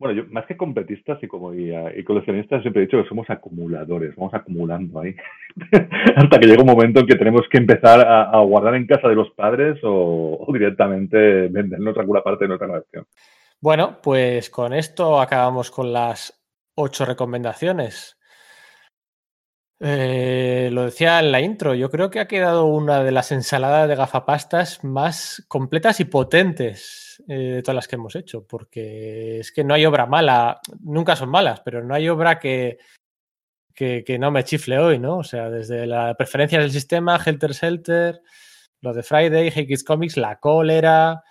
Speaker 3: Bueno, yo más que competistas y como ah, coleccionistas siempre he dicho que somos acumuladores, vamos acumulando ahí. Hasta que llega un momento en que tenemos que empezar a, a guardar en casa de los padres o, o directamente vendernos alguna parte de nuestra colección.
Speaker 1: Bueno, pues con esto acabamos con las ocho recomendaciones. Eh, lo decía en la intro, yo creo que ha quedado una de las ensaladas de gafapastas más completas y potentes eh, de todas las que hemos hecho, porque es que no hay obra mala, nunca son malas, pero no hay obra que, que, que no me chifle hoy, ¿no? O sea, desde la preferencia del sistema, Helter Shelter, lo de Friday, Hey Kids Comics, La Cólera,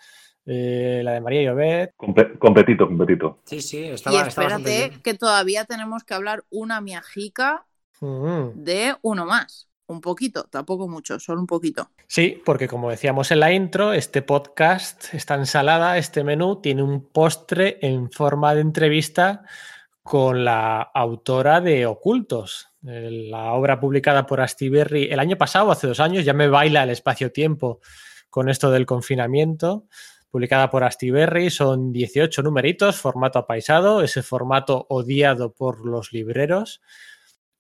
Speaker 1: eh, la de María Llobet.
Speaker 3: Compe- competito, competito.
Speaker 4: Sí, sí,
Speaker 2: Y
Speaker 4: estaba, bastante
Speaker 2: espérate
Speaker 4: bien.
Speaker 2: que todavía tenemos que hablar una miajica
Speaker 1: Mm.
Speaker 2: de uno más. Un poquito, tampoco mucho, solo un poquito.
Speaker 1: Sí, porque como decíamos en la intro, este podcast, esta ensalada, este menú, tiene un postre en forma de entrevista con la autora de Ocultos, eh, la obra publicada por Astiberri el año pasado, hace dos años, ya me baila el espacio-tiempo con esto del confinamiento, publicada por Astiberri, son 18 numeritos, formato apaisado, ese formato odiado por los libreros.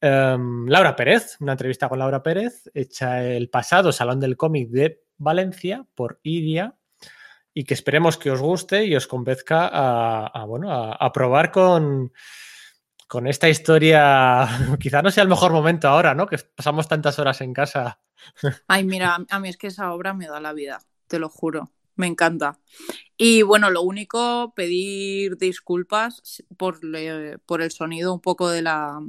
Speaker 1: Um, Laura Pérez, una entrevista con Laura Pérez, hecha el pasado Salón del Cómic de Valencia por Iria, y que esperemos que os guste y os convenzca a, bueno, a, probar con, con, esta historia. Quizá no sea el mejor momento ahora, ¿no? Que pasamos tantas horas en casa.
Speaker 2: Ay, mira, a mí es que esa obra me da la vida, te lo juro. Me encanta. Y bueno, lo único, pedir disculpas por, por el sonido un poco de la,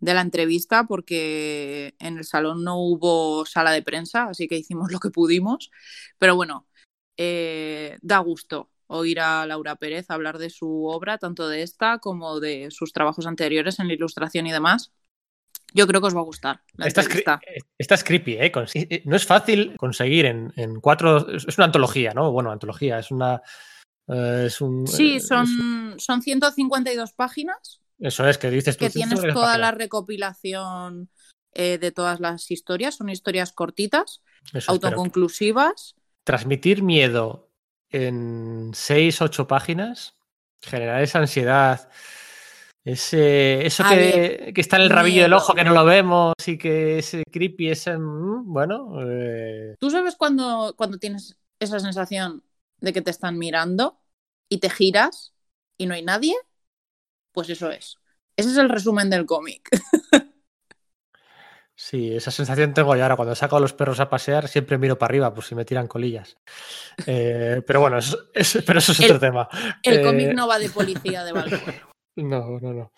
Speaker 2: de la entrevista porque en el salón no hubo sala de prensa, así que hicimos lo que pudimos. Pero bueno, eh, da gusto oír a Laura Pérez hablar de su obra, tanto de esta como de sus trabajos anteriores en la ilustración y demás. Yo creo que os va a gustar. La
Speaker 1: esta, es, esta es creepy, ¿eh? No es fácil conseguir en, en, cuatro. Es una antología, ¿no? Bueno, antología, es una. Uh, es un,
Speaker 2: sí, son, es... son 152 páginas.
Speaker 1: Eso es, que dices tú.
Speaker 2: Que tienes toda la recopilación eh, de todas las historias. Son historias cortitas, Eso autoconclusivas.
Speaker 1: Es, transmitir miedo en 6, 8 páginas, generar esa ansiedad. Ese, eso que, que, está en el rabillo miedo. del ojo que no lo vemos y que ese creepy, ese. mm, Bueno. Eh...
Speaker 2: ¿Tú sabes cuando, cuando tienes esa sensación de que te están mirando y te giras y no hay nadie? Pues eso es. Ese es el resumen del cómic.
Speaker 1: Sí, esa sensación tengo yo ahora. Cuando saco a los perros a pasear, siempre miro para arriba por si me tiran colillas. Eh, pero bueno, eso, eso, pero eso es
Speaker 2: el,
Speaker 1: otro tema.
Speaker 2: El
Speaker 1: eh...
Speaker 2: cómic no va de policía de balcón.
Speaker 1: No, no, no.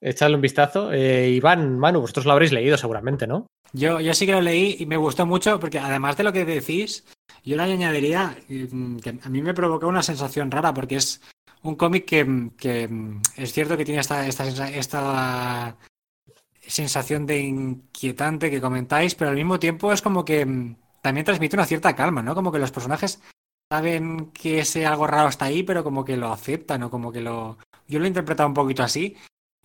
Speaker 1: Echadle un vistazo. Eh, Iván, Manu, vosotros lo habréis leído seguramente, ¿no?
Speaker 4: Yo, yo sí que lo leí y me gustó mucho porque además de lo que decís, yo le añadiría que a mí me provocó una sensación rara porque es un cómic que, es cierto que tiene esta, esta, esta sensación de inquietante que comentáis, pero al mismo tiempo es como que también transmite una cierta calma, ¿no? Como que los personajes saben que ese algo raro está ahí, pero como que lo aceptan o como que lo... Yo lo he interpretado un poquito así.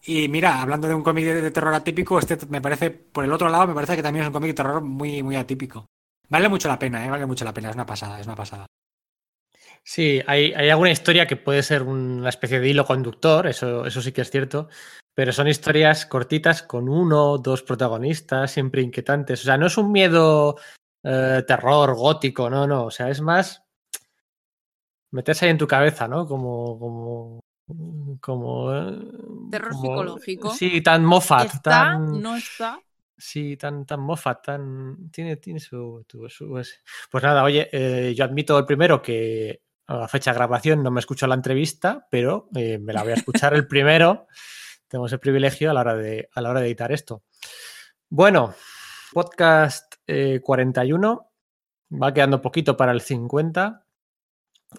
Speaker 4: Y mira, hablando de un cómic de, terror atípico, este me parece, por el otro lado, me parece que también es un cómic de terror muy, muy atípico. Vale mucho la pena, ¿eh? vale mucho la pena, es una pasada, es una pasada.
Speaker 1: Sí, hay, hay, alguna historia que puede ser una especie de hilo conductor, eso, eso sí que es cierto, pero son historias cortitas con uno, dos protagonistas, siempre inquietantes. O sea, no es un miedo eh, terror gótico, no, no. O sea, es más meterse ahí en tu cabeza, ¿no? Como. como como
Speaker 5: terror psicológico
Speaker 1: sí tan Moffat
Speaker 5: está
Speaker 1: tan
Speaker 5: no está
Speaker 1: sí tan tan Moffat tan tiene tiene su, su, pues nada oye eh, yo admito el primero que a la fecha de grabación no me escucho la entrevista pero eh, me la voy a escuchar el primero tengo ese privilegio a la hora de a la hora de editar esto bueno podcast eh, 41. Va quedando poquito para el 50.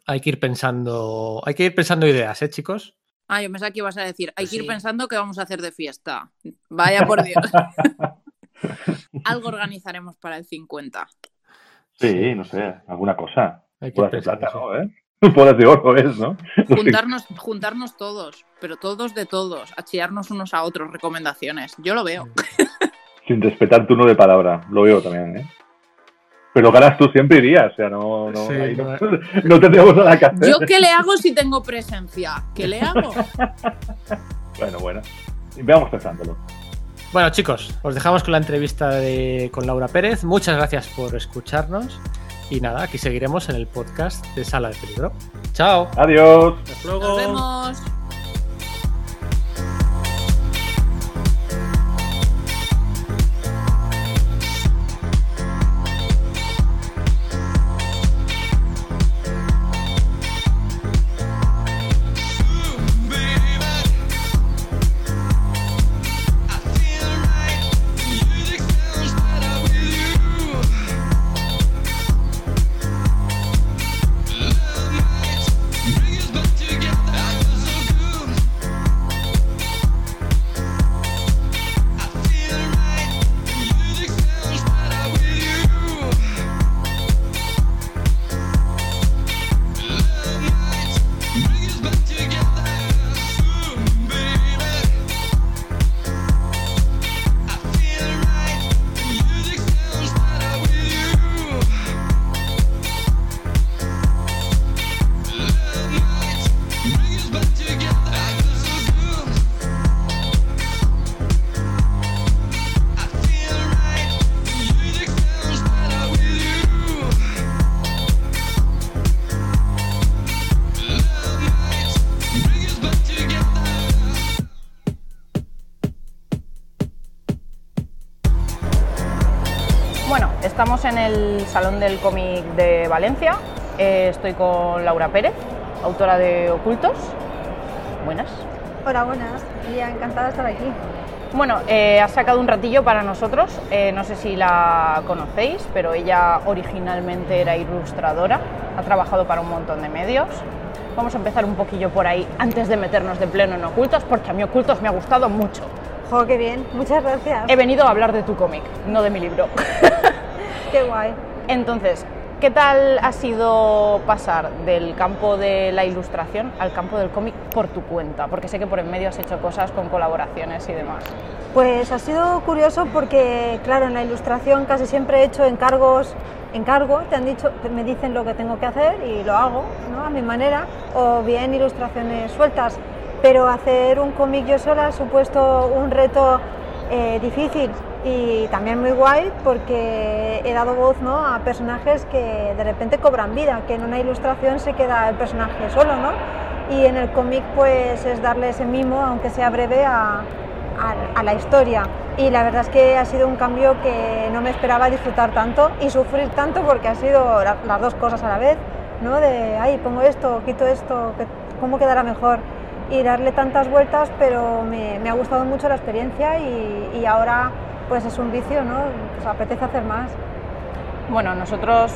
Speaker 1: Hay que ir pensando. Hay que ir pensando ideas, ¿eh, chicos?
Speaker 5: Ah, yo pensaba que ibas a decir, hay pues que ir pensando qué vamos a hacer de fiesta. Vaya por Dios. Algo organizaremos para el 50.
Speaker 3: Sí, no sé, alguna cosa. Hay que plata, ¿no? ¿Eh? de oro es, ¿no?
Speaker 5: Juntarnos, juntarnos todos, pero todos de todos, a chillarnos unos a otros recomendaciones. Yo lo veo.
Speaker 3: sin respetar turno de palabra. Lo veo también, ¿eh? Pero ganas tú siempre irías, o sea, no, no, no, no, tendríamos nada que hacer.
Speaker 5: ¿Yo qué le hago si tengo presencia? ¿Qué le hago?
Speaker 3: bueno, bueno. Veamos pensándolo.
Speaker 1: Bueno, chicos, os dejamos con la entrevista de, con Laura Pérez. Muchas gracias por escucharnos. Y nada, aquí seguiremos en el podcast de Sala de Peligro. Chao.
Speaker 3: Adiós.
Speaker 5: Hasta luego. Nos vemos.
Speaker 2: Salón del Cómic de Valencia. Eh, estoy con Laura Pérez, autora de Ocultos. Buenas.
Speaker 6: Hola, buenas. Ya encantada de estar aquí.
Speaker 2: Bueno, eh, ha sacado un ratillo para nosotros. Eh, no sé si la conocéis, pero ella originalmente era ilustradora. Ha trabajado para un montón de medios. Vamos a empezar un poquillo por ahí antes de meternos de pleno en Ocultos, porque a mí Ocultos me ha gustado mucho.
Speaker 6: ¡Jo, qué bien! Muchas gracias.
Speaker 2: He venido a hablar de tu cómic, no de mi libro.
Speaker 6: Qué guay.
Speaker 2: Entonces, ¿qué tal ha sido pasar del campo de la ilustración al campo del cómic por tu cuenta? Porque sé que por en medio has hecho cosas con colaboraciones y demás.
Speaker 6: Pues ha sido curioso porque, claro, en la ilustración casi siempre he hecho encargos, encargo, te han dicho, me dicen lo que tengo que hacer y lo hago, ¿no? A mi manera, o bien ilustraciones sueltas. Pero hacer un cómic yo sola ha supuesto un reto eh, difícil y también muy guay porque he dado voz ¿no? a personajes que de repente cobran vida, que en una ilustración se queda el personaje solo, ¿no? Y en el cómic pues es darle ese mimo, aunque sea breve, a, a, la historia. Y la verdad es que ha sido un cambio que no me esperaba disfrutar tanto y sufrir tanto porque ha sido las dos cosas a la vez, ¿no? De, ay, pongo esto, quito esto, ¿cómo quedará mejor? Y darle tantas vueltas, pero me, me ha gustado mucho la experiencia y, y ahora pues es un vicio, ¿no? Pues apetece hacer más.
Speaker 2: Bueno, nosotros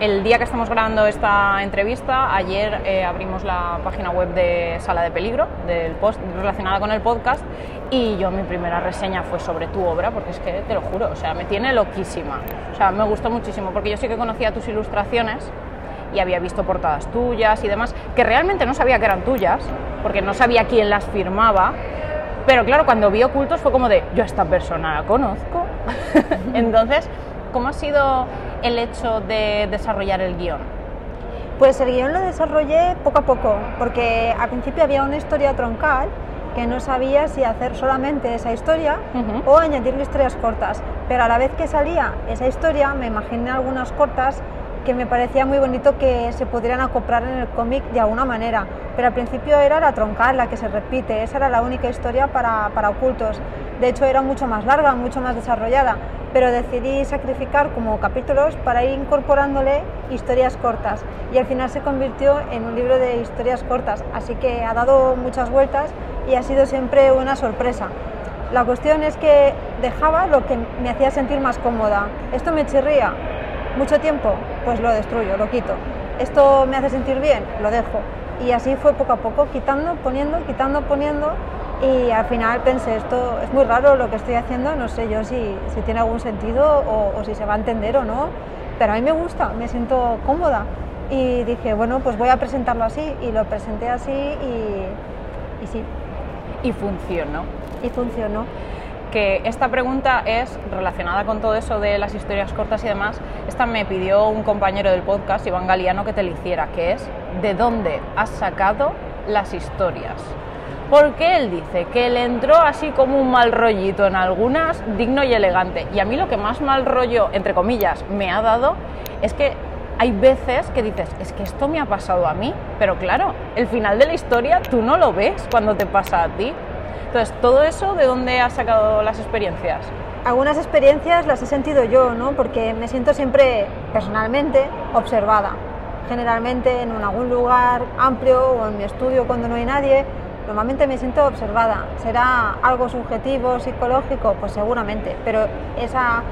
Speaker 2: el día que estamos grabando esta entrevista, ayer eh, abrimos la página web de Sala de Peligro, del post relacionada con el podcast, y yo mi primera reseña fue sobre tu obra, porque es que te lo juro, o sea, me tiene loquísima. O sea, me gustó muchísimo, porque yo sí que conocía tus ilustraciones y había visto portadas tuyas y demás, que realmente no sabía que eran tuyas, porque no sabía quién las firmaba. Pero claro, cuando vi ocultos fue como de, yo a esta persona la conozco. Entonces, ¿cómo ha sido el hecho de desarrollar el guion?
Speaker 6: Pues el guion lo desarrollé poco a poco, porque al principio había una historia troncal que no sabía si hacer solamente esa historia o añadirle historias cortas. Pero a la vez que salía esa historia, me imaginé algunas cortas que me parecía muy bonito que se pudieran acoplar en el cómic de alguna manera. Pero al principio era la troncal, la que se repite, esa era la única historia para, para ocultos. De hecho era mucho más larga, mucho más desarrollada, pero decidí sacrificar como capítulos para ir incorporándole historias cortas y al final se convirtió en un libro de historias cortas, así que ha dado muchas vueltas y ha sido siempre una sorpresa. La cuestión es que dejaba lo que me hacía sentir más cómoda. Esto me chirría mucho tiempo, pues lo destruyo, lo quito. Esto me hace sentir bien, lo dejo. Y así fue poco a poco, quitando, poniendo, quitando, poniendo. Y al final pensé, esto es muy raro lo que estoy haciendo, no sé yo si, si tiene algún sentido o, o si se va a entender o no, pero a mí me gusta, me siento cómoda. Y dije, bueno, pues voy a presentarlo así. Y lo presenté así y, y sí,
Speaker 2: Y funcionó.
Speaker 6: y funcionó.
Speaker 2: Que esta pregunta es relacionada con todo eso de las historias cortas y demás. Esta me pidió un compañero del podcast, Iván Galiano, que te la hiciera, que es ¿de dónde has sacado las historias? Porque él dice que le entró así como un mal rollito en algunas, digno y elegante. Y a mí lo que más mal rollo, entre comillas, me ha dado es que hay veces que dices, es que esto me ha pasado a mí, pero claro, el final de la historia tú no lo ves cuando te pasa a ti. Entonces, todo eso, ¿de dónde has sacado las experiencias?
Speaker 6: Algunas experiencias las he sentido yo, ¿no? Porque me siento siempre personalmente observada. Generalmente en algún lugar amplio o en mi estudio cuando no hay nadie, normalmente me siento observada. ¿Será algo subjetivo, psicológico? Pues seguramente, pero esa,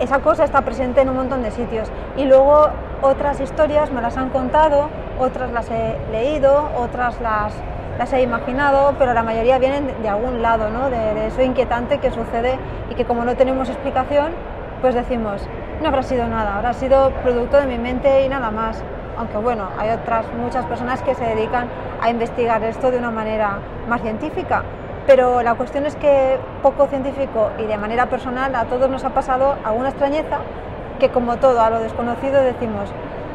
Speaker 6: esa cosa está presente en un montón de sitios. Y luego otras historias me las han contado, otras las he leído, otras las, las he imaginado, pero la mayoría vienen de, algún lado, ¿no? de, de eso inquietante que sucede y que como no tenemos explicación, pues decimos, no habrá sido nada, habrá sido producto de mi mente y nada más. Aunque bueno, hay otras muchas personas que se dedican a investigar esto de una manera más científica. Pero la cuestión es que poco científico y de manera personal a todos nos ha pasado alguna extrañeza que como todo a lo desconocido decimos,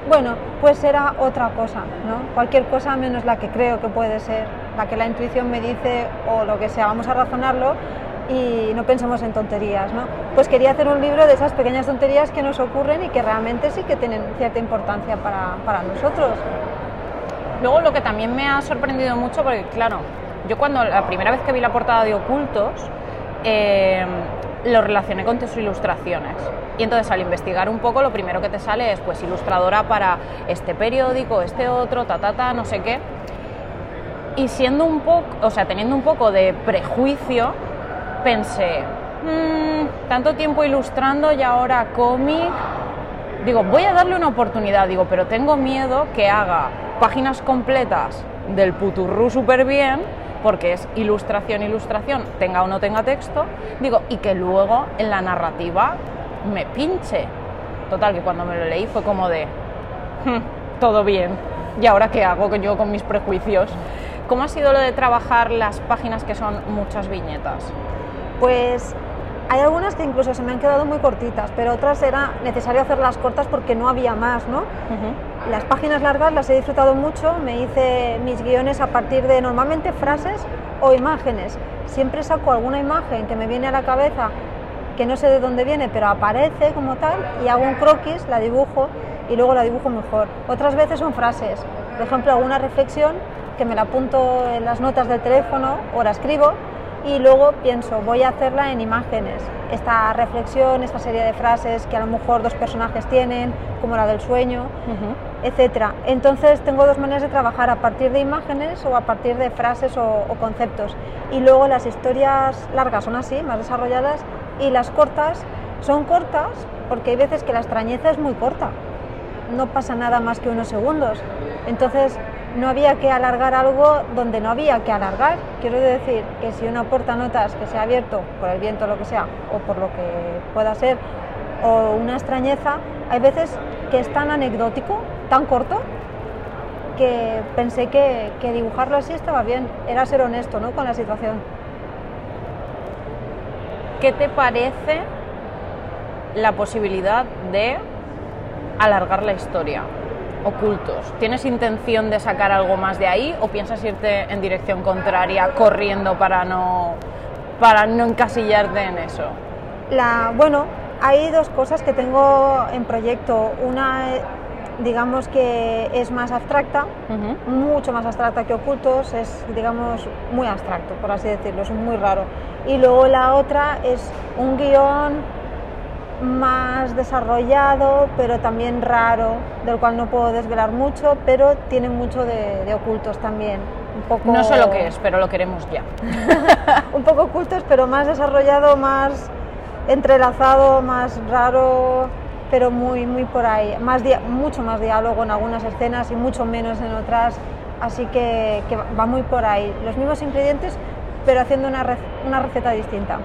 Speaker 6: bueno, pues será otra cosa, ¿no? Cualquier cosa menos la que creo que puede ser, la que la intuición me dice o lo que sea, vamos a razonarlo y no pensemos en tonterías, ¿no? Pues quería hacer un libro de esas pequeñas tonterías que nos ocurren y que realmente sí que tienen cierta importancia para, para nosotros.
Speaker 2: Luego lo que también me ha sorprendido mucho, porque claro, yo cuando la primera vez que vi la portada de Ocultos, eh, lo relacioné con tus ilustraciones. Y entonces al investigar un poco, lo primero que te sale es pues ilustradora para este periódico, este otro, ta ta ta, no sé qué. Y siendo un poco, o sea, teniendo un poco de prejuicio, pensé, "Mm, tanto tiempo ilustrando y ahora cómic, digo, voy a darle una oportunidad, digo, pero tengo miedo que haga páginas completas del puturru súper bien, porque es ilustración, ilustración, tenga o no tenga texto, digo, y que luego en la narrativa me pinche. Total, que cuando me lo leí fue como de, "Hmm, todo bien, ¿y ahora qué hago con- yo con mis prejuicios? ¿Cómo ha sido lo de trabajar las páginas que son muchas viñetas?
Speaker 6: Pues hay algunas que incluso se me han quedado muy cortitas, pero otras era necesario hacerlas cortas porque no había más, ¿no? Las páginas largas las he disfrutado mucho, me hice mis guiones a partir de normalmente frases o imágenes. Siempre saco alguna imagen que me viene a la cabeza, que no sé de dónde viene, pero aparece como tal, y hago un croquis, la dibujo y luego la dibujo mejor. Otras veces son frases, por ejemplo, alguna reflexión que me la apunto en las notas del teléfono o la escribo y luego pienso, voy a hacerla en imágenes. Esta reflexión, esta serie de frases que a lo mejor dos personajes tienen, como la del sueño, etcétera. Entonces tengo dos maneras de trabajar, a partir de imágenes o a partir de frases o, o conceptos. Y luego las historias largas son así, más desarrolladas, y las cortas son cortas porque hay veces que la extrañeza es muy corta. No pasa nada más que unos segundos. Entonces no había que alargar algo donde no había que alargar. Quiero decir que si uno aporta notas que se ha abierto por el viento o lo que sea, o por lo que pueda ser, o una extrañeza, hay veces que es tan anecdótico, tan corto, que pensé que, que dibujarlo así estaba bien, era ser honesto ¿no? con la situación.
Speaker 2: ¿Qué te parece la posibilidad de alargar la historia? Ocultos. ¿Tienes intención de sacar algo más de ahí o piensas irte en dirección contraria corriendo para no para no encasillarte en eso?
Speaker 6: La, bueno, hay dos cosas que tengo en proyecto. Una, digamos que es más abstracta, mucho más abstracta que ocultos, es, digamos, muy abstracto, por así decirlo, es muy raro. Y luego la otra es un guion más desarrollado, pero también raro, del cual no puedo desvelar mucho, pero tiene mucho de, de ocultos también. Un poco,
Speaker 2: No sé lo que es, pero lo queremos ya.
Speaker 6: un poco ocultos, pero más desarrollado, más entrelazado, más raro, pero muy, muy por ahí. Más mucho más diálogo en algunas escenas y mucho menos en otras, así que, que va muy por ahí. Los mismos ingredientes, pero haciendo una receta distinta.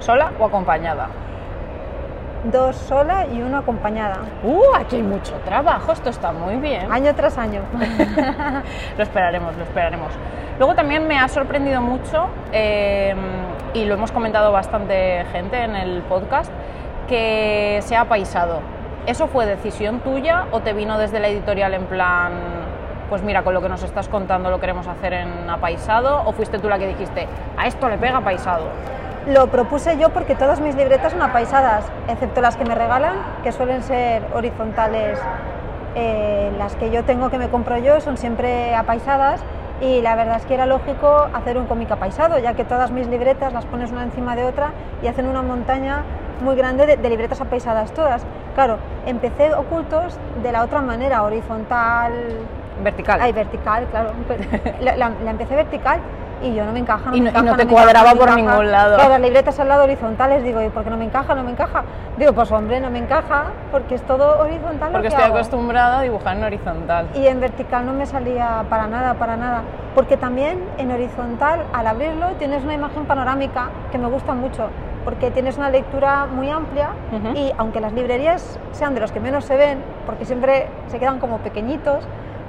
Speaker 2: ¿Sola o acompañada?
Speaker 6: Dos sola y una acompañada,
Speaker 2: Uh, aquí hay mucho trabajo, esto está muy bien.
Speaker 6: año tras año.
Speaker 2: lo esperaremos, lo esperaremos. Luego también me ha sorprendido mucho, eh, y lo hemos comentado bastante gente en el podcast, que se ha apaisado. ¿Eso fue decisión tuya o te vino desde la editorial en plan, pues mira, con lo que nos estás contando lo queremos hacer en apaisado? ¿O fuiste tú la que dijiste, a esto le pega apaisado?
Speaker 6: Lo propuse yo porque todas mis libretas son apaisadas, excepto las que me regalan, que suelen ser horizontales. Eh, las que yo tengo que me compro yo son siempre apaisadas y la verdad es que era lógico hacer un cómic apaisado, ya que todas mis libretas las pones una encima de otra y hacen una montaña muy grande de, de libretas apaisadas todas. Claro, empecé ocultos de la otra manera, horizontal,
Speaker 2: Vertical.
Speaker 6: Ay, vertical, claro. La, la- la empecé vertical y yo no me encaja. No
Speaker 2: Y
Speaker 6: me
Speaker 2: no- y
Speaker 6: encaja,
Speaker 2: no te
Speaker 6: me
Speaker 2: cuadraba
Speaker 6: encaja, no me
Speaker 2: por ningún lado.
Speaker 6: Claro, las libretas al lado horizontales, digo, ¿y por qué no me encaja? No me encaja. Digo, pues hombre, no me encaja porque es todo horizontal. lo
Speaker 2: Porque
Speaker 6: que
Speaker 2: estoy
Speaker 6: hago.
Speaker 2: acostumbrada a dibujar en horizontal.
Speaker 6: Y en vertical no me salía para nada, para nada. Porque también en horizontal, al abrirlo, tienes una imagen panorámica que me gusta mucho. Porque tienes una lectura muy amplia
Speaker 2: Ujú.
Speaker 6: y aunque las librerías sean de los que menos se ven, porque siempre se quedan como pequeñitos,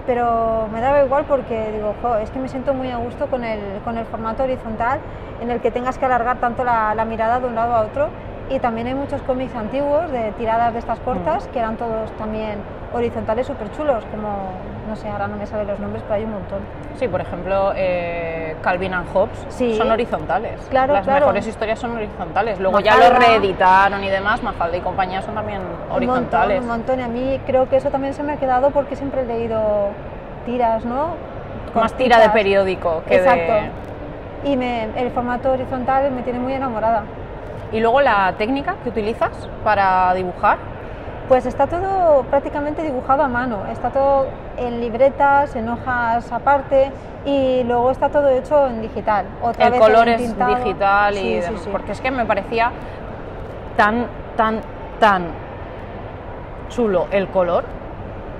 Speaker 6: pero me daba igual porque digo, "Jo, es que me siento muy a gusto con el, con el formato horizontal en el que tengas que alargar tanto la, la mirada de un lado a otro. Y también hay muchos cómics antiguos de tiradas de estas cortas que eran todos también horizontales súper chulos, como, no sé, ahora no me salen los nombres, pero hay un montón.
Speaker 2: Sí, por ejemplo, eh, Calvin and Hobbes
Speaker 6: Sí.
Speaker 2: son horizontales.
Speaker 6: Claro,
Speaker 2: Las
Speaker 6: claro.
Speaker 2: mejores historias son horizontales. Luego ya lo reeditaron y demás, Mafalda y compañía son también horizontales.
Speaker 6: Un montón, un montón. Y a mí creo que eso también se me ha quedado porque siempre he leído tiras, ¿no?
Speaker 2: Más tira de periódico que
Speaker 6: Exacto.
Speaker 2: de...
Speaker 6: Y me- el formato horizontal me tiene muy enamorada.
Speaker 2: Y luego la técnica que utilizas para dibujar.
Speaker 6: Pues está todo prácticamente dibujado a mano, está todo en libretas, en hojas aparte y luego está todo hecho en digital. Otra
Speaker 2: el
Speaker 6: vez
Speaker 2: color es digital y
Speaker 6: Sí, sí,
Speaker 2: demás,
Speaker 6: sí.
Speaker 2: porque es que me parecía tan, tan, tan chulo el color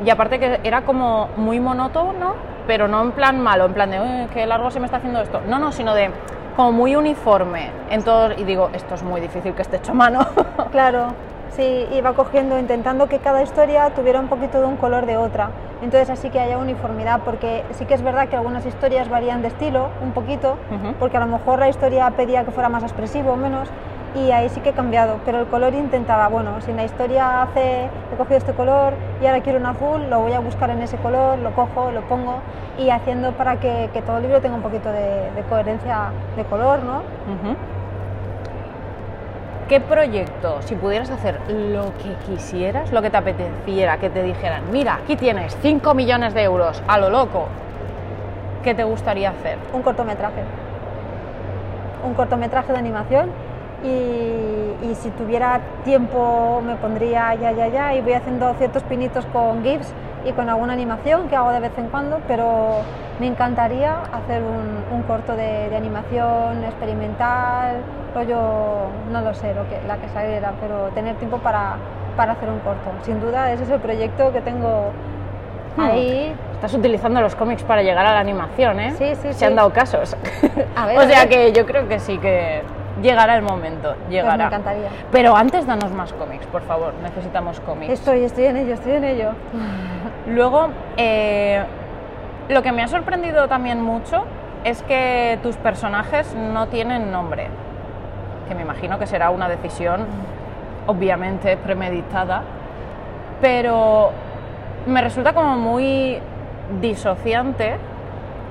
Speaker 2: y aparte que era como muy monótono, pero no en plan malo, en plan de "Uy, qué largo se me está haciendo esto. No, no, sino de como muy uniforme en todo y digo, esto es muy difícil que esté hecho a mano.
Speaker 6: Claro, sí, iba cogiendo, intentando que cada historia tuviera un poquito de un color de otra. Entonces así que haya uniformidad, porque sí que es verdad que algunas historias varían de estilo un poquito, porque a lo mejor la historia pedía que fuera más expresivo o menos, y ahí sí que he cambiado, pero el color intentaba, bueno, si en la historia hace, he cogido este color y ahora quiero un azul, lo voy a buscar en ese color, lo cojo, lo pongo, y haciendo para que, que todo el libro tenga un poquito de, de coherencia de color, ¿no?
Speaker 2: ¿Qué proyecto, si pudieras hacer lo que quisieras, lo que te apeteciera, que te dijeran, mira, aquí tienes 5 millones de euros, a lo loco, ¿qué te gustaría hacer?
Speaker 6: un cortometraje. Un cortometraje de animación y, y si tuviera tiempo me pondría ya, ya, ya y voy haciendo ciertos pinitos con GIFs y con alguna animación que hago de vez en cuando, pero me encantaría hacer un, un corto de, de animación experimental, rollo, no lo sé, lo que, la que saliera, pero tener tiempo para, para hacer un corto. Sin duda ese es el proyecto que tengo
Speaker 2: Hmm.
Speaker 6: ahí
Speaker 2: Estás utilizando los cómics para llegar a la animación, ¿eh?
Speaker 6: Sí, sí,
Speaker 2: Se
Speaker 6: sí.
Speaker 2: han dado casos.
Speaker 6: A ver,
Speaker 2: o
Speaker 6: a
Speaker 2: sea
Speaker 6: ver.
Speaker 2: que yo creo que sí que Llegará el momento,
Speaker 6: Pues me
Speaker 2: llegará.
Speaker 6: encantaría.
Speaker 2: Pero antes danos más cómics, por favor, necesitamos cómics.
Speaker 6: Estoy, estoy en ello, estoy en ello.
Speaker 2: Luego, eh, lo que me ha sorprendido también mucho es que tus personajes no tienen nombre, que me imagino que será una decisión obviamente premeditada, pero me resulta como muy disociante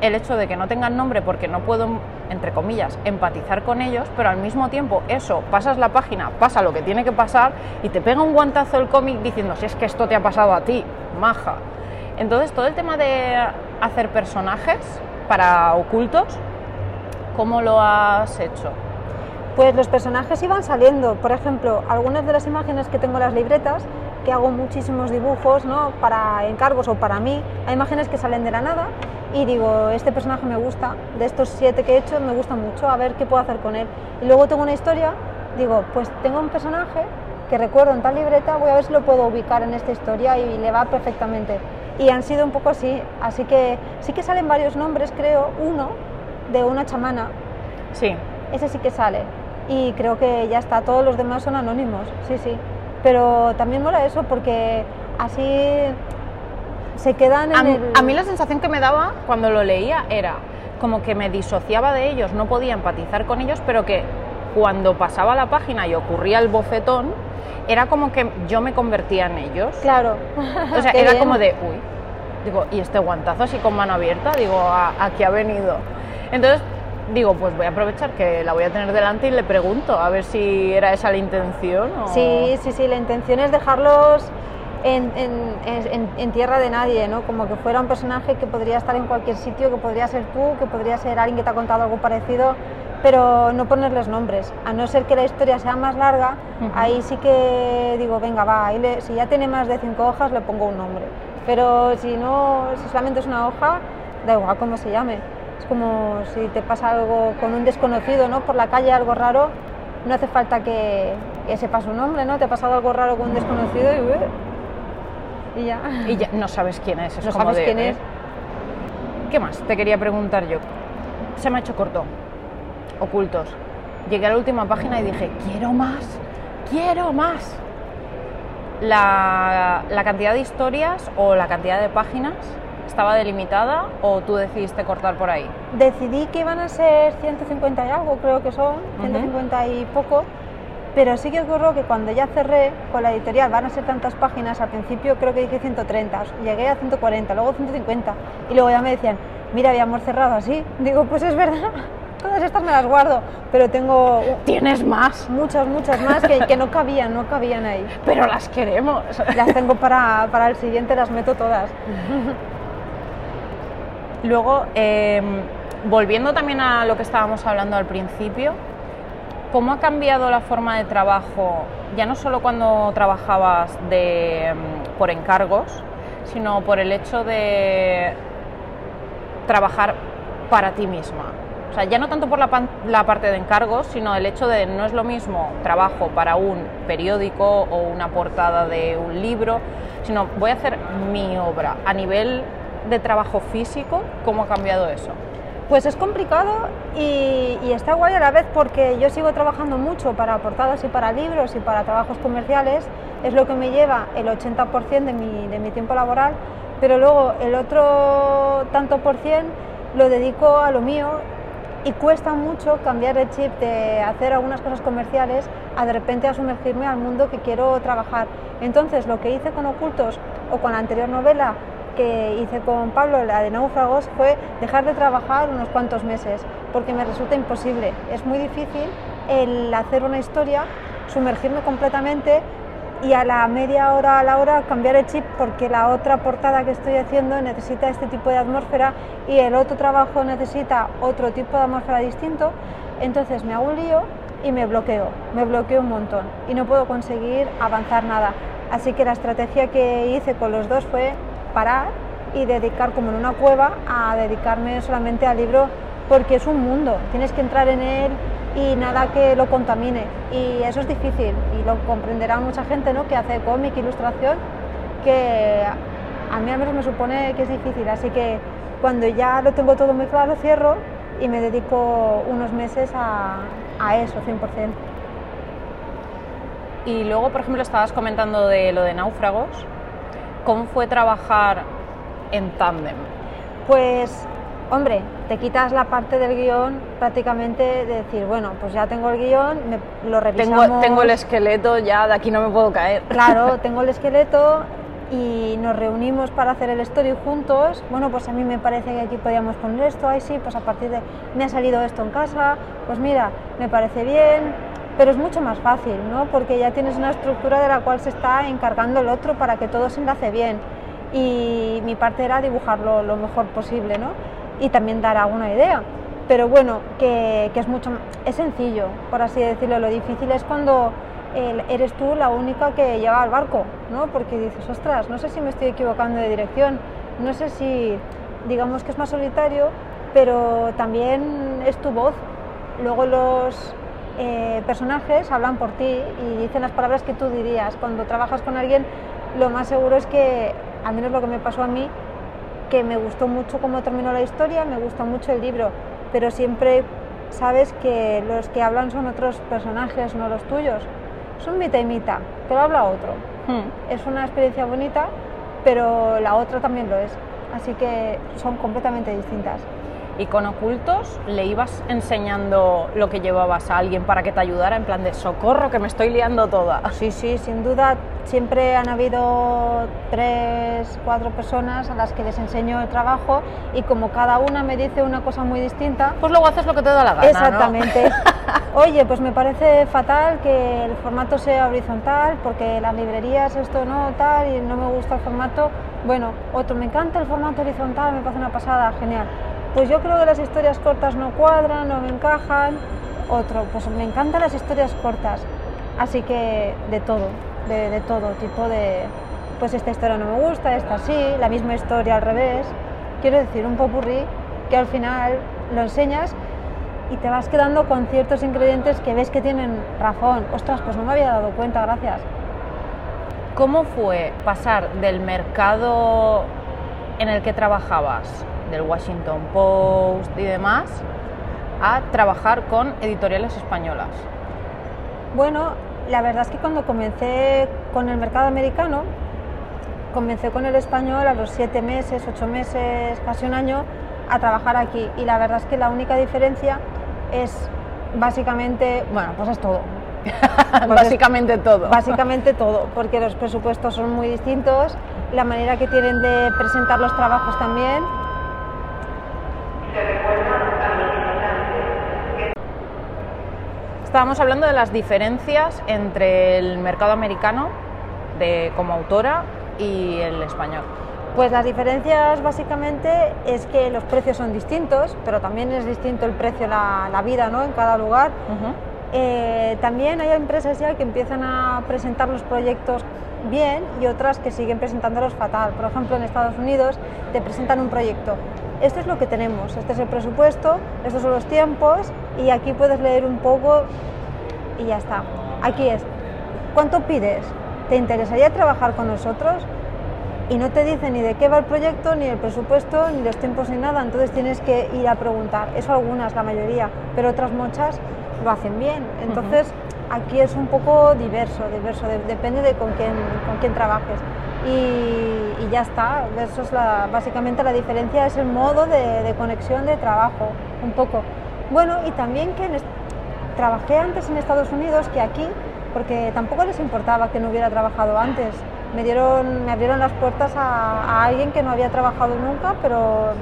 Speaker 2: el hecho de que no tengan nombre porque no puedo, entre comillas, empatizar con ellos, pero al mismo tiempo eso, pasas la página, pasa lo que tiene que pasar y te pega un guantazo el cómic diciendo si es que esto te ha pasado a ti, maja. Entonces todo el tema de hacer personajes para ocultos, ¿cómo lo has hecho?
Speaker 6: Pues los personajes iban saliendo. Por ejemplo, algunas de las imágenes que tengo en las libretas, que hago muchísimos dibujos ¿no? para encargos o para mí, hay imágenes que salen de la nada y digo, este personaje me gusta, de estos siete que he hecho me gusta mucho, a ver qué puedo hacer con él. Y luego tengo una historia, digo, pues tengo un personaje que recuerdo en tal libreta, voy a ver si lo puedo ubicar en esta historia y le va perfectamente. Y han sido un poco así, así que sí que salen varios nombres, creo, uno de una chamana,
Speaker 2: Sí,
Speaker 6: ese sí que sale. Y creo que ya está, todos los demás son anónimos, sí, sí. Pero también mola eso porque así se quedan en
Speaker 2: A,
Speaker 6: el...
Speaker 2: a mí la sensación que me daba cuando lo leía era como que me disociaba de ellos, no podía empatizar con ellos, pero que cuando pasaba la página y ocurría el bofetón, era como que yo me convertía en ellos.
Speaker 6: Claro.
Speaker 2: O sea, era
Speaker 6: bien.
Speaker 2: como de, uy, digo, ¿y este guantazo así con mano abierta? Digo, ¿a, a qué ha venido? Entonces, digo, pues voy a aprovechar que la voy a tener delante y le pregunto, a ver si era esa la intención o...
Speaker 6: Sí, sí, sí, la intención es dejarlos en, en- en- en tierra de nadie, ¿no? Como que fuera un personaje que podría estar en cualquier sitio, que podría ser tú, que podría ser alguien que te ha contado algo parecido, pero no ponerles nombres. A no ser que la historia sea más larga,
Speaker 2: Ujú.
Speaker 6: ahí sí que digo, venga, va, ahí le- si ya tiene más de cinco hojas le pongo un nombre. Pero si no, si solamente es una hoja, da igual cómo se llame. Es como si te pasa algo con un desconocido, ¿no? Por la calle, algo raro, no hace falta que, que sepas su nombre, ¿no? Te ha pasado algo raro con un desconocido y, y ya.
Speaker 2: Y ya no sabes quién es. es
Speaker 6: No
Speaker 2: como
Speaker 6: sabes
Speaker 2: de,
Speaker 6: quién
Speaker 2: ¿eh?
Speaker 6: es.
Speaker 2: ¿Qué más? Te quería preguntar yo. Se me ha hecho corto. Ocultos. Llegué a la última página y dije, quiero más, quiero más. La, la cantidad de historias o la cantidad de páginas estaba delimitada o tú decidiste cortar por ahí.
Speaker 6: Decidí que iban a ser 150 y algo, creo que son, 150 y poco, pero sí que ocurrió que cuando ya cerré con la editorial, van a ser tantas páginas, al principio creo que dije 130, llegué a 140, luego 150, y luego ya me decían, mira, habíamos cerrado así. Digo, pues es verdad, todas estas me las guardo, pero tengo
Speaker 2: Tienes más,
Speaker 6: muchas, muchas más que, que no cabían, no cabían ahí.
Speaker 2: pero las queremos.
Speaker 6: Las tengo para, para el siguiente, las meto todas.
Speaker 2: Luego, eh, volviendo también a lo que estábamos hablando al principio, ¿cómo ha cambiado la forma de trabajo, ya no solo cuando trabajabas de, mm, por encargos, sino por el hecho de trabajar para ti misma? O sea, ya no tanto por la, pan- la parte de encargos, sino el hecho de no es lo mismo trabajo para un periódico o una portada de un libro, sino voy a hacer mi obra a nivel de trabajo físico, ¿cómo ha cambiado eso?
Speaker 6: Pues es complicado y, está guay a la vez porque yo sigo trabajando mucho para portadas y para libros y para trabajos comerciales, es lo que me lleva el 80% de mi, de mi tiempo laboral, pero luego el otro tanto por cien lo dedico a lo mío y cuesta mucho cambiar el chip de hacer algunas cosas comerciales a de repente a sumergirme al mundo que quiero trabajar. Entonces lo que hice con Ocultos o con la anterior novela que hice con Pablo, la de Náufragos, fue dejar de trabajar unos cuantos meses, porque me resulta imposible. Es muy difícil el hacer una historia, sumergirme completamente y a la media hora, a la hora, cambiar el chip porque la otra portada que estoy haciendo necesita este tipo de atmósfera y el otro trabajo necesita otro tipo de atmósfera distinto. Entonces me hago un lío y me bloqueo, me bloqueo un montón y no puedo conseguir avanzar nada. Así que la estrategia que hice con los dos fue parar y dedicar como en una cueva a dedicarme solamente al libro porque es un mundo, tienes que entrar en él y nada que lo contamine y eso es difícil y lo comprenderá mucha gente ¿no? que hace cómic, ilustración, que a mí al menos me supone que es difícil, así que cuando ya lo tengo todo muy claro cierro y me dedico unos meses a, a eso, 100%.
Speaker 2: Y luego, por ejemplo, estabas comentando de lo de náufragos. ¿Cómo fue trabajar en tándem?
Speaker 6: Pues, hombre, te quitas la parte del guion prácticamente de decir, bueno, pues ya tengo el guion, me- lo revisamos.
Speaker 2: Tengo, tengo el esqueleto, ya de aquí no me puedo caer.
Speaker 6: Claro, tengo el esqueleto y nos reunimos para hacer el story juntos. Bueno, pues a mí me parece que aquí podíamos poner esto, ahí sí, pues a partir de me ha salido esto en casa, pues mira, me parece bien, pero es mucho más fácil, ¿no? Porque ya tienes una estructura de la cual se está encargando el otro para que todo se enlace bien. Y mi parte era dibujarlo lo mejor posible, ¿no? Y también dar alguna idea. Pero bueno, que, es mucho es sencillo, por así decirlo. Lo difícil es cuando eres tú la única que lleva al barco, ¿no? Porque dices, ostras, no sé si me estoy equivocando de dirección, no sé si, digamos que es más solitario, pero también es tu voz. Luego los eh, personajes hablan por ti y dicen las palabras que tú dirías. Cuando trabajas con alguien, lo más seguro es que, al menos lo que me pasó a mí, que me gustó mucho cómo terminó la historia, me gustó mucho el libro, pero siempre sabes que los que hablan son otros personajes, no los tuyos. Son mitad y mitad, pero habla otro.
Speaker 2: Hmm.
Speaker 6: Es una experiencia bonita, pero la otra también lo es. Así que son completamente distintas.
Speaker 2: Y con ocultos, ¿le ibas enseñando lo que llevabas a alguien para que te ayudara? En plan de socorro, que me estoy liando toda.
Speaker 6: Sí, sí, sin duda. Siempre han habido tres, cuatro personas a las que les enseño el trabajo y como cada una me dice una cosa muy distinta,
Speaker 2: Pues luego haces lo que te da la gana. ¿no?
Speaker 6: Exactamente. Oye, pues me parece fatal que el formato sea horizontal porque las librerías esto no tal y no me gusta el formato. Bueno, otro, me encanta el formato horizontal, me parece una pasada, genial. Pues yo creo que las historias cortas no cuadran, no me encajan. Otro, pues me encantan las historias cortas. Así que de todo, de, todo tipo de... Pues esta historia no me gusta, esta sí, la misma historia al revés. Quiero decir, un popurrí que al final lo enseñas y te vas quedando con ciertos ingredientes que ves que tienen razón. Ostras, pues no me había dado cuenta, gracias.
Speaker 2: ¿Cómo fue pasar del mercado en el que trabajabas, del Washington Post y demás, a trabajar con editoriales españolas?
Speaker 6: Bueno, la verdad es que cuando comencé con el mercado americano, comencé con el español a los siete meses, ocho meses, casi un año, a trabajar aquí. Y la verdad es que la única diferencia es básicamente, bueno, pues es todo. Pues es-
Speaker 2: Básicamente todo.
Speaker 6: Básicamente todo, porque los presupuestos son muy distintos, la manera que tienen de presentar los trabajos también.
Speaker 2: Estábamos hablando de las diferencias entre el mercado americano de, como autora y el español.
Speaker 6: Pues las diferencias básicamente es que los precios son distintos, pero también es distinto el precio, la, la vida ¿no? en cada lugar. Eh, también hay empresas ya que empiezan a presentar los proyectos bien y otras que siguen presentándolos fatal. Por ejemplo, en Estados Unidos te presentan un proyecto. Esto es lo que tenemos, este es el presupuesto, estos son los tiempos y aquí puedes leer un poco y ya está. Aquí es, ¿cuánto pides? ¿Te interesaría trabajar con nosotros? Y no te dice ni de qué va el proyecto, ni el presupuesto, ni los tiempos, ni nada. Entonces tienes que ir a preguntar. Eso algunas, la mayoría, pero otras muchas lo hacen bien. Entonces aquí es un poco diverso, diverso. de- depende de con quién, trabajes. Y, ya está. Eso es básicamente la diferencia es el modo de, conexión de trabajo, un poco. Bueno, y también que trabajé antes en Estados Unidos que aquí, porque tampoco les importaba que no hubiera trabajado antes. Me, dieron, me abrieron las puertas a alguien que no había trabajado nunca, pero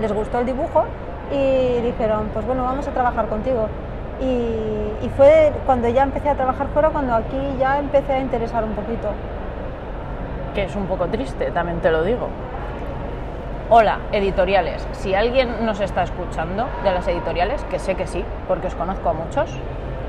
Speaker 6: les gustó el dibujo y dijeron, pues bueno, vamos a trabajar contigo. Y, fue cuando ya empecé a trabajar fuera, cuando aquí ya empecé a interesar un poquito.
Speaker 2: que es un poco triste, también te lo digo. Hola, editoriales. Si alguien nos está escuchando de las editoriales, que sé que sí, porque os conozco a muchos,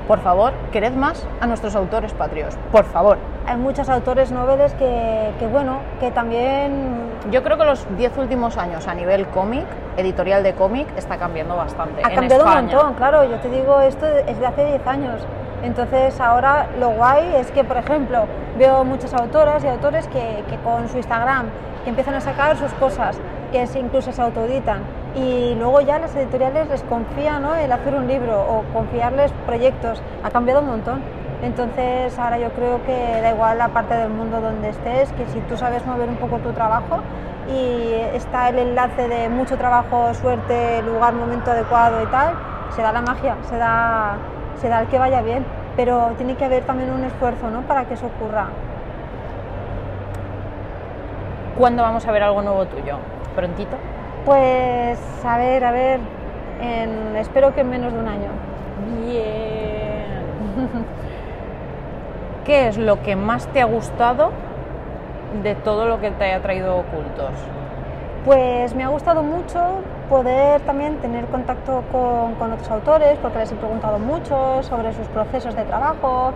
Speaker 2: por favor, quered más a nuestros autores patrios. Por favor.
Speaker 6: Hay muchos autores noveles que, que bueno, que también
Speaker 2: Yo creo que los 10 últimos años a nivel cómic, editorial de cómic, está cambiando bastante.
Speaker 6: Ha
Speaker 2: en
Speaker 6: cambiado
Speaker 2: España.
Speaker 6: un montón, claro, yo te digo, esto es de hace 10 años. Entonces ahora lo guay es que, por ejemplo, veo muchas autoras y autores que, que con su Instagram que empiezan a sacar sus cosas, que incluso se autoeditan. Y luego ya las editoriales les confían ¿no? el hacer un libro o confiarles proyectos. Ha cambiado un montón. Entonces ahora yo creo que da igual la parte del mundo donde estés, que si tú sabes mover un poco tu trabajo y está el enlace de mucho trabajo, suerte, lugar, momento adecuado y tal, se da la magia, se da, se da el que vaya bien. Pero tiene que haber también un esfuerzo ¿no? para que eso ocurra.
Speaker 2: ¿Cuándo vamos a ver algo nuevo tuyo? ¿Prontito?
Speaker 6: Pues a ver, a ver, en- espero que en menos de un año.
Speaker 2: Bien. ¿Qué es lo que más te ha gustado de todo lo que te haya traído ocultos?
Speaker 6: Pues me ha gustado mucho poder también tener contacto con, con otros autores, porque les he preguntado mucho sobre sus procesos de trabajo.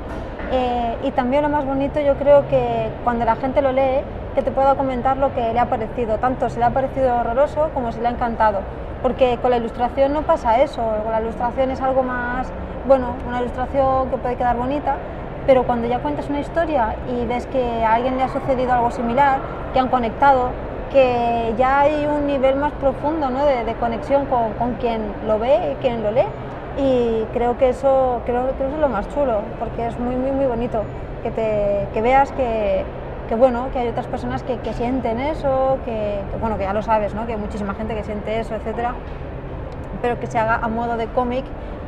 Speaker 6: eh, y también lo más bonito, yo creo que cuando la gente lo lee, que te pueda comentar lo que le ha parecido, tanto si le ha parecido horroroso como si le ha encantado. Porque con la ilustración no pasa eso, con la ilustración es algo más, bueno, una ilustración que puede quedar bonita, pero cuando ya cuentas una historia y ves que a alguien le ha sucedido algo similar, que han conectado, que ya hay un nivel más profundo ¿no? de, de conexión con, con quien lo ve y quien lo lee. Y creo que eso, creo, que eso es lo más chulo, porque es muy, muy, muy bonito que, te, que veas que, que, bueno, que hay otras personas que, sienten eso, que, que, bueno, que ya lo sabes, ¿no? que hay muchísima gente que siente eso, etcétera, pero que se haga a modo de cómic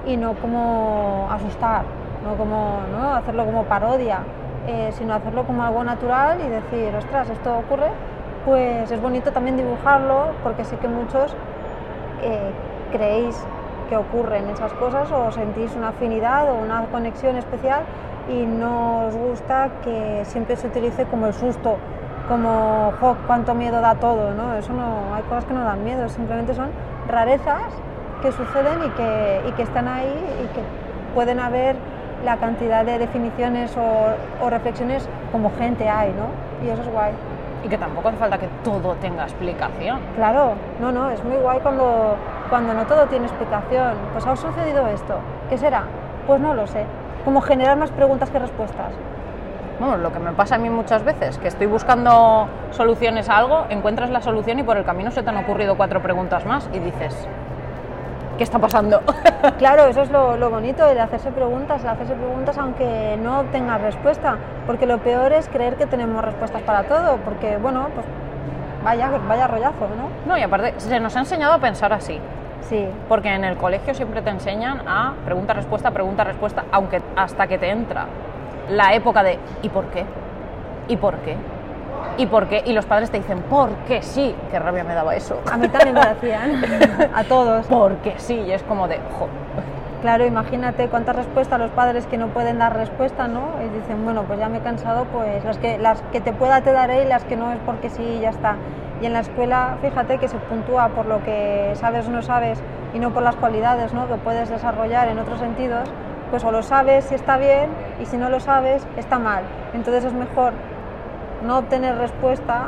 Speaker 6: y no como asustar, no como ¿no? hacerlo como parodia, eh, sino hacerlo como algo natural y decir, ostras, esto ocurre, pues es bonito también dibujarlo porque sé que muchos eh, creéis que ocurren esas cosas o sentís una afinidad o una conexión especial y no os gusta que siempre se utilice como el susto, como "Jo, cuánto miedo da todo, ¿no? Eso no, hay cosas que no dan miedo, simplemente son rarezas que suceden y que, y que están ahí y que pueden haber la cantidad de definiciones o, o reflexiones como gente hay, ¿no? Y eso es guay.
Speaker 2: Y que tampoco hace falta que todo tenga explicación.
Speaker 6: Claro, no, no, es muy guay cuando, cuando no todo tiene explicación. Pues ha sucedido esto, ¿qué será? Pues no lo sé. Como generar más preguntas que respuestas.
Speaker 2: Bueno, lo que me pasa a mí muchas veces, que estoy buscando soluciones a algo, encuentras la solución y por el camino se te han ocurrido cuatro preguntas más y dices, ¿qué está pasando?
Speaker 6: Claro, eso es lo, lo bonito, el hacerse preguntas, el hacerse preguntas aunque no obtengas respuesta, porque lo peor es creer que tenemos respuestas para todo, porque bueno, pues vaya, vaya rollazo, ¿no?
Speaker 2: No, y aparte, se nos ha enseñado a pensar así.
Speaker 6: Sí,
Speaker 2: Porque en el colegio siempre te enseñan a pregunta, respuesta, pregunta, respuesta, aunque hasta que te entra la época de ¿y por qué? ¿Y por qué? ¿Y por qué? Y los padres te dicen ¿por qué sí? Qué rabia me daba eso.
Speaker 6: a mí también me lo hacían, a todos.
Speaker 2: Porque sí, y es como de, jo,
Speaker 6: Claro, imagínate cuántas respuestas los padres que no pueden dar respuesta, ¿no? Y dicen, bueno, pues ya me he cansado, pues las que, las que te pueda te daré y las que no es porque sí ya está. Y en la escuela, fíjate que se puntúa por lo que sabes o no sabes y no por las cualidades ¿no? que puedes desarrollar en otros sentidos, pues o lo sabes si está bien y si no lo sabes está mal. Entonces es mejor no obtener respuesta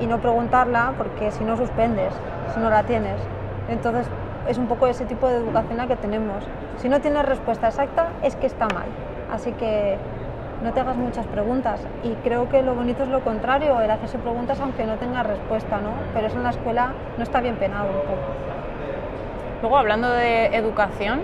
Speaker 6: y no preguntarla porque si no suspendes, si no la tienes. Entonces es un poco ese tipo de educación la que tenemos. Si no tienes respuesta exacta es que está mal. Así que no te hagas muchas preguntas y creo que lo bonito es lo contrario, el hacerse preguntas aunque no tengas respuesta, ¿no? Pero eso en la escuela no está bien penado un poco.
Speaker 2: Luego, hablando de educación,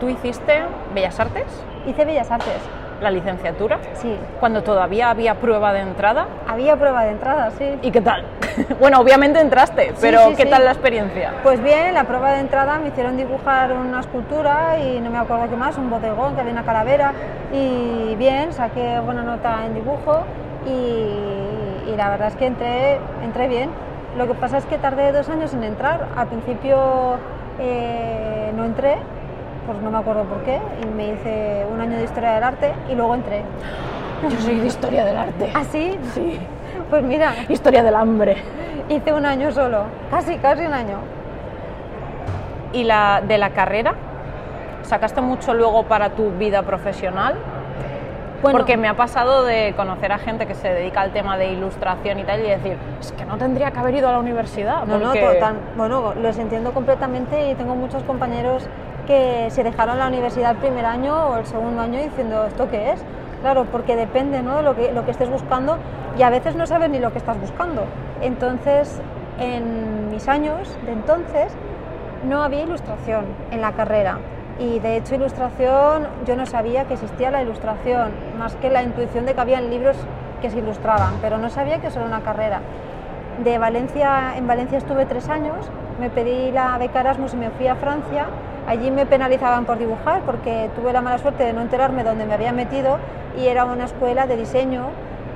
Speaker 2: tú hiciste Bellas Artes,
Speaker 6: Hice Bellas Artes,
Speaker 2: la licenciatura,
Speaker 6: sí.
Speaker 2: cuando todavía había prueba de entrada.
Speaker 6: Había prueba de entrada, sí.
Speaker 2: ¿Y qué tal? bueno, obviamente entraste, pero
Speaker 6: sí,
Speaker 2: ¿qué
Speaker 6: sí.
Speaker 2: tal la experiencia?
Speaker 6: Pues bien, la prueba de entrada me hicieron dibujar una escultura y no me acuerdo qué más, un bodegón que había una calavera y bien, saqué buena nota en dibujo y, y la verdad es que entré, entré bien. Lo que pasa es que tardé dos años en entrar. Al principio eh, no entré, pues no me acuerdo por qué, y me hice un año de historia del arte y luego entré.
Speaker 2: Yo soy de historia del arte.
Speaker 6: ¿Ah, sí?
Speaker 2: Sí.
Speaker 6: Pues mira,
Speaker 2: Historia del hambre.
Speaker 6: hice un año solo, casi, casi un año.
Speaker 2: ¿Y la de la carrera? ¿Sacaste mucho luego para tu vida profesional?
Speaker 6: Bueno,
Speaker 2: Porque me ha pasado de conocer a gente que se dedica al tema de ilustración y tal y decir, es que no tendría que haber ido a la universidad.
Speaker 6: No, no,
Speaker 2: porque-
Speaker 6: total. Bueno, los entiendo completamente y tengo muchos compañeros que se dejaron la universidad el primer año o el segundo año diciendo, ¿esto qué es? Claro, porque depende ¿no? de lo que, lo que estés buscando y a veces no sabes ni lo que estás buscando. Entonces, en mis años de entonces no había ilustración en la carrera. Y de hecho ilustración, yo no sabía que existía la ilustración, más que la intuición de que había libros que se ilustraban, pero no sabía que eso era una carrera. De Valencia, en Valencia estuve tres años, me pedí la beca Erasmus y me fui a Francia. Allí me penalizaban por dibujar porque tuve la mala suerte de no enterarme dónde me había metido y era una escuela de diseño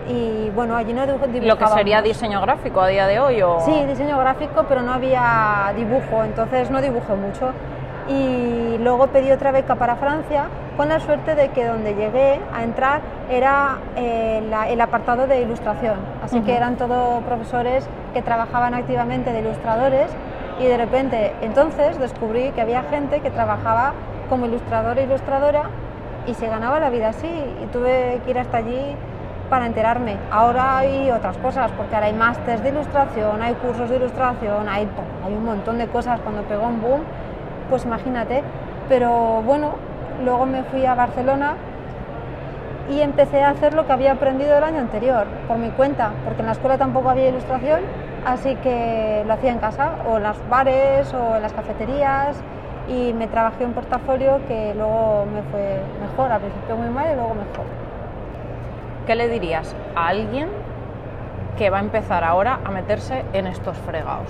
Speaker 6: y bueno, allí no dibujábamos.
Speaker 7: Lo que sería diseño gráfico a día de hoy o...
Speaker 6: Sí, diseño gráfico, pero no había dibujo, entonces no dibujé mucho. Y luego pedí otra beca para Francia con la suerte de que donde llegué a entrar era eh, la- el apartado de ilustración. Así que eran todos profesores que trabajaban activamente de ilustradores y de repente entonces descubrí que había gente que trabajaba como ilustrador e ilustradora y se ganaba la vida así y tuve que ir hasta allí para enterarme. Ahora hay otras cosas, porque ahora hay másters de ilustración, hay cursos de ilustración, hay, hay un montón de cosas. Cuando pegó un boom, pues imagínate. Pero bueno, luego me fui a Barcelona y empecé a hacer lo que había aprendido el año anterior, por mi cuenta, porque en la escuela tampoco había ilustración, así que lo hacía en casa, o en los bares, o en las cafeterías, y me trabajé un portafolio que luego me fue mejor, al principio muy mal y luego mejor.
Speaker 7: ¿Qué le dirías a alguien que va a empezar ahora a meterse en estos fregados?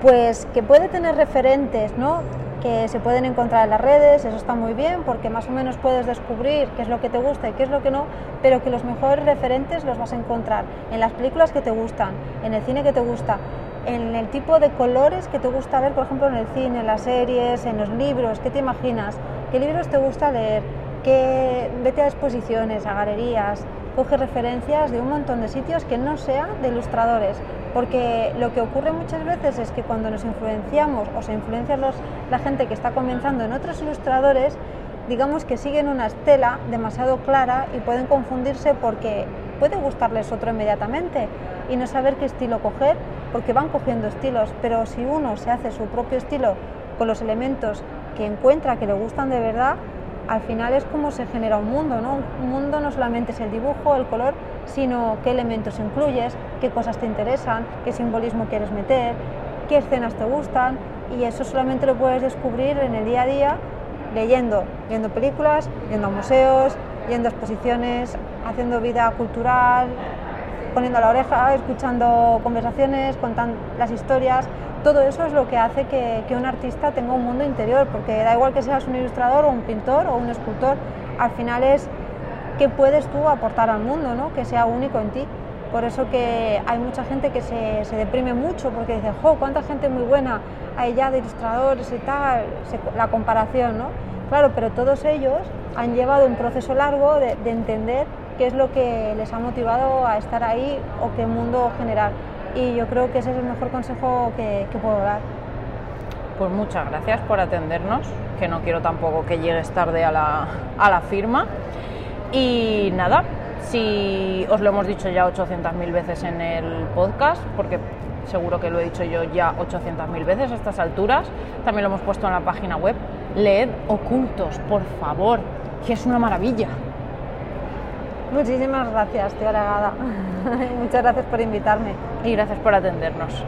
Speaker 6: Pues que puede tener referentes, ¿no? Que se pueden encontrar en las redes, eso está muy bien, porque más o menos puedes descubrir qué es lo que te gusta y qué es lo que no, pero que los mejores referentes los vas a encontrar en las películas que te gustan, en el cine que te gusta, en el tipo de colores que te gusta ver, por ejemplo, en el cine, en las series, en los libros, ¿qué te imaginas? ¿Qué libros te gusta leer? ¿Qué... Vete a exposiciones, a galerías, coge referencias de un montón de sitios que no sean de ilustradores, porque lo que ocurre muchas veces es que cuando nos influenciamos o se influencia los, la gente que está comenzando en otros ilustradores, digamos que siguen una estela demasiado clara y pueden confundirse porque puede gustarles otro inmediatamente y no saber qué estilo coger, porque van cogiendo estilos, pero si uno se hace su propio estilo con los elementos que encuentra que le gustan de verdad, al final es como se genera un mundo, ¿no? Un mundo no solamente es el dibujo, el color, sino qué elementos incluyes, qué cosas te interesan, qué simbolismo quieres meter, qué escenas te gustan y eso solamente lo puedes descubrir en el día a día leyendo, viendo películas, yendo a museos, yendo a exposiciones, haciendo vida cultural, poniendo la oreja, escuchando conversaciones, contando las historias. Todo eso es lo que hace que, un artista tenga un mundo interior, porque da igual que seas un ilustrador o un pintor o un escultor, al final es qué puedes tú aportar al mundo, ¿no? que sea único en ti. Por eso que hay mucha gente que se, deprime mucho porque dice, jo, cuánta gente muy buena hay ya de ilustradores y tal, la comparación, ¿no? Claro, pero todos ellos han llevado un proceso largo de, de entender qué es lo que les ha motivado a estar ahí o qué mundo generar. Y yo creo que ese es el mejor consejo que, puedo dar.
Speaker 7: Pues muchas gracias por atendernos, que no quiero tampoco que llegues tarde a la, a la firma. Y nada, si os lo hemos dicho ya 800.000 veces en el podcast, porque seguro que lo he dicho yo ya 800.000 veces a estas alturas, también lo hemos puesto en la página web, leed Ocultos, por favor, que es una maravilla.
Speaker 6: Muchísimas gracias, tía Aragada. Muchas gracias por invitarme.
Speaker 7: Y gracias por atendernos.